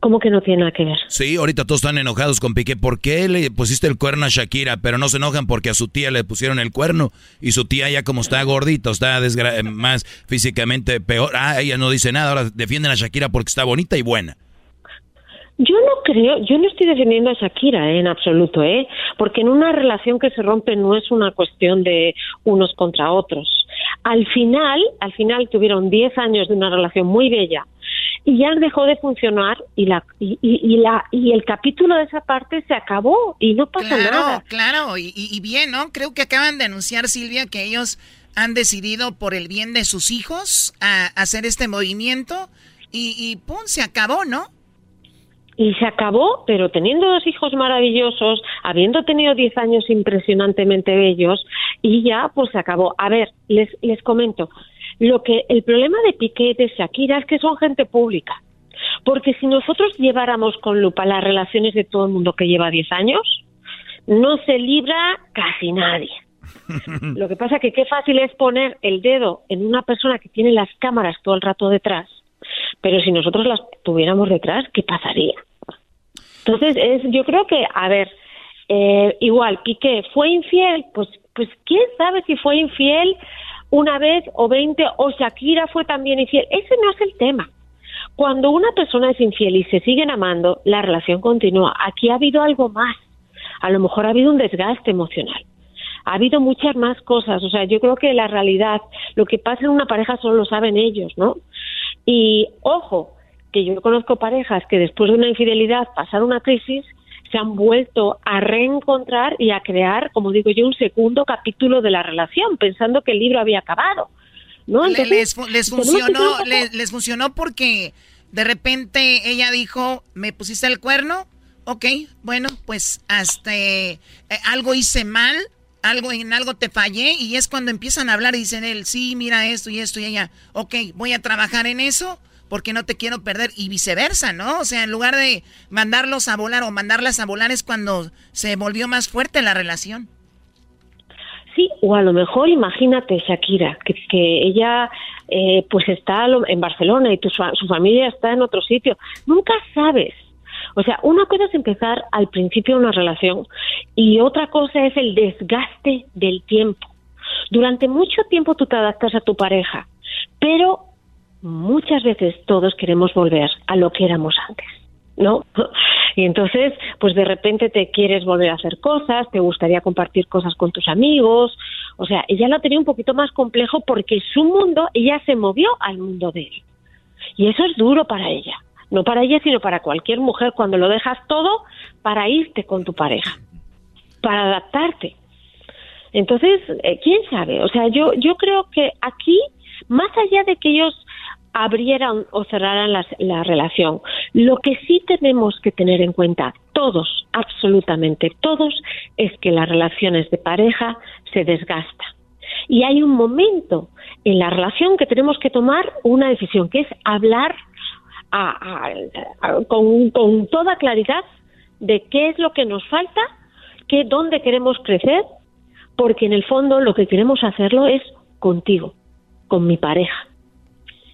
¿Cómo que no tiene nada que ver? Sí, ahorita todos están enojados con Piqué. ¿Por qué le pusiste el cuerno a Shakira? Pero no se enojan porque a su tía le pusieron el cuerno. Y su tía ya como está gordito, está más físicamente peor. Ah, ella no dice nada. Ahora defienden a Shakira porque está bonita y buena. Yo no creo, yo no estoy defendiendo a Shakira ¿eh? en absoluto, ¿eh? porque en una relación que se rompe no es una cuestión de unos contra otros. Al final, al final tuvieron 10 años de una relación muy bella y ya dejó de funcionar y la y, la y el capítulo de esa parte se acabó y no pasa nada. Claro, y, y bien, ¿no? Creo que acaban de anunciar Silvia que ellos han decidido por el bien de sus hijos a hacer este movimiento y, y pum, se acabó, ¿no? y se acabó, pero teniendo dos hijos maravillosos, habiendo tenido diez años impresionantemente bellos, y ya pues se acabó. A ver, les, les comento, lo que el problema de Piqué y de Shakira es que son gente pública. Porque si nosotros lleváramos con lupa las relaciones de todo el mundo que lleva diez años, no se libra casi nadie. [LAUGHS] Lo que pasa que qué fácil es poner el dedo en una persona que tiene las cámaras todo el rato detrás, pero si nosotros las tuviéramos detrás, ¿qué pasaría? Entonces, es, yo creo que, a ver, eh, igual, Piqué fue infiel, pues, pues quién sabe si fue infiel una vez o veinte, o Shakira fue también infiel. Ese no es el tema. Cuando una persona es infiel y se siguen amando, la relación continúa. Aquí ha habido algo más. A lo mejor ha habido un desgaste emocional. Ha habido muchas más cosas. O sea, yo creo que la realidad, lo que pasa en una pareja solo lo saben ellos, ¿no? Y ojo, que yo conozco parejas que después de una infidelidad pasan una crisis, se han vuelto a reencontrar y a crear, como digo yo, un segundo capítulo de la relación, pensando que el libro había acabado. ¿no? les, funcionó, les, funcionó porque de repente ella dijo, me pusiste el cuerno, ok, bueno, pues hasta eh, algo hice mal, algo en algo te fallé y es cuando empiezan a hablar y dicen él, sí, mira esto y esto y ella, ok, voy a trabajar en eso porque no te quiero perder y viceversa, ¿no? O sea, en lugar de mandarlos a volar o mandarlas a volar es cuando se volvió más fuerte la relación. Sí, o a lo mejor imagínate Shakira, que, que ella eh, pues está en Barcelona y tu, su familia está en otro sitio. Nunca sabes. O sea, una cosa es empezar al principio una relación y otra cosa es el desgaste del tiempo. Durante mucho tiempo tú te adaptas a tu pareja, pero muchas veces todos queremos volver a lo que éramos antes. ¿No? [LAUGHS] Y entonces, pues de repente te quieres volver a hacer cosas, te gustaría compartir cosas con tus amigos. O sea, ella lo tenía un poquito más complejo porque su mundo, ella se movió al mundo de él. Y eso es duro para ella. No para ella, sino para cualquier mujer cuando lo dejas todo para irte con tu pareja, para adaptarte. Entonces, eh, quién sabe. O sea, yo, yo creo que aquí, más allá de que ellos abrieran o cerraran la, relación. Lo que sí tenemos que tener en cuenta, todos, absolutamente todos, es que las relaciones de pareja se desgastan. Y hay un momento en la relación que tenemos que tomar una decisión, que es hablar con, con, toda claridad de qué es lo que nos falta, qué, dónde queremos crecer, porque en el fondo lo que queremos hacerlo es contigo, con mi pareja.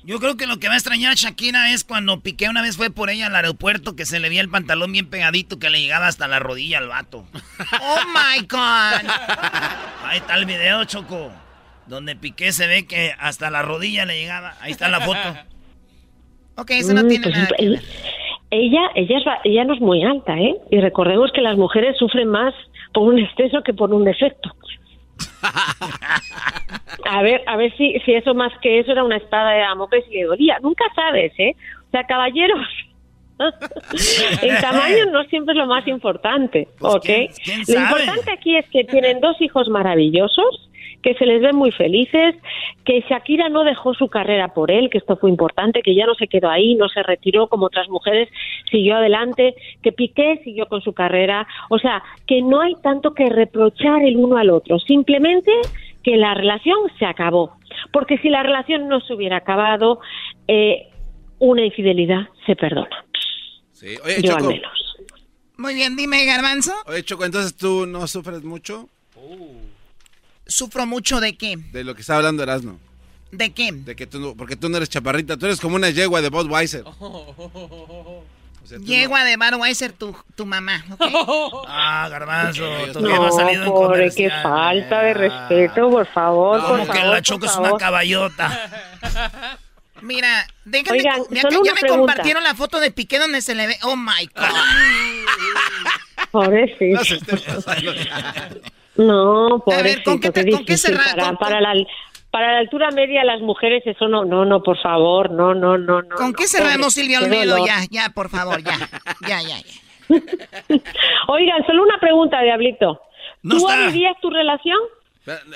Yo creo que lo que va a extrañar a Shakira es cuando Piqué una vez fue por ella al aeropuerto que se le veía el pantalón bien pegadito que le llegaba hasta la rodilla al vato. [LAUGHS] ¡Oh, my God! [LAUGHS] Ahí está el video, Choco. Donde Piqué se ve que hasta la rodilla le llegaba. Ahí está la foto. [LAUGHS] Ok, eso no Mm, tiene pues, nada que ver. Ella, ella, es ella no es muy alta, ¿eh? Y recordemos que las mujeres sufren más por un exceso que por un defecto. A ver, a ver si, si eso más que eso era una espada de Damocles y le dolía. Nunca sabes, ¿eh? O sea, caballeros, [LAUGHS] el tamaño no siempre es lo más importante, ¿ok? Pues, quién lo importante aquí es que tienen dos hijos maravillosos, que se les ven muy felices, que Shakira no dejó su carrera por él, que esto fue importante, que ya no se quedó ahí, no se retiró como otras mujeres, siguió adelante, que Piqué siguió con su carrera, o sea, que no hay tanto que reprochar el uno al otro, simplemente que la relación se acabó, porque si la relación no se hubiera acabado, eh, una infidelidad se perdona. Sí. Oye, Yo Choco. al menos. Muy bien, dime, Garbanzo. Oye, Choco, entonces tú no sufres mucho ¿Sufro mucho de qué? de lo que está hablando Erasmo. ¿De qué? De que tú no, porque tú no eres chaparrita, tú eres como una yegua de Budweiser. O sea, tú Yegua de Budweiser, tu, tu mamá. [LAUGHS] Ah, Garbanzo, No, salido pobre, qué falta de respeto, por favor, por Como que la Choco es una caballota. [LAUGHS] Mira, déjame. Oigan, solo una ya me pregunta. compartieron la foto de Piqué donde se le ve. Oh my God. [LAUGHS] Pobrecito. No, pobrecito, ¿con qué te- qué con qué cerrar? Para, ¿Con- para la, para la altura media las mujeres eso no, no, no, por favor, no, no, no, no. ¿Con no, qué cerramos, Silvia Olmedo? Ya, ya, por favor, ya. Ya, ya, ya. [LAUGHS] Oigan, solo una pregunta, Diablito. No ¿Tú abrirías tu relación?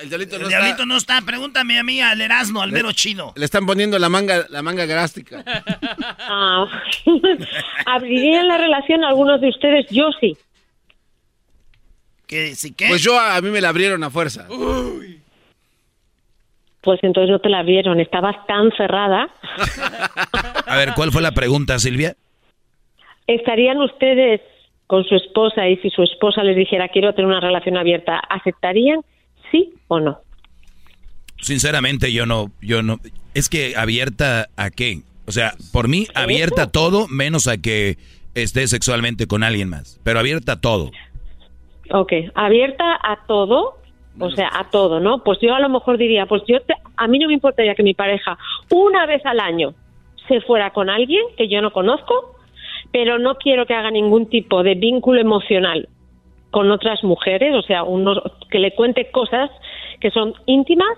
El diablito El no diablito está. no está. Pregúntame a mí, al Erasmo, al mero chido. Le están poniendo la manga, la manga grástica. Ah, [LAUGHS] ¿Abrirían la relación algunos de ustedes? Yo sí. ¿Qué, sí, qué? Pues yo a, a mí me la abrieron a fuerza. Pues entonces no te la vieron, estabas tan cerrada. [LAUGHS] A ver, ¿cuál fue la pregunta, Silvia? ¿Estarían ustedes con su esposa y si su esposa les dijera quiero tener una relación abierta, ¿aceptarían? ¿Sí o no? Sinceramente, yo no, yo no. Es que abierta a qué? O sea, por mí, abierta a todo, menos a que esté sexualmente con alguien más. Pero abierta a todo. Ok, abierta a todo, o sea, a todo, ¿no? Pues yo a lo mejor diría, pues yo, te- a mí no me importaría que mi pareja una vez al año se fuera con alguien que yo no conozco, pero no quiero que haga ningún tipo de vínculo emocional con otras mujeres, o sea, unos, que le cuente cosas que son íntimas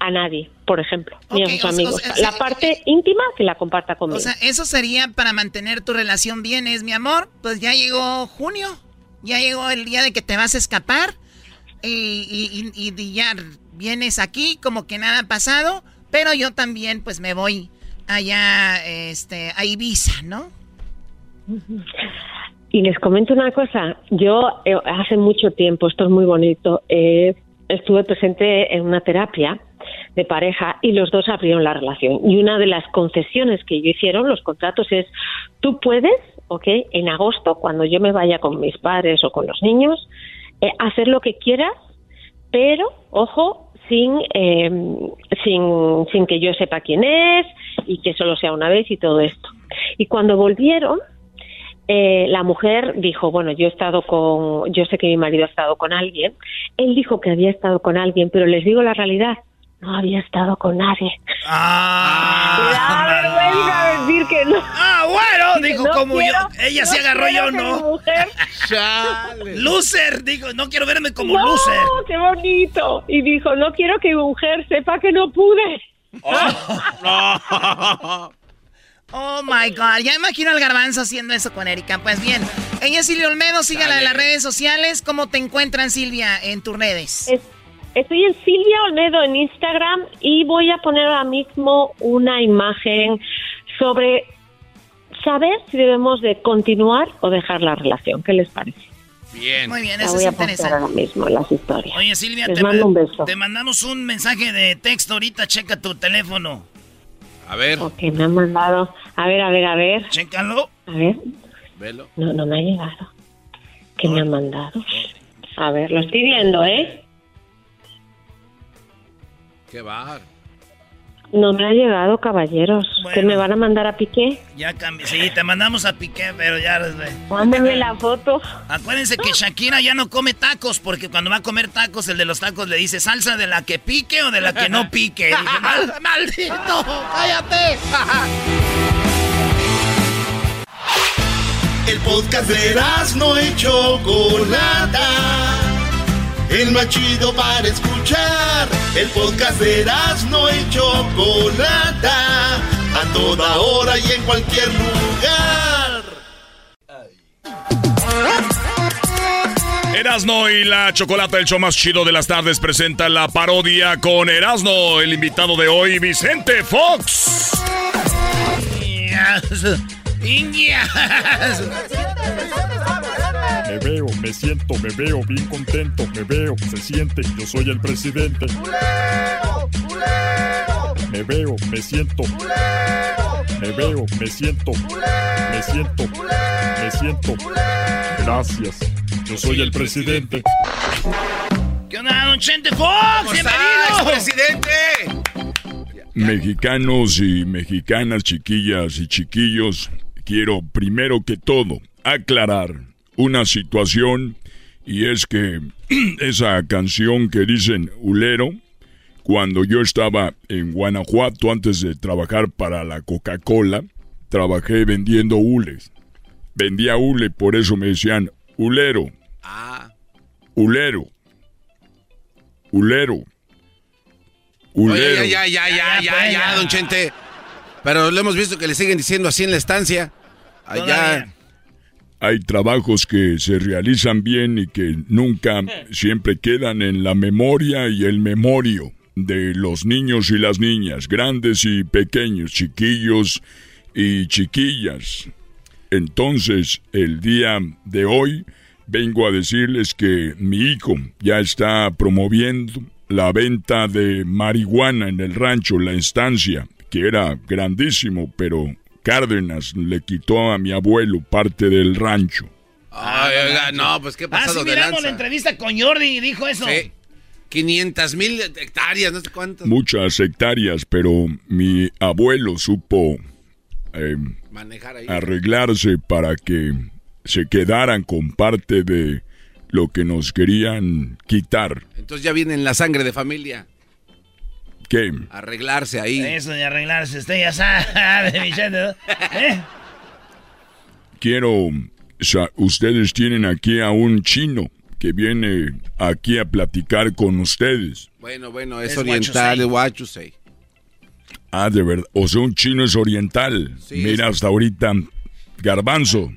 a nadie, por ejemplo, ni a sus o amigos. o sea, la parte íntima que la comparta conmigo. O sea, eso sería para mantener tu relación bien, es mi amor. Pues ya llegó junio, ya llegó el día de que te vas a escapar y, ya vienes aquí como que nada ha pasado, pero yo también pues me voy allá este, a Ibiza, ¿no? Y les comento una cosa, yo eh, hace mucho tiempo, esto es muy bonito, eh, estuve presente en una terapia de pareja y los dos abrieron la relación. Y una de las concesiones que ellos hicieron, los contratos, es, tú puedes, ¿ok? En agosto, cuando yo me vaya con mis padres o con los niños, eh, hacer lo que quieras, pero, ojo, sin, eh, sin, sin que yo sepa quién es y que solo sea una vez y todo esto. Y cuando volvieron, eh, la mujer dijo, bueno, yo he estado con, yo sé que mi marido ha estado con alguien. Él dijo que había estado con alguien, pero les digo la realidad, no había estado con nadie. Ah, Me da vergüenza decir que no. Ah, bueno, dijo No como quiero- yo. Ella se no agarró quiero yo, ¿no? mujer- [LAUGHS] Loser, dijo, no quiero verme como no, loser. qué bonito. Y dijo, no quiero que mi mujer sepa que no pude. Oh my God, ya imagino al garbanzo haciendo eso con Erika. Pues bien, ella es Silvia Olmedo, sígala en las redes sociales. ¿Cómo te encuentran, Silvia, en tus redes? Es- Estoy en Silvia Olmedo en Instagram y voy a poner ahora mismo una imagen sobre saber si debemos de continuar o dejar la relación. ¿Qué les parece? Bien. Muy bien, La eso voy es a interesante. ahora mismo en las historias. Oye, Silvia, te, mando ma- un beso. te mandamos un mensaje de texto ahorita. Checa tu teléfono. A ver, Ok, me han mandado. A ver, a ver, a ver. Chécalo. A ver. velo. No, no me ha llegado. ¿Qué me han mandado? A ver, lo estoy viendo, ¿eh? Qué bar. No me ha llegado, caballeros. ¿Que me van a mandar a Piqué? Ya cambié. Sí, te mandamos a Piqué, pero ya... Mándeme la foto. Acuérdense que Shakira ya no come tacos, porque cuando va a comer tacos, el de los tacos le dice salsa de la que pique o de la que no pique. ¡Maldito! ¡Cállate! El podcast de no hecho Chocolata el más chido para escuchar. El podcast de no y Chocolata, a toda hora y en cualquier lugar. Erasno y la Chocolata, el show más chido de las tardes, presenta la parodia con Erasno, el invitado de hoy, Vicente Fox. Me veo, me siento, me veo bien contento, me veo, se siente, yo soy el presidente. Me veo, me siento. Me veo, me siento. Me siento. Me siento. Gracias. Yo soy el presidente. ¿Qué onda, don Chente Fox? ¡Bienvenido! presidente! Mexicanos y mexicanas, chiquillas y chiquillos, quiero primero que todo aclarar una situación y es que [CLEARS THROAT] esa canción que dicen Ulero, cuando yo estaba en Guanajuato antes de trabajar para la Coca-Cola, trabajé vendiendo hules. Vendía hule, por eso me decían Ulero. Ah. Ulero. Ulero. Ulero. ya, ya, ya, ya, ya, don Chente. Pero lo hemos visto que le siguen diciendo así en la estancia. Allá. Hay trabajos que se realizan bien y que nunca siempre quedan en la memoria y el memorio de los niños y las niñas, grandes y pequeños, chiquillos y chiquillas. Entonces, el día de hoy vengo a decirles que mi hijo ya está promoviendo la venta de marihuana en el rancho, la estancia, que era grandísimo, pero Cárdenas le quitó a mi abuelo parte del rancho. Ay, oiga, no, pues qué pasó. Ah, sí, miramos la entrevista con Jordi y dijo eso. Sí. 500 mil hectáreas, no sé cuántas. Muchas hectáreas, pero mi abuelo supo eh, arreglarse para que se quedaran con parte de lo que nos querían quitar. Entonces ya viene en la sangre de familia. ¿Qué? Arreglarse ahí. Eso de arreglarse, usted ya sabe, Vicente. [LAUGHS] ¿Eh? Quiero, ustedes tienen aquí a un chino que viene aquí a platicar con ustedes. Bueno, bueno, es, oriental, es Wachusei. Ah, de verdad. O sea, un chino es oriental. Mira, hasta ahorita, Garbanzo.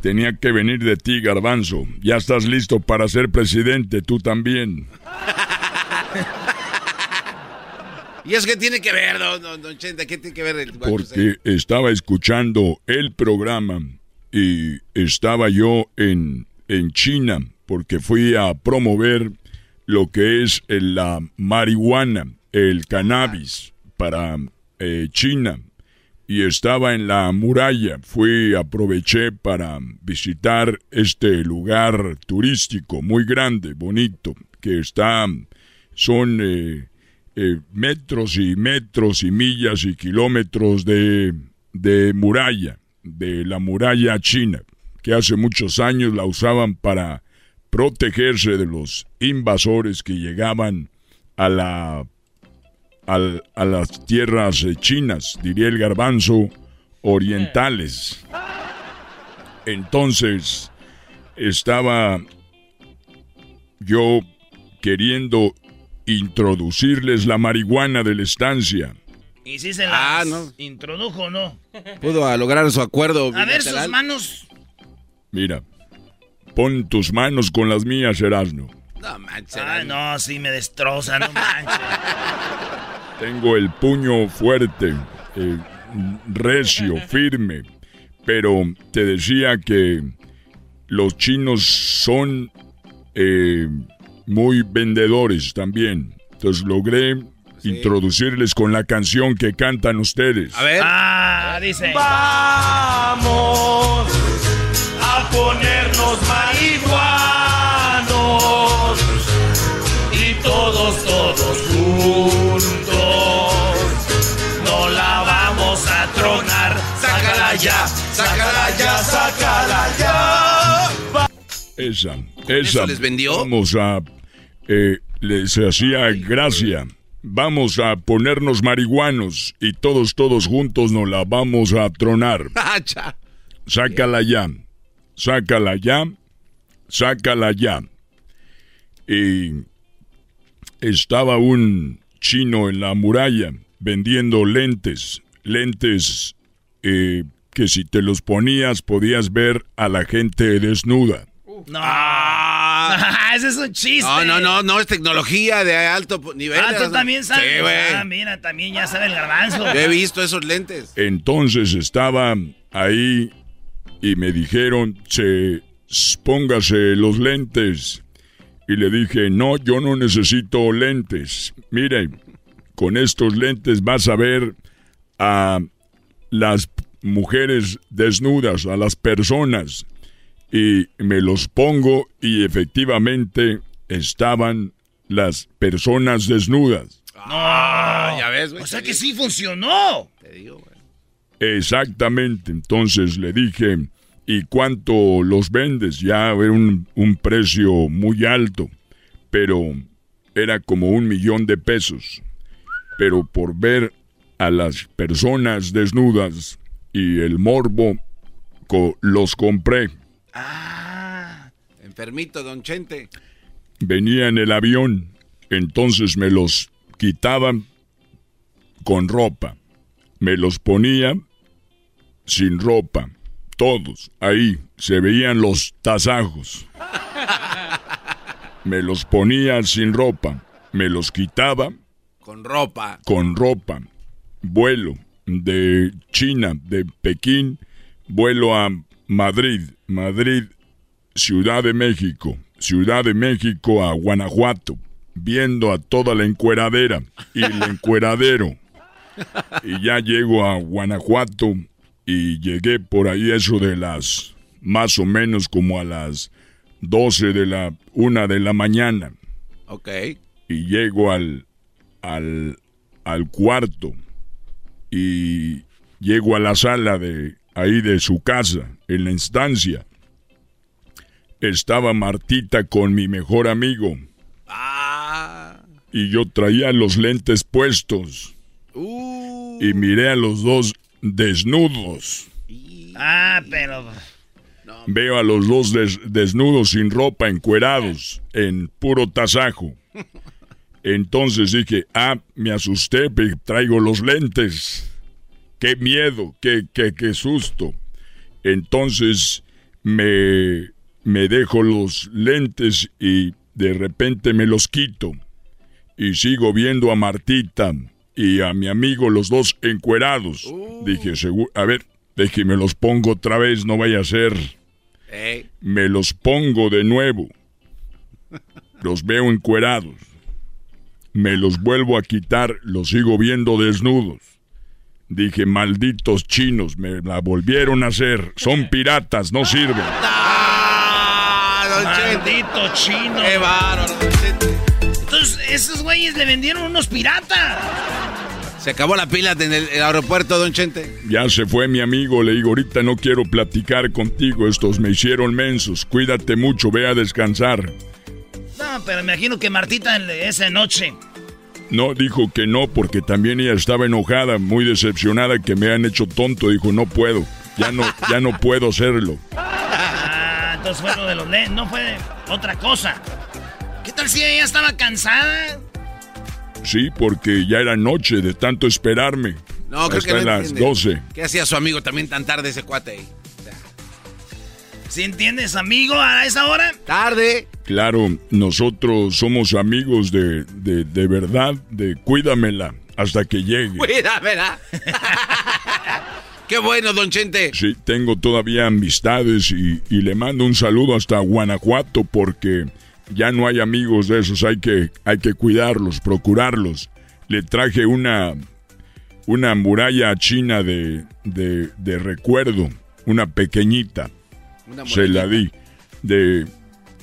Tenía que venir de ti, Garbanzo. Ya estás listo para ser presidente, tú también. [LAUGHS] ¿Y es que tiene que ver, don, don, Chente? ¿Qué tiene que ver el Porque estaba escuchando el programa y estaba yo en, en China porque fui a promover lo que es la marihuana, el cannabis para eh, China. Y estaba en la muralla. Fui, aproveché para visitar este lugar turístico muy grande, bonito, que está, son... Eh, eh, metros y metros y millas y kilómetros de, de muralla, de la muralla china, que hace muchos años la usaban para protegerse de los invasores que llegaban a la a, las tierras eh, chinas, diría el garbanzo, orientales. Entonces, estaba yo queriendo introducirles la marihuana de la estancia. ¿Y si se la ah, no. introdujo o no? Pudo lograr su acuerdo. A ver sus manos. Mira, pon tus manos con las mías, Erasno. No manches. Ah, no, sí me destroza, no manches. [LAUGHS] Tengo el puño fuerte, eh, recio, [LAUGHS] firme. Pero te decía que los chinos son eh, muy vendedores también. Entonces logré introducirles con la canción que cantan ustedes. A ver. Ah, dice. Vamos a ponernos marihuanos y todos, todos juntos. No la vamos a tronar. Sácala ya, sácala ya, sácala ya. Esa, esa. eso les vendió? Vamos a. eh, les hacía gracia. Vamos a ponernos marihuanos y todos, todos juntos nos la vamos a tronar. [LAUGHS] Hacha. Sácala ya. Sácala ya. Sácala ya. Y estaba un chino en la muralla vendiendo lentes. Lentes eh, que si te los ponías podías ver a la gente desnuda. No. [LAUGHS] Ese es un chiste. No, no, no, no, es tecnología de alto nivel. Ah, tú también sabes. Sí, güey. ah, mira, también ya sabe el garbanzo. Yo he visto esos lentes. Entonces estaba ahí y me dijeron, se, póngase los lentes. Y le dije, no, yo no necesito lentes. Mire, con estos lentes vas a ver a las mujeres desnudas, a las personas. Y me los pongo y efectivamente estaban las personas desnudas. Ah, ya ves, güey. O sea que sí funcionó. Exactamente, entonces le dije, ¿y cuánto los vendes? Ya era un, un precio muy alto, pero era como un millón de pesos. Pero por ver a las personas desnudas y el morbo, co- los compré. Enfermito, don Chente. Venía en el avión, entonces me los quitaban con ropa. Me los ponía sin ropa. Todos, ahí, se veían los tasajos. [LAUGHS] Me los ponía sin ropa. Me los quitaba Con ropa. con ropa. Vuelo de China, de Pekín, vuelo a Madrid, Madrid, Ciudad de México, Ciudad de México a Guanajuato, viendo a toda la encueradera y el encueradero. Y ya llego a Guanajuato y llegué por ahí eso de las, más o menos como a las 12 de la, una de la mañana Ok. y llego al, al, al cuarto y llego a la sala de ahí de su casa, en la instancia. Estaba Martita con mi mejor amigo. Y yo traía los lentes puestos. Y miré a los dos desnudos. Ah, pero. Veo a los dos des- desnudos sin ropa, encuerados, en puro tasajo. [LAUGHS] Entonces dije, ah, me asusté, traigo los lentes. Qué miedo, qué, qué, qué susto. Entonces me, me dejo los lentes y de repente me los quito. Y sigo viendo a Martita y a mi amigo los dos encuerados. Dije, "Segu- a ver, déjeme los pongo otra vez, no vaya a ser. Me los pongo de nuevo. Los veo encuerados. Me los vuelvo a quitar, los sigo viendo desnudos. Dije, malditos chinos, me la volvieron a hacer. Son [LAUGHS] piratas, no sirven. ¡Ah, don Maldito chino. ¡Qué bárbaro, don Chente! Entonces, esos güeyes le vendieron unos piratas. Se acabó la pila en el, el aeropuerto, don Chente. Ya se fue mi amigo, le digo, ahorita no quiero platicar contigo, estos me hicieron mensos. Cuídate mucho, ve a descansar. No, pero me imagino que Martita en- esa noche. No, dijo que no, porque también ella estaba enojada, muy decepcionada que me han hecho tonto. Dijo, no puedo, ya no, ya no puedo hacerlo. [LAUGHS] Ah, entonces fue lo de los lentes. No fue otra cosa. ¿Qué tal si ella estaba cansada? Sí, porque ya era noche de tanto esperarme. No, creo Hasta que no las entiende. 12. ¿Qué hacía su amigo también tan tarde ese cuate ahí? ¿Sí entiendes, amigo, a esa hora? Tarde. Claro, nosotros somos amigos de, de, de verdad, de cuídamela hasta que llegue. Cuídamela. [LAUGHS] Qué bueno, don Chente. Sí, tengo todavía amistades y, y le mando un saludo hasta Guanajuato porque ya no hay amigos de esos, hay que, hay que cuidarlos, procurarlos. Le traje una, una muralla china de, de, de recuerdo, una pequeñita. Una Se la di. De,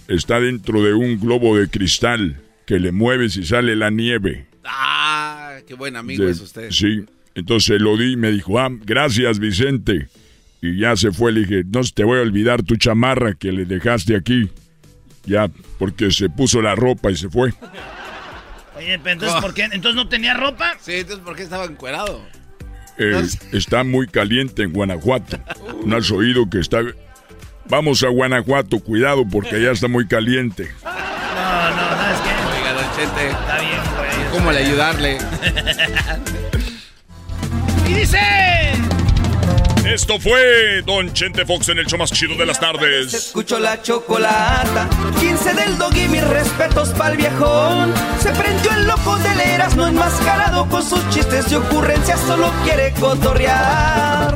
está dentro de un globo de cristal que le mueves y sale la nieve. Ah, qué buen amigo De- es usted. Sí, entonces se lo di y me dijo, ah, gracias Vicente. Y ya se fue, le dije, no te voy a olvidar tu chamarra que le dejaste aquí. Ya, porque se puso la ropa y se fue. Oye, pero entonces, ¿por qué? ¿Entonces no tenía ropa? Sí, entonces ¿por qué estaba encuerado? Eh, está muy caliente en Guanajuato. [LAUGHS] ¿No has oído que está... Vamos a Guanajuato, cuidado porque allá está muy caliente. [LAUGHS] No, no, no, es que... Oiga, don Chente. Está bien, güey. ¿Cómo le ayudarle? [LAUGHS] y dice... Esto fue Don Chente Fox en el show más chido de las tardes. Escucho la chocolata, 15 del dog y mis respetos pa'l viejón. Se prendió el loco de leras, no enmascarado con sus chistes y ocurrencias, solo quiere cotorrear.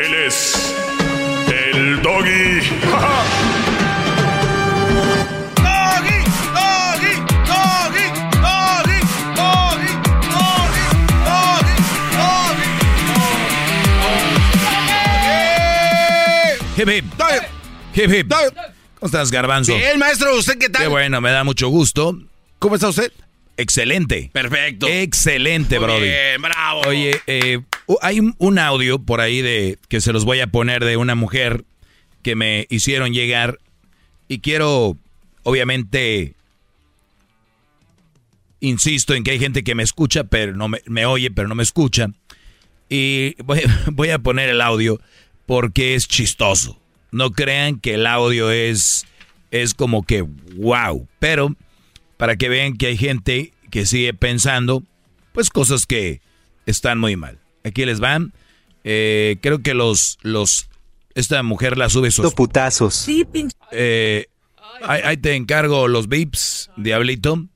Él es el [LAUGHS] doggy. Doggy, doggy, doggy, doggy, doggy, doggy, doggy, Hip hip. Hip hip. ¿Cómo estás, Garbanzo? Bien, maestro, ¿usted qué tal? Qué bueno, me da mucho gusto. ¿Cómo está usted? Excelente. Perfecto. Excelente, Muy Brody. bien, bravo. Oye, eh, hay un, un audio por ahí de que se los voy a poner de una mujer que me hicieron llegar y quiero, obviamente, insisto en que hay gente que me escucha, pero no me, me oye, pero no me escucha. Y voy, [LAUGHS] voy a poner el audio porque es chistoso. No crean que el audio es, es como que wow, pero para que vean que hay gente que sigue pensando, pues cosas que están muy mal. Aquí les van. Eh, creo que los, los, esta mujer la sube sus putazos. Sí, Eh, ahí, ahí te encargo los beeps, Diablito.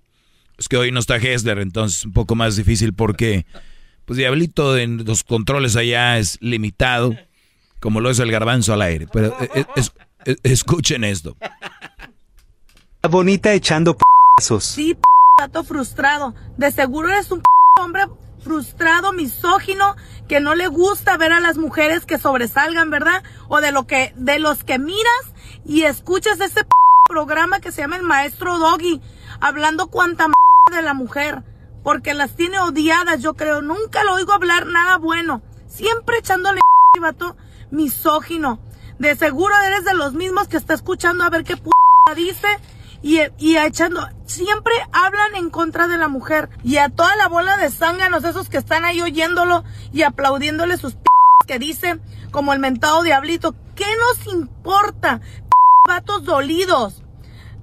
Es que hoy no está Hessler, entonces un poco más difícil porque, pues Diablito en los controles allá es limitado, como lo es el garbanzo al aire. Pero eh, es- es- escuchen esto. Bonita echando putazos. Sí, p vato frustrado. De seguro eres un hombre frustrado, misógino, que no le gusta ver a las mujeres que sobresalgan, ¿verdad? O de lo que, de los que miras y escuchas ese programa que se llama El Maestro Doggy, hablando cuanta de la mujer, porque las tiene odiadas, yo creo. Nunca lo oigo hablar nada bueno. Siempre echándole vato misógino. De seguro eres de los mismos que está escuchando a ver qué p dice y, y echando, siempre hablan en contra de la mujer. Y a toda la bola de zánganos esos que están ahí oyéndolo y aplaudiéndole sus p que dice, como el mentado diablito, ¿qué nos importa? P vatos dolidos,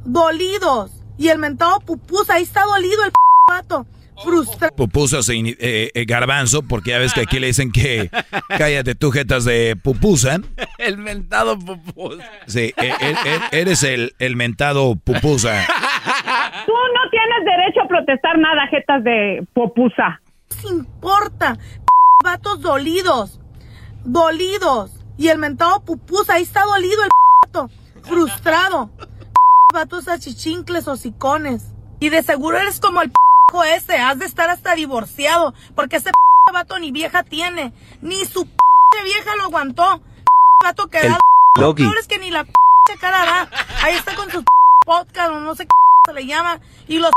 dolidos. Y el mentado pupusa, ahí está dolido el p vato, frustrado. Pupusa se ini- eh, eh, garbanzo, porque ya ves que aquí le dicen que [LAUGHS] cállate tú, jetas de pupusa. El mentado pupus. Sí, e- e- e- eres el, el mentado pupusa. [LAUGHS] Tú no tienes derecho a protestar nada, jetas de popusa. ¿Qué importa? P [LAUGHS] vatos dolidos, dolidos. Y el mentado pupusa, ahí está dolido el p vato, frustrado. P vatos achichincles o sicones. Y de seguro eres como el p ese, has de estar hasta divorciado, porque ese p vato ni vieja tiene, ni su p vieja lo aguantó. P vato que da es que ni la p cara da. Ahí está con sus podcast o no sé qué se le llama, y los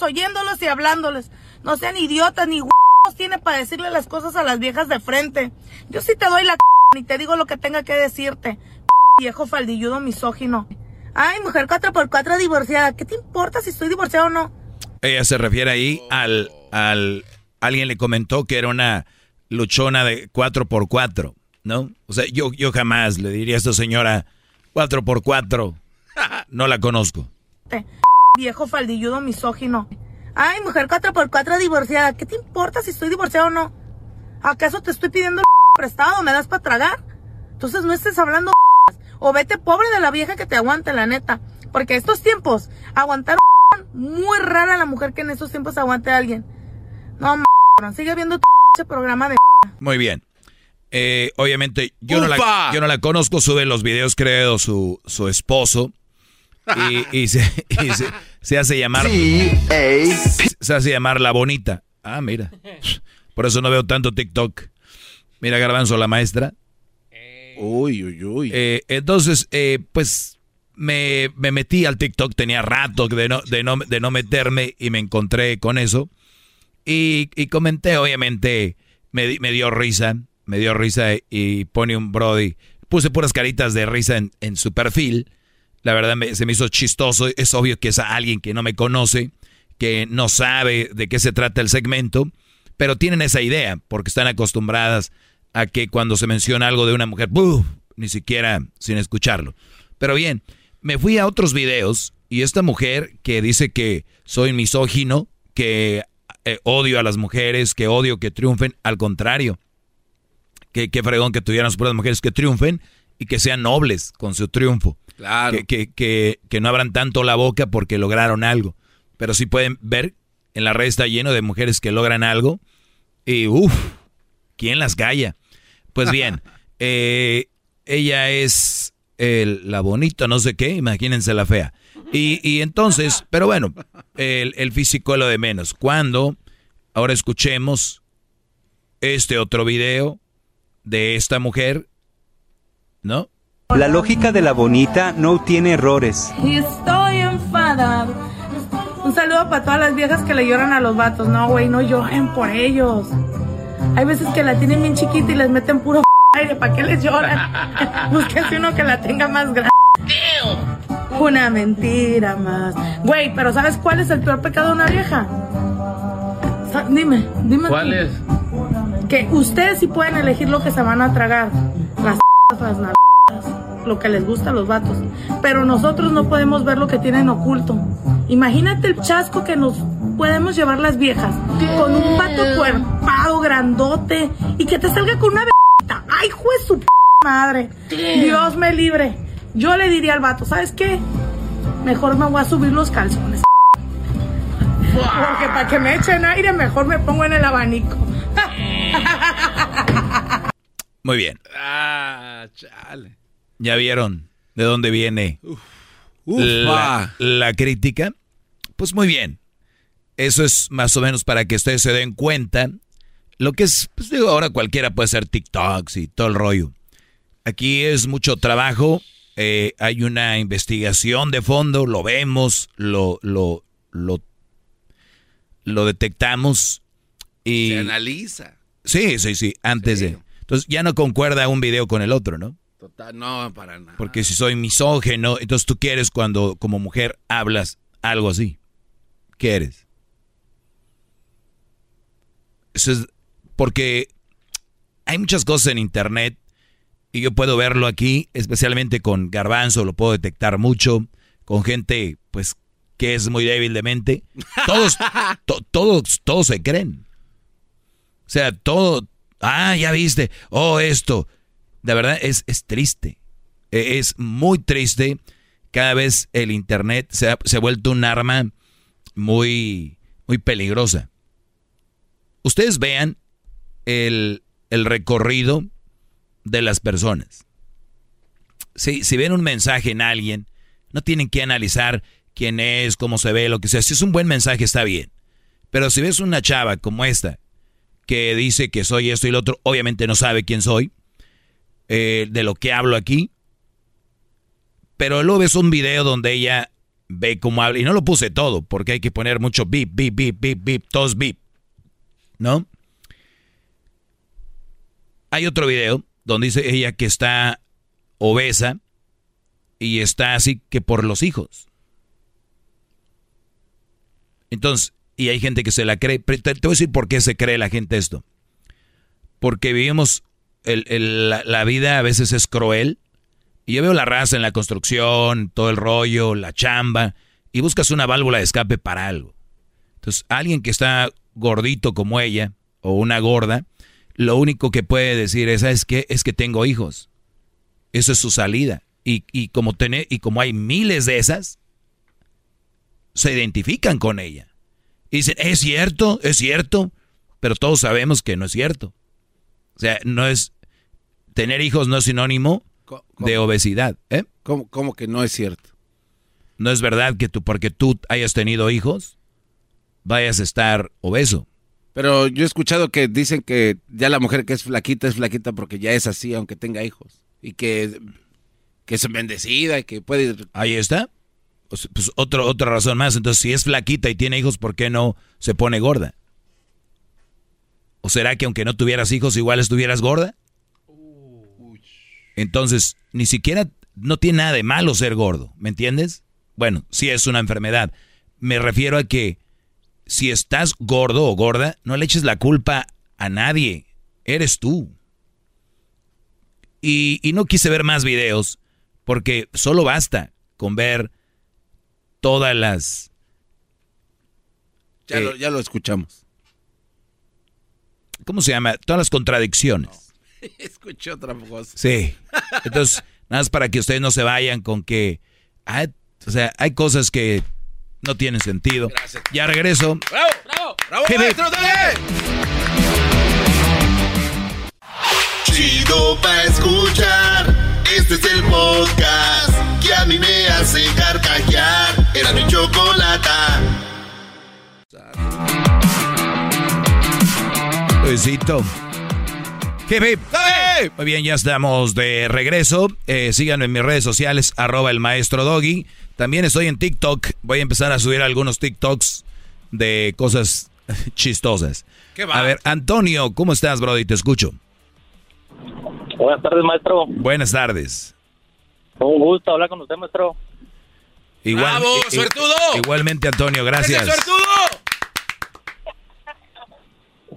oyéndolos y hablándoles. No sean idiotas ni huevos tiene para decirle las cosas a las viejas de frente. Yo sí te doy la y te digo lo que tenga que decirte. Viejo faldilludo misógino. Ay, mujer 4x4 divorciada. ¿Qué te importa si estoy divorciada o no? Ella se refiere ahí al, al... Alguien le comentó que era una luchona de 4x4, ¿no? O sea, yo, yo jamás le diría a esta señora 4x4. [LAUGHS] No la conozco. Viejo faldilludo misógino. Ay, mujer 4x4 divorciada. ¿Qué te importa si estoy divorciada o no? ¿Acaso te estoy pidiendo prestado? ¿Me das para tragar? Entonces no estés hablando o vete pobre de la vieja que te aguante, la neta. Porque estos tiempos, aguantar muy rara la mujer que en estos tiempos aguante a alguien. No, sigue viendo tu programa de Muy bien. Eh, obviamente, yo no, la, yo no la conozco, sube los videos, creo, su, su esposo. Y, [LAUGHS] se, se, hace llamar. Se hace llamar la bonita. Ah, mira. Por eso no veo tanto TikTok. Mira, Garbanzo, la maestra. Uy, uy, uy. Eh, entonces, eh, pues me, me, metí al TikTok, tenía rato de no, de, no, de no meterme y me encontré con eso. Y, y comenté, obviamente, me, me, dio risa, me dio risa y pone un Brody. Puse puras caritas de risa en, en su perfil. La verdad se me hizo chistoso. Es obvio que es alguien que no me conoce, que no sabe de qué se trata el segmento, pero tienen esa idea porque están acostumbradas a que cuando se menciona algo de una mujer, ni siquiera sin escucharlo. Pero bien, me fui a otros videos y esta mujer que dice que soy misógino, que eh, odio a las mujeres, que odio que triunfen, al contrario, que, fregón que tuvieran sus mujeres que triunfen y que sean nobles con su triunfo. Claro. Que, que, que, no abran tanto la boca porque lograron algo. Pero sí pueden ver, en la red está lleno de mujeres que logran algo y uff, ¿quién las calla? Pues bien, [LAUGHS] eh, ella es la bonita, no sé qué, imagínense la fea. Y, entonces, pero bueno, el, físico es lo de menos. Cuando ahora escuchemos este otro video de esta mujer, ¿no? La lógica de la bonita no tiene errores. Y estoy enfadado. Un saludo para todas las viejas que le lloran a los vatos. No, güey, no lloren por ellos. Hay veces que la tienen bien chiquita y les meten puro aire. ¿Para qué les lloran? [LAUGHS] Búsquense uno que la tenga más grande. Una mentira más. Güey, pero ¿sabes cuál es el peor pecado de una vieja? Dime, dime. ¿Cuál es? Que ustedes sí pueden elegir lo que se van a tragar. Las [LAUGHS] las nalgas, lo que les gusta a los vatos. Pero nosotros no podemos ver lo que tienen oculto. Imagínate el chasco que nos podemos llevar las viejas con un pato cuerpado, grandote y que te salga con una ¡Ay, juez su p madre! Dios me libre. Yo le diría al vato, ¿sabes qué? Mejor me voy a subir los calzones. Porque para que me echen aire, mejor me pongo en el abanico. [LAUGHS] Muy bien. Ah, chale. ¿Ya vieron de dónde viene la, la crítica? Pues muy bien. Eso es más o menos para que ustedes se den cuenta. Lo que es, pues digo, ahora cualquiera puede hacer TikToks y todo el rollo. Aquí es mucho trabajo, eh, hay una investigación de fondo, lo vemos, lo, lo, lo, lo detectamos y... Se analiza. Sí, sí, sí, antes de... Entonces ya no concuerda un video con el otro, ¿no? Total, no, para nada. Porque si soy misógeno, entonces tú quieres cuando como mujer hablas algo así. ¿Qué eres? Eso es porque hay muchas cosas en internet y yo puedo verlo aquí, especialmente con garbanzo, lo puedo detectar mucho, con gente pues que es muy débil de mente. Todos, [LAUGHS] todos, todos se creen. O sea, todo, ah, ya viste, oh, esto. De verdad es, es triste. E, es muy triste. Cada vez el internet se ha, se ha vuelto un arma muy, muy peligrosa. Ustedes vean el, recorrido de las personas. Si, ven un mensaje en alguien, no tienen que analizar quién es, cómo se ve, lo que sea. Si es un buen mensaje, está bien. Pero si ves una chava como esta, que dice que soy esto y lo otro, obviamente no sabe quién soy, eh, de lo que hablo aquí. Pero luego ves un video donde ella ve cómo habla, y no lo puse todo, porque hay que poner mucho bip, bip, bip, bip, bip, todos bip, ¿no? Hay otro video donde dice ella que está obesa y está así que por los hijos. Entonces, y hay gente que se la cree. Te, voy a decir por qué se cree la gente esto. porque vivimos, la, la vida a veces es cruel. Y yo veo la raza en la construcción, todo el rollo, la chamba, y buscas una válvula de escape para algo. Entonces, alguien que está gordito como ella, o una gorda, lo único que puede decir es, ¿sabes qué? Es que tengo hijos. Eso es su salida. Y, y, como, tener, y como hay miles de esas, se identifican con ella. Y dicen, es cierto, es cierto, pero todos sabemos que no es cierto. O sea, no es, tener hijos no es sinónimo de obesidad. ¿eh? ¿Cómo, ¿Cómo que no es cierto? No es verdad que tú, porque tú hayas tenido hijos, vayas a estar obeso. Pero yo he escuchado que dicen que ya la mujer que es flaquita es flaquita porque ya es así, aunque tenga hijos. Y que, que es bendecida y que puede... Ahí está. Pues, otra razón más. Entonces, si es flaquita y tiene hijos, ¿por qué no se pone gorda? ¿O será que aunque no tuvieras hijos, igual estuvieras gorda? Entonces, ni siquiera no tiene nada de malo ser gordo, ¿me entiendes? Bueno, sí es una enfermedad. Me refiero a que si estás gordo o gorda, no le eches la culpa a nadie. Eres tú. Y, y no quise ver más videos porque solo basta con ver todas las... Ya, eh, lo, ya lo escuchamos. ¿Cómo se llama? Todas las contradicciones. [LAUGHS] Escuché otra cosa. Sí. Entonces, nada más para que ustedes no se vayan con que... ah, o sea, hay cosas que no tienen sentido. Gracias. Ya regreso. ¡Bravo! ¡Bravo! ¡Bravo, ¿Qué maestro! ¡Dale! Chido pa' escuchar. Este es el podcast que a mí me hace carcajear. Era mi chocolata. Luisito. Hip, hip. Muy bien, ya estamos de regreso. Eh, síganme en mis redes sociales, arroba el maestro Doggy. También estoy en TikTok. Voy a empezar a subir algunos TikToks de cosas [LAUGHS] chistosas. ¿Qué va? A ver, Antonio, ¿cómo estás, Brody? Te escucho. Buenas tardes, maestro. Buenas tardes. Un gusto hablar con usted, maestro. Igual, ¡Bravo, i- suertudo! Igualmente, Antonio, gracias.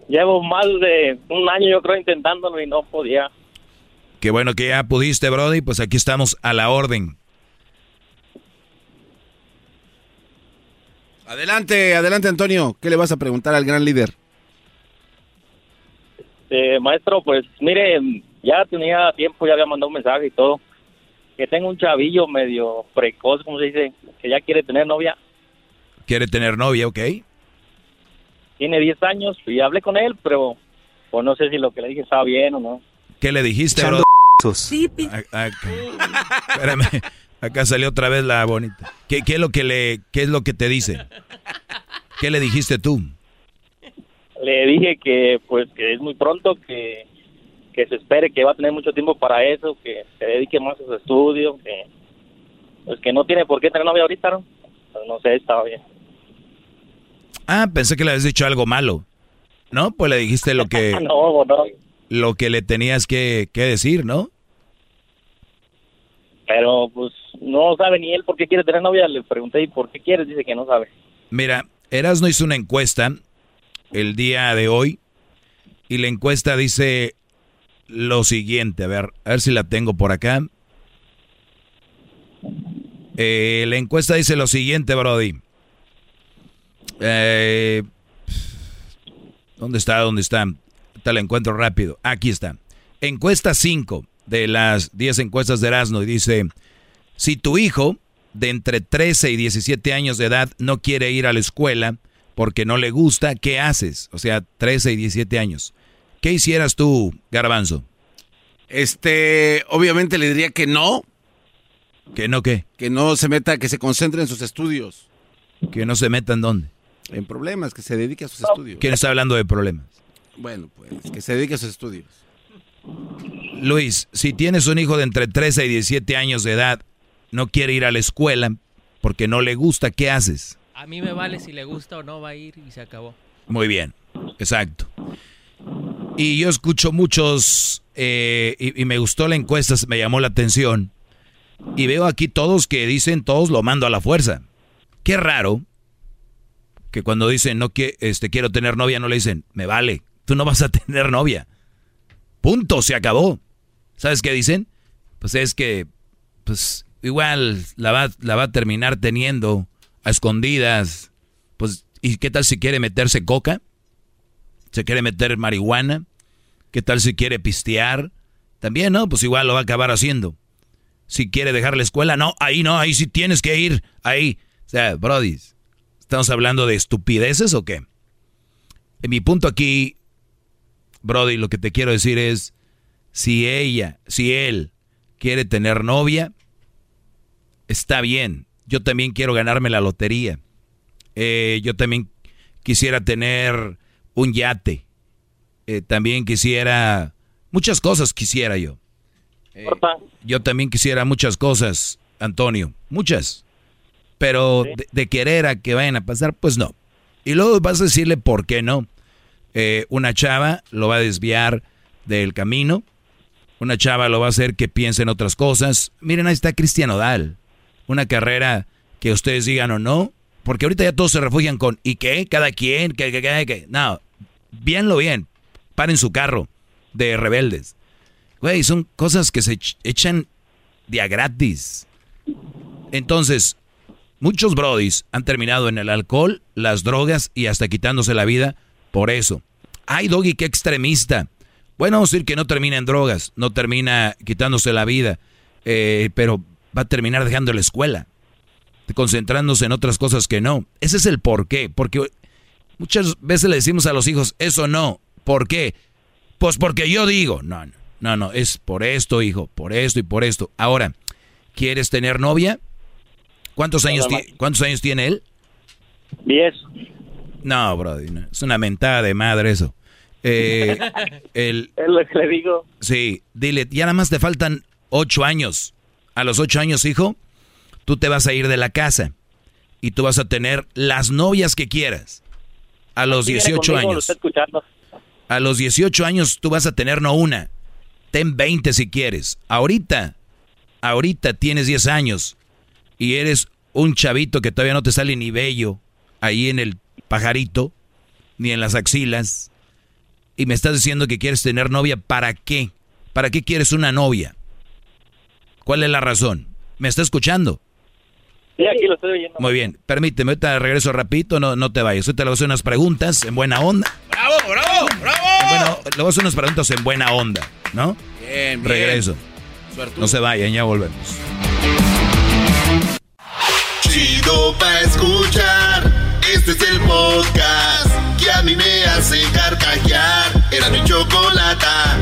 Llevo más de un año, yo creo, intentándolo y no podía. Qué bueno que ya pudiste, Brody. Pues aquí estamos a la orden. Adelante, adelante, Antonio. ¿Qué le vas a preguntar al gran líder? Eh, maestro, pues mire, ya tenía tiempo, ya había mandado un mensaje y todo. Que tengo un chavillo medio precoz, como se dice, que ya quiere tener novia. Quiere tener novia, ¿ok? Tiene 10 años y hablé con él, pero pues no sé si lo que le dije estaba bien o no. ¿Qué le dijiste, Brody? Sí, [LAUGHS] [LAUGHS] espérame, acá salió otra vez la bonita. ¿Qué, qué es lo que le, qué es lo que te dice? ¿Qué le dijiste tú? Le dije que pues que es muy pronto, que, que se espere, que va a tener mucho tiempo para eso, que se dedique más a su estudio, que pues que no tiene por qué tener novia ahorita, ¿no? Pues, no sé, estaba bien. Ah, pensé que le habías dicho algo malo. ¿No? Pues le dijiste lo que, [LAUGHS] no, no, lo que le tenías que, que decir, ¿no? Pero pues no sabe ni él por qué quiere tener novia. Le pregunté, ¿y por qué quieres? Dice que no sabe. Mira, Erasno hizo una encuesta el día de hoy y la encuesta dice lo siguiente, a ver, a ver si la tengo por acá. Eh, la encuesta dice lo siguiente, Brody. Eh, ¿Dónde está? ¿Dónde está? Te la encuentro rápido. Aquí está. Encuesta 5 de las 10 encuestas de Erasmo y dice, si tu hijo de entre 13 y 17 años de edad no quiere ir a la escuela porque no le gusta, ¿qué haces? O sea, 13 y 17 años. ¿Qué hicieras tú, Garbanzo? Este, obviamente le diría que no. ¿Que no qué? Que no se meta, que se concentre en sus estudios. Que no se metan dónde. En problemas, que se dedique a sus estudios. ¿Quién está hablando de problemas? Bueno, pues, que se dedique a sus estudios. Luis, si tienes un hijo de entre 13 y 17 años de edad, no quiere ir a la escuela porque no le gusta, ¿qué haces? A mí me vale si le gusta o no va a ir y se acabó. Muy bien, exacto. Y yo escucho muchos, eh, y, y me gustó la encuesta, me llamó la atención. Y veo aquí todos que dicen, todos lo mando a la fuerza. Qué raro que cuando dicen, no que, este, quiero tener novia, no le dicen, me vale, tú no vas a [LAUGHS] tener novia. Punto, se acabó. ¿Sabes qué dicen? Pues es que, pues igual la va, la va a terminar teniendo a escondidas. Pues, ¿y qué tal si quiere meterse coca? ¿Se quiere meter marihuana? ¿Qué tal si quiere pistear? También, ¿no? Pues igual lo va a acabar haciendo. Si quiere dejar la escuela, no, ahí no, ahí sí tienes que ir, ahí. O sea, Brody, ¿estamos hablando de estupideces o qué? En mi punto aquí, Brody, lo que te quiero decir es, si ella, si él quiere tener novia, está bien. Yo también quiero ganarme la lotería. Eh, yo también quisiera tener un yate. Eh, también quisiera muchas cosas quisiera yo. Eh, yo también quisiera muchas cosas, Antonio, muchas. Pero de, de, querer a que vayan a pasar, pues no. Y luego vas a decirle por qué no. Una chava lo va a desviar del camino. Una chava lo va a hacer que piense en otras cosas. Miren, ahí está Cristian Odal una carrera que ustedes digan o no, porque ahorita ya todos se refugian con ¿y qué? ¿Cada quien? ¿Qué, qué, qué, qué? No, véanlo bien, paren su carro de rebeldes. Güey, son cosas que se echan día gratis. Entonces, muchos brodis han terminado en el alcohol, las drogas y hasta quitándose la vida por eso. Ay, Doggy, qué extremista. Bueno, vamos a decir que no termina en drogas, no termina quitándose la vida, eh, pero va a terminar dejando la escuela, concentrándose en otras cosas que no. Ese es el por qué, porque muchas veces le decimos a los hijos, eso no, ¿por qué? Pues porque yo digo, no, no, no, es por esto, hijo, por esto y por esto. Ahora, ¿quieres tener novia? ¿Cuántos años, ¿cuántos años tiene él? Diez. No, brody, es una mentada de madre eso. Eh, [LAUGHS] el, es lo que le digo. Sí, dile, ya nada más te faltan ocho años a los ocho años, hijo, tú te vas a ir de la casa y tú vas a tener las novias que quieras. A los 18 años. A los 18 años tú vas a tener no una, ten 20 si quieres. Ahorita, ahorita tienes 10 años y eres un chavito que todavía no te sale ni bello ahí en el pajarito, ni en las axilas. Y me estás diciendo que quieres tener novia, ¿para qué? ¿Para qué quieres una novia? ¿Cuál es la razón? ¿Me está escuchando? Sí, aquí lo estoy oyendo. Muy bien, permíteme, ahorita regreso rapidito, no, no te vayas. Ahorita le voy a hacer unas preguntas en buena onda. ¡Bravo, bravo, bravo! Bueno, le voy a hacer unas preguntas en buena onda, ¿no? Bien, bien. Regreso. No se vayan, ya volvemos. Chido pa' escuchar, este es el podcast que a mí me hace carcajear. Era mi chocolata.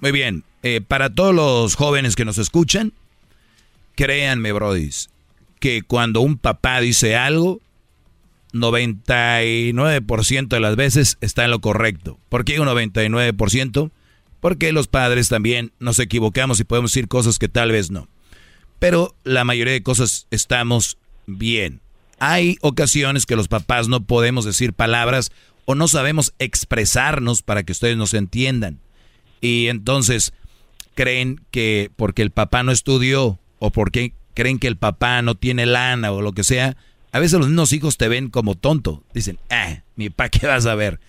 Muy bien. Eh, para todos los jóvenes que nos escuchan, créanme, brodis, que cuando un papá dice algo, 99% de las veces está en lo correcto. ¿Por qué un 99%? Porque los padres también nos equivocamos y podemos decir cosas que tal vez no. Pero la mayoría de cosas estamos bien. Hay ocasiones que los papás no podemos decir palabras o no sabemos expresarnos para que ustedes nos entiendan. Y entonces creen que porque el papá no estudió o porque creen que el papá no tiene lana o lo que sea, a veces los mismos hijos te ven como tonto. Dicen, ah, mi papá, ¿qué vas a ver?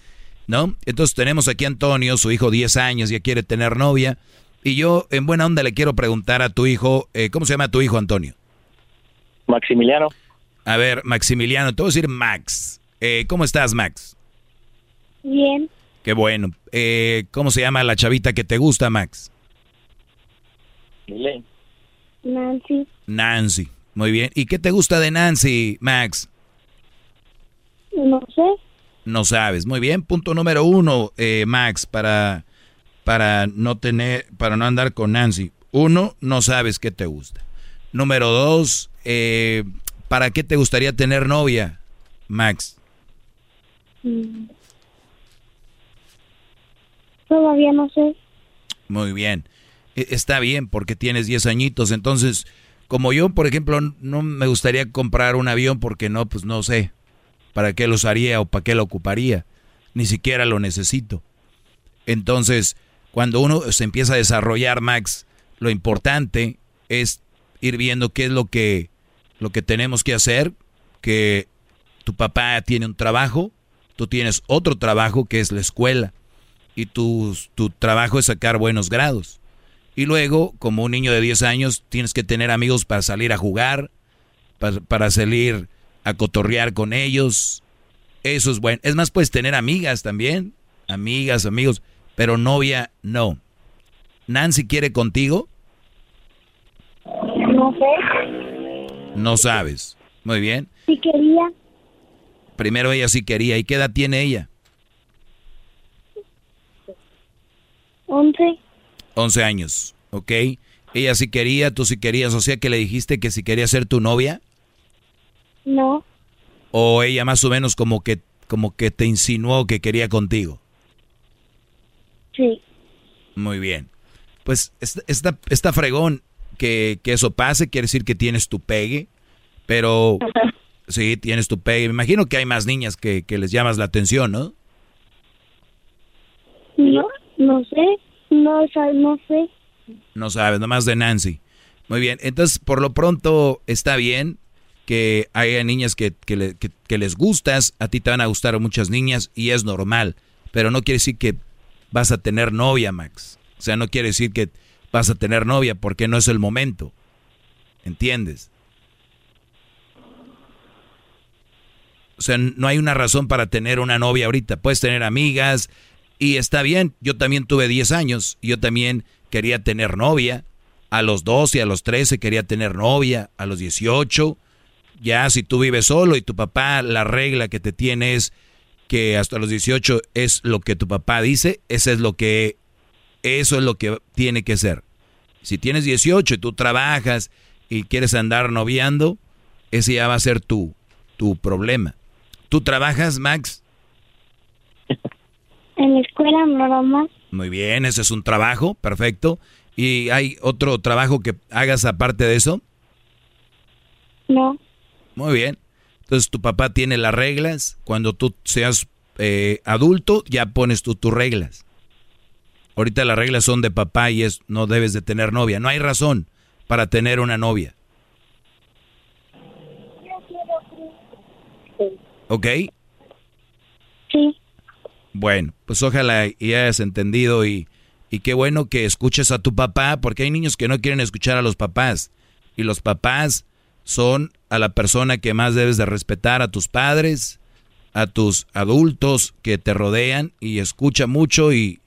¿No? Entonces tenemos aquí a Antonio, su hijo 10 años, ya quiere tener novia. Y yo, en buena onda, le quiero preguntar a tu hijo, eh, ¿cómo se llama tu hijo, Antonio? Maximiliano. A ver, Maximiliano, te voy a decir Max. Eh, ¿Cómo estás, Max? Bien. Qué bueno. Eh, ¿Cómo se llama la chavita que te gusta, Max? Nancy. Nancy. Muy bien. ¿Y qué te gusta de Nancy, Max? No sé. No sabes. Muy bien. Punto número uno, eh, Max, para, para no tener, para no andar con Nancy. Uno, no sabes qué te gusta. Número dos, eh, ¿para qué te gustaría tener novia, Max? Mm. Todavía no sé. Muy bien. E, está bien porque tienes 10 añitos. Entonces, como yo, por ejemplo, no me gustaría comprar un avión porque no, pues no sé para qué lo usaría o para qué lo ocuparía. Ni siquiera lo necesito. Entonces, cuando uno se empieza a desarrollar, Max, lo importante es ir viendo qué es lo que, lo que tenemos que hacer, que tu papá tiene un trabajo, tú tienes otro trabajo que es la escuela y tu, tu trabajo es sacar buenos grados. Y luego, como un niño de 10 años, tienes que tener amigos para salir a jugar, para, para salir a cotorrear con ellos. Eso es bueno. Es más, puedes tener amigas también, amigas, amigos, pero novia no. ¿Nancy quiere contigo? No sé. No sabes. Muy bien. Si quería. Primero ella sí quería. ¿Y qué edad tiene ella? Once. 11 años, ¿ok? Ella sí quería, tú sí querías, o sea que le dijiste que si quería ser tu novia, No. o ella más o menos como que, como que te insinuó que quería contigo. Sí. Muy bien. Pues está, está, está fregón que, que eso pase, quiere decir que tienes tu pegue, pero sí, tienes tu pegue. Me imagino que hay más niñas que, que les llamas la atención, ¿no? No, no sé. No, no sé. No sabes, nomás de Nancy. Muy bien, entonces por lo pronto está bien que haya niñas que, que, le- que- que les gustas, a ti te van a gustar muchas niñas y es normal, pero no quiere decir que vas a tener novia, Max. O sea, no quiere decir que vas a tener novia porque no es el momento. ¿Entiendes? O sea, no hay una razón para tener una novia ahorita. Puedes tener amigas y está bien. Yo también tuve 10 años. y Yo también quería tener novia. A los 12, a los 13 quería tener novia. A los 18. Ya si tú vives solo y tu papá, la regla que te tiene es que hasta los 18 es lo que tu papá dice, eso es lo que eso es lo que tiene que ser. Si tienes 18 y tú trabajas y quieres andar noviando, ese ya va a ser tu, tu problema. ¿Tú trabajas, Max? [LAUGHS] En la escuela más. Muy bien, ese es un trabajo, perfecto. ¿Y hay otro trabajo que hagas aparte de eso? No. Muy bien. Entonces tu papá tiene las reglas. Cuando tú seas eh, adulto, ya pones tú tus reglas. Ahorita las reglas son de papá y es no debes de tener novia. No hay razón para tener una novia. ¿Ok? Sí. Bueno, pues ojalá y hayas entendido y, y qué bueno que escuches a tu papá, porque hay niños que no quieren escuchar a los papás. Y los papás son a la persona que más debes de respetar, a tus padres, a tus adultos que te rodean y escucha mucho y,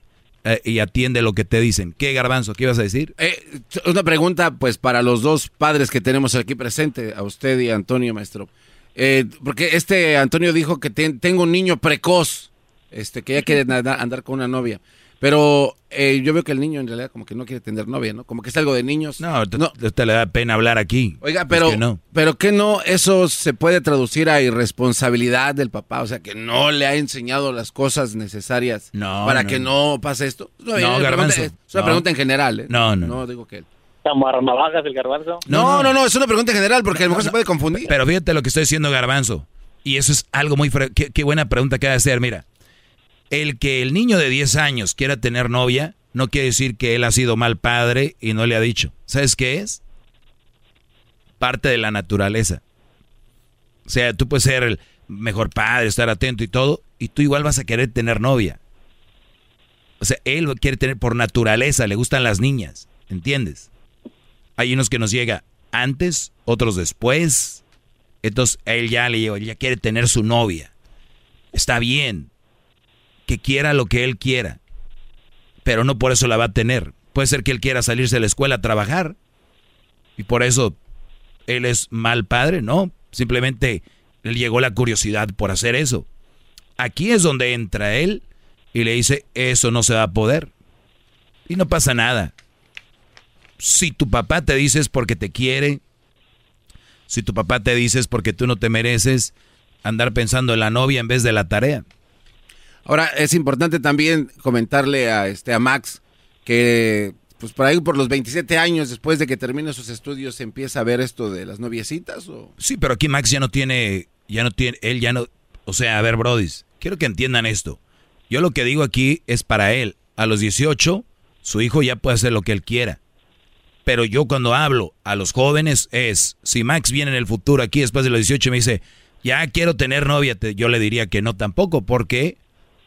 eh, y atiende lo que te dicen. ¿Qué garbanzo? ¿Qué ibas a decir? Eh, una pregunta, pues, para los dos padres que tenemos aquí presente, a usted y a Antonio, maestro. Eh, porque este Antonio dijo que ten- tengo un niño precoz, este, que ya quiere andar con una novia. Pero eh, yo veo que el niño en realidad como que no quiere tener novia, ¿no? Como que es algo de niños. No, te, te le da pena hablar aquí. Oiga, Es pero, que no. pero que no, eso se puede traducir a irresponsabilidad del papá, o sea, que no le ha enseñado las cosas necesarias No, para no. que no pase esto. No, le garbanzo. Es una No. pregunta en general, ¿eh? No, no. No digo que él. ¿Navajas el garbanzo? No, no, no, es una pregunta en general porque a lo mejor se puede confundir. Pero fíjate lo que estoy diciendo Garbanzo. Y eso es algo muy... fre- Qué, qué buena pregunta que de hacer. Mira, el que el niño de 10 años quiera tener novia no quiere decir que él ha sido mal padre y no le ha dicho. ¿Sabes qué es? Parte de la naturaleza. O sea, tú puedes ser el mejor padre, estar atento y todo, y tú igual vas a querer tener novia. O sea, él quiere tener por naturaleza, le gustan las niñas, ¿entiendes? Hay unos que nos llega antes, otros después. Entonces él ya le llegó, ya quiere tener su novia. Está bien que quiera lo que él quiera, pero no por eso la va a tener. Puede ser que él quiera salirse de la escuela a trabajar y por eso él es mal padre, no. Simplemente le llegó la curiosidad por hacer eso. Aquí es donde entra él y le dice, eso no se va a poder. Y no pasa nada. Si tu papá te dice es porque te quiere, si tu papá te dice es porque tú no te mereces andar pensando en la novia en vez de la tarea. Ahora, es importante también comentarle a, este, a Max que, pues por ahí por los 27 años, después de que termine sus estudios, se empieza a ver esto de las noviecitas. ¿o? Sí, pero aquí Max ya no tiene, ya no tiene, él ya no, o sea, a ver, brodis, quiero que entiendan esto. Yo lo que digo aquí es para él. A los 18, su hijo ya puede hacer lo que él quiera. Pero yo cuando hablo a los jóvenes es, si Max viene en el futuro aquí después de los 18 y me dice, ya quiero tener novia, yo le diría que no tampoco. ¿Por qué?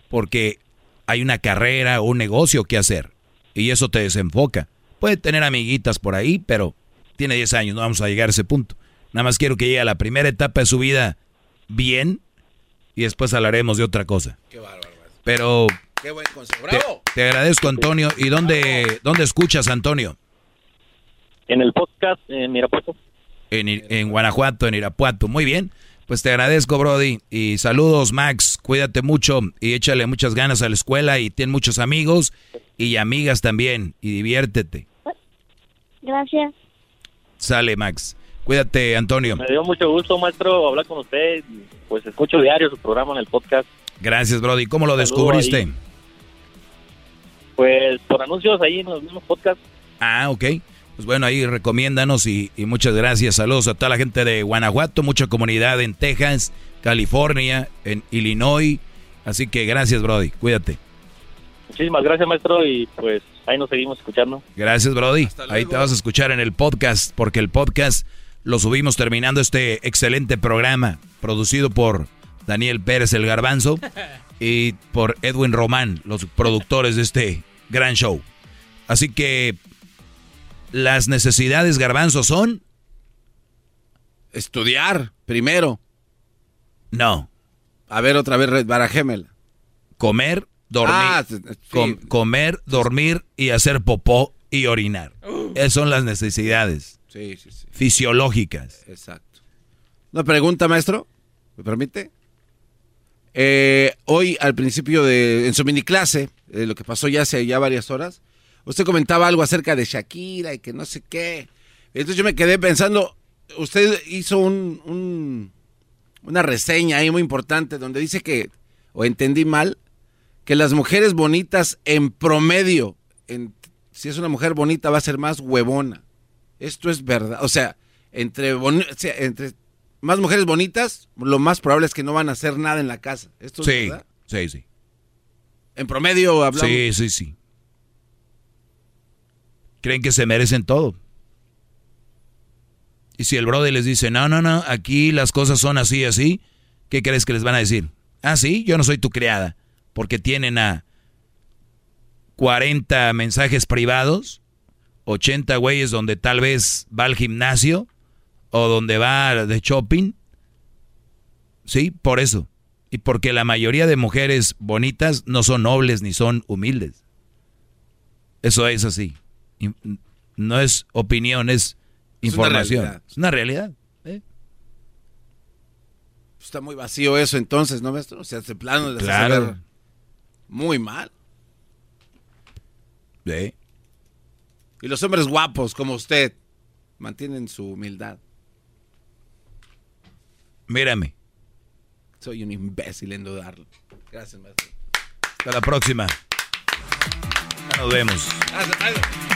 Porque hay una carrera o un negocio que hacer. Y eso te desenfoca. Puede tener amiguitas por ahí, pero tiene 10 años, no vamos a llegar a ese punto. Nada más quiero que llegue a la primera etapa de su vida bien y después hablaremos de otra cosa. Qué bárbaro. Pero Qué buen consejo. ¡Bravo! Te, agradezco, Antonio. ¿Y dónde, dónde escuchas, Antonio? En el podcast en Irapuato. En, en Guanajuato, en Irapuato. Muy bien. Pues te agradezco, Brody. Y saludos, Max. Cuídate mucho y échale muchas ganas a la escuela y ten muchos amigos y amigas también. Y diviértete. Gracias. Sale, Max. Cuídate, Antonio. Me dio mucho gusto, maestro, hablar con usted. Pues escucho diario su programa en el podcast. Gracias, Brody. ¿Cómo lo descubriste? Pues por anuncios ahí en los mismos podcasts. Ah, ok. Pues bueno, ahí recomiéndanos y, muchas gracias. Saludos a toda la gente de Guanajuato, mucha comunidad en Texas, California, en Illinois. Así que gracias, Brody. Cuídate. Muchísimas gracias, maestro, y pues ahí nos seguimos escuchando. Gracias, Brody. Ahí te vas a escuchar en el podcast, porque el podcast lo subimos terminando este excelente programa, producido por Daniel Pérez el Garbanzo [LAUGHS] y por Edwin Román, los productores de este gran show. Así que las necesidades Garbanzo son estudiar primero. No. A ver otra vez barajémela. Comer, dormir, Ah, comer, dormir y hacer popó y orinar. Esas son las necesidades Sí, sí, sí. fisiológicas. Exacto. Una pregunta, maestro. ¿Me permite? Eh, hoy, al principio de. En su mini clase, lo que pasó ya hace ya varias horas, usted comentaba algo acerca de Shakira y que no sé qué. Entonces yo me quedé pensando. Usted hizo un, un- una reseña ahí muy importante donde dice que, o entendí mal, que las mujeres bonitas en promedio, en- si es una mujer bonita, va a ser más huevona. Esto es verdad. O sea, entre, boni- entre más mujeres bonitas, lo más probable es que no van a hacer nada en la casa. ¿Esto es Sí, verdad? sí, sí. En promedio hablamos. Sí, sí, sí. Creen que se merecen todo. Y si el brother les dice, no, no, no, aquí las cosas son así, así, ¿qué crees que les van a decir? Ah, sí, yo no soy tu criada. Porque tienen a 40 mensajes privados, 80 güeyes donde tal vez va al gimnasio o donde va de shopping. Sí, por eso. Y porque la mayoría de mujeres bonitas no son nobles ni son humildes. Eso es así. No es opinión, es Es una información. realidad. Es una realidad. ¿eh? Está muy vacío eso entonces, ¿no, maestro? O sea, de plano hace Claro. muy mal. Sí. Y los hombres guapos como usted mantienen su humildad. Mírame. Soy un imbécil en dudarlo. Gracias, maestro. Hasta la próxima. Nos vemos. Gracias, maestro.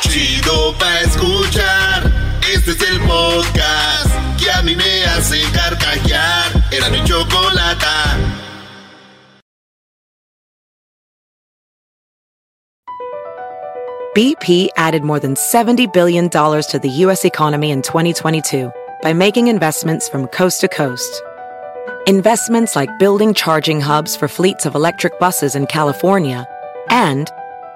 Chido escuchar. Este es el podcast que a mí me hace carcajear. Era mi chocolata. BP added more than $70 billion to the U.S. economy in 2022 by making investments from coast to coast. Investments like building charging hubs for fleets of electric buses in California and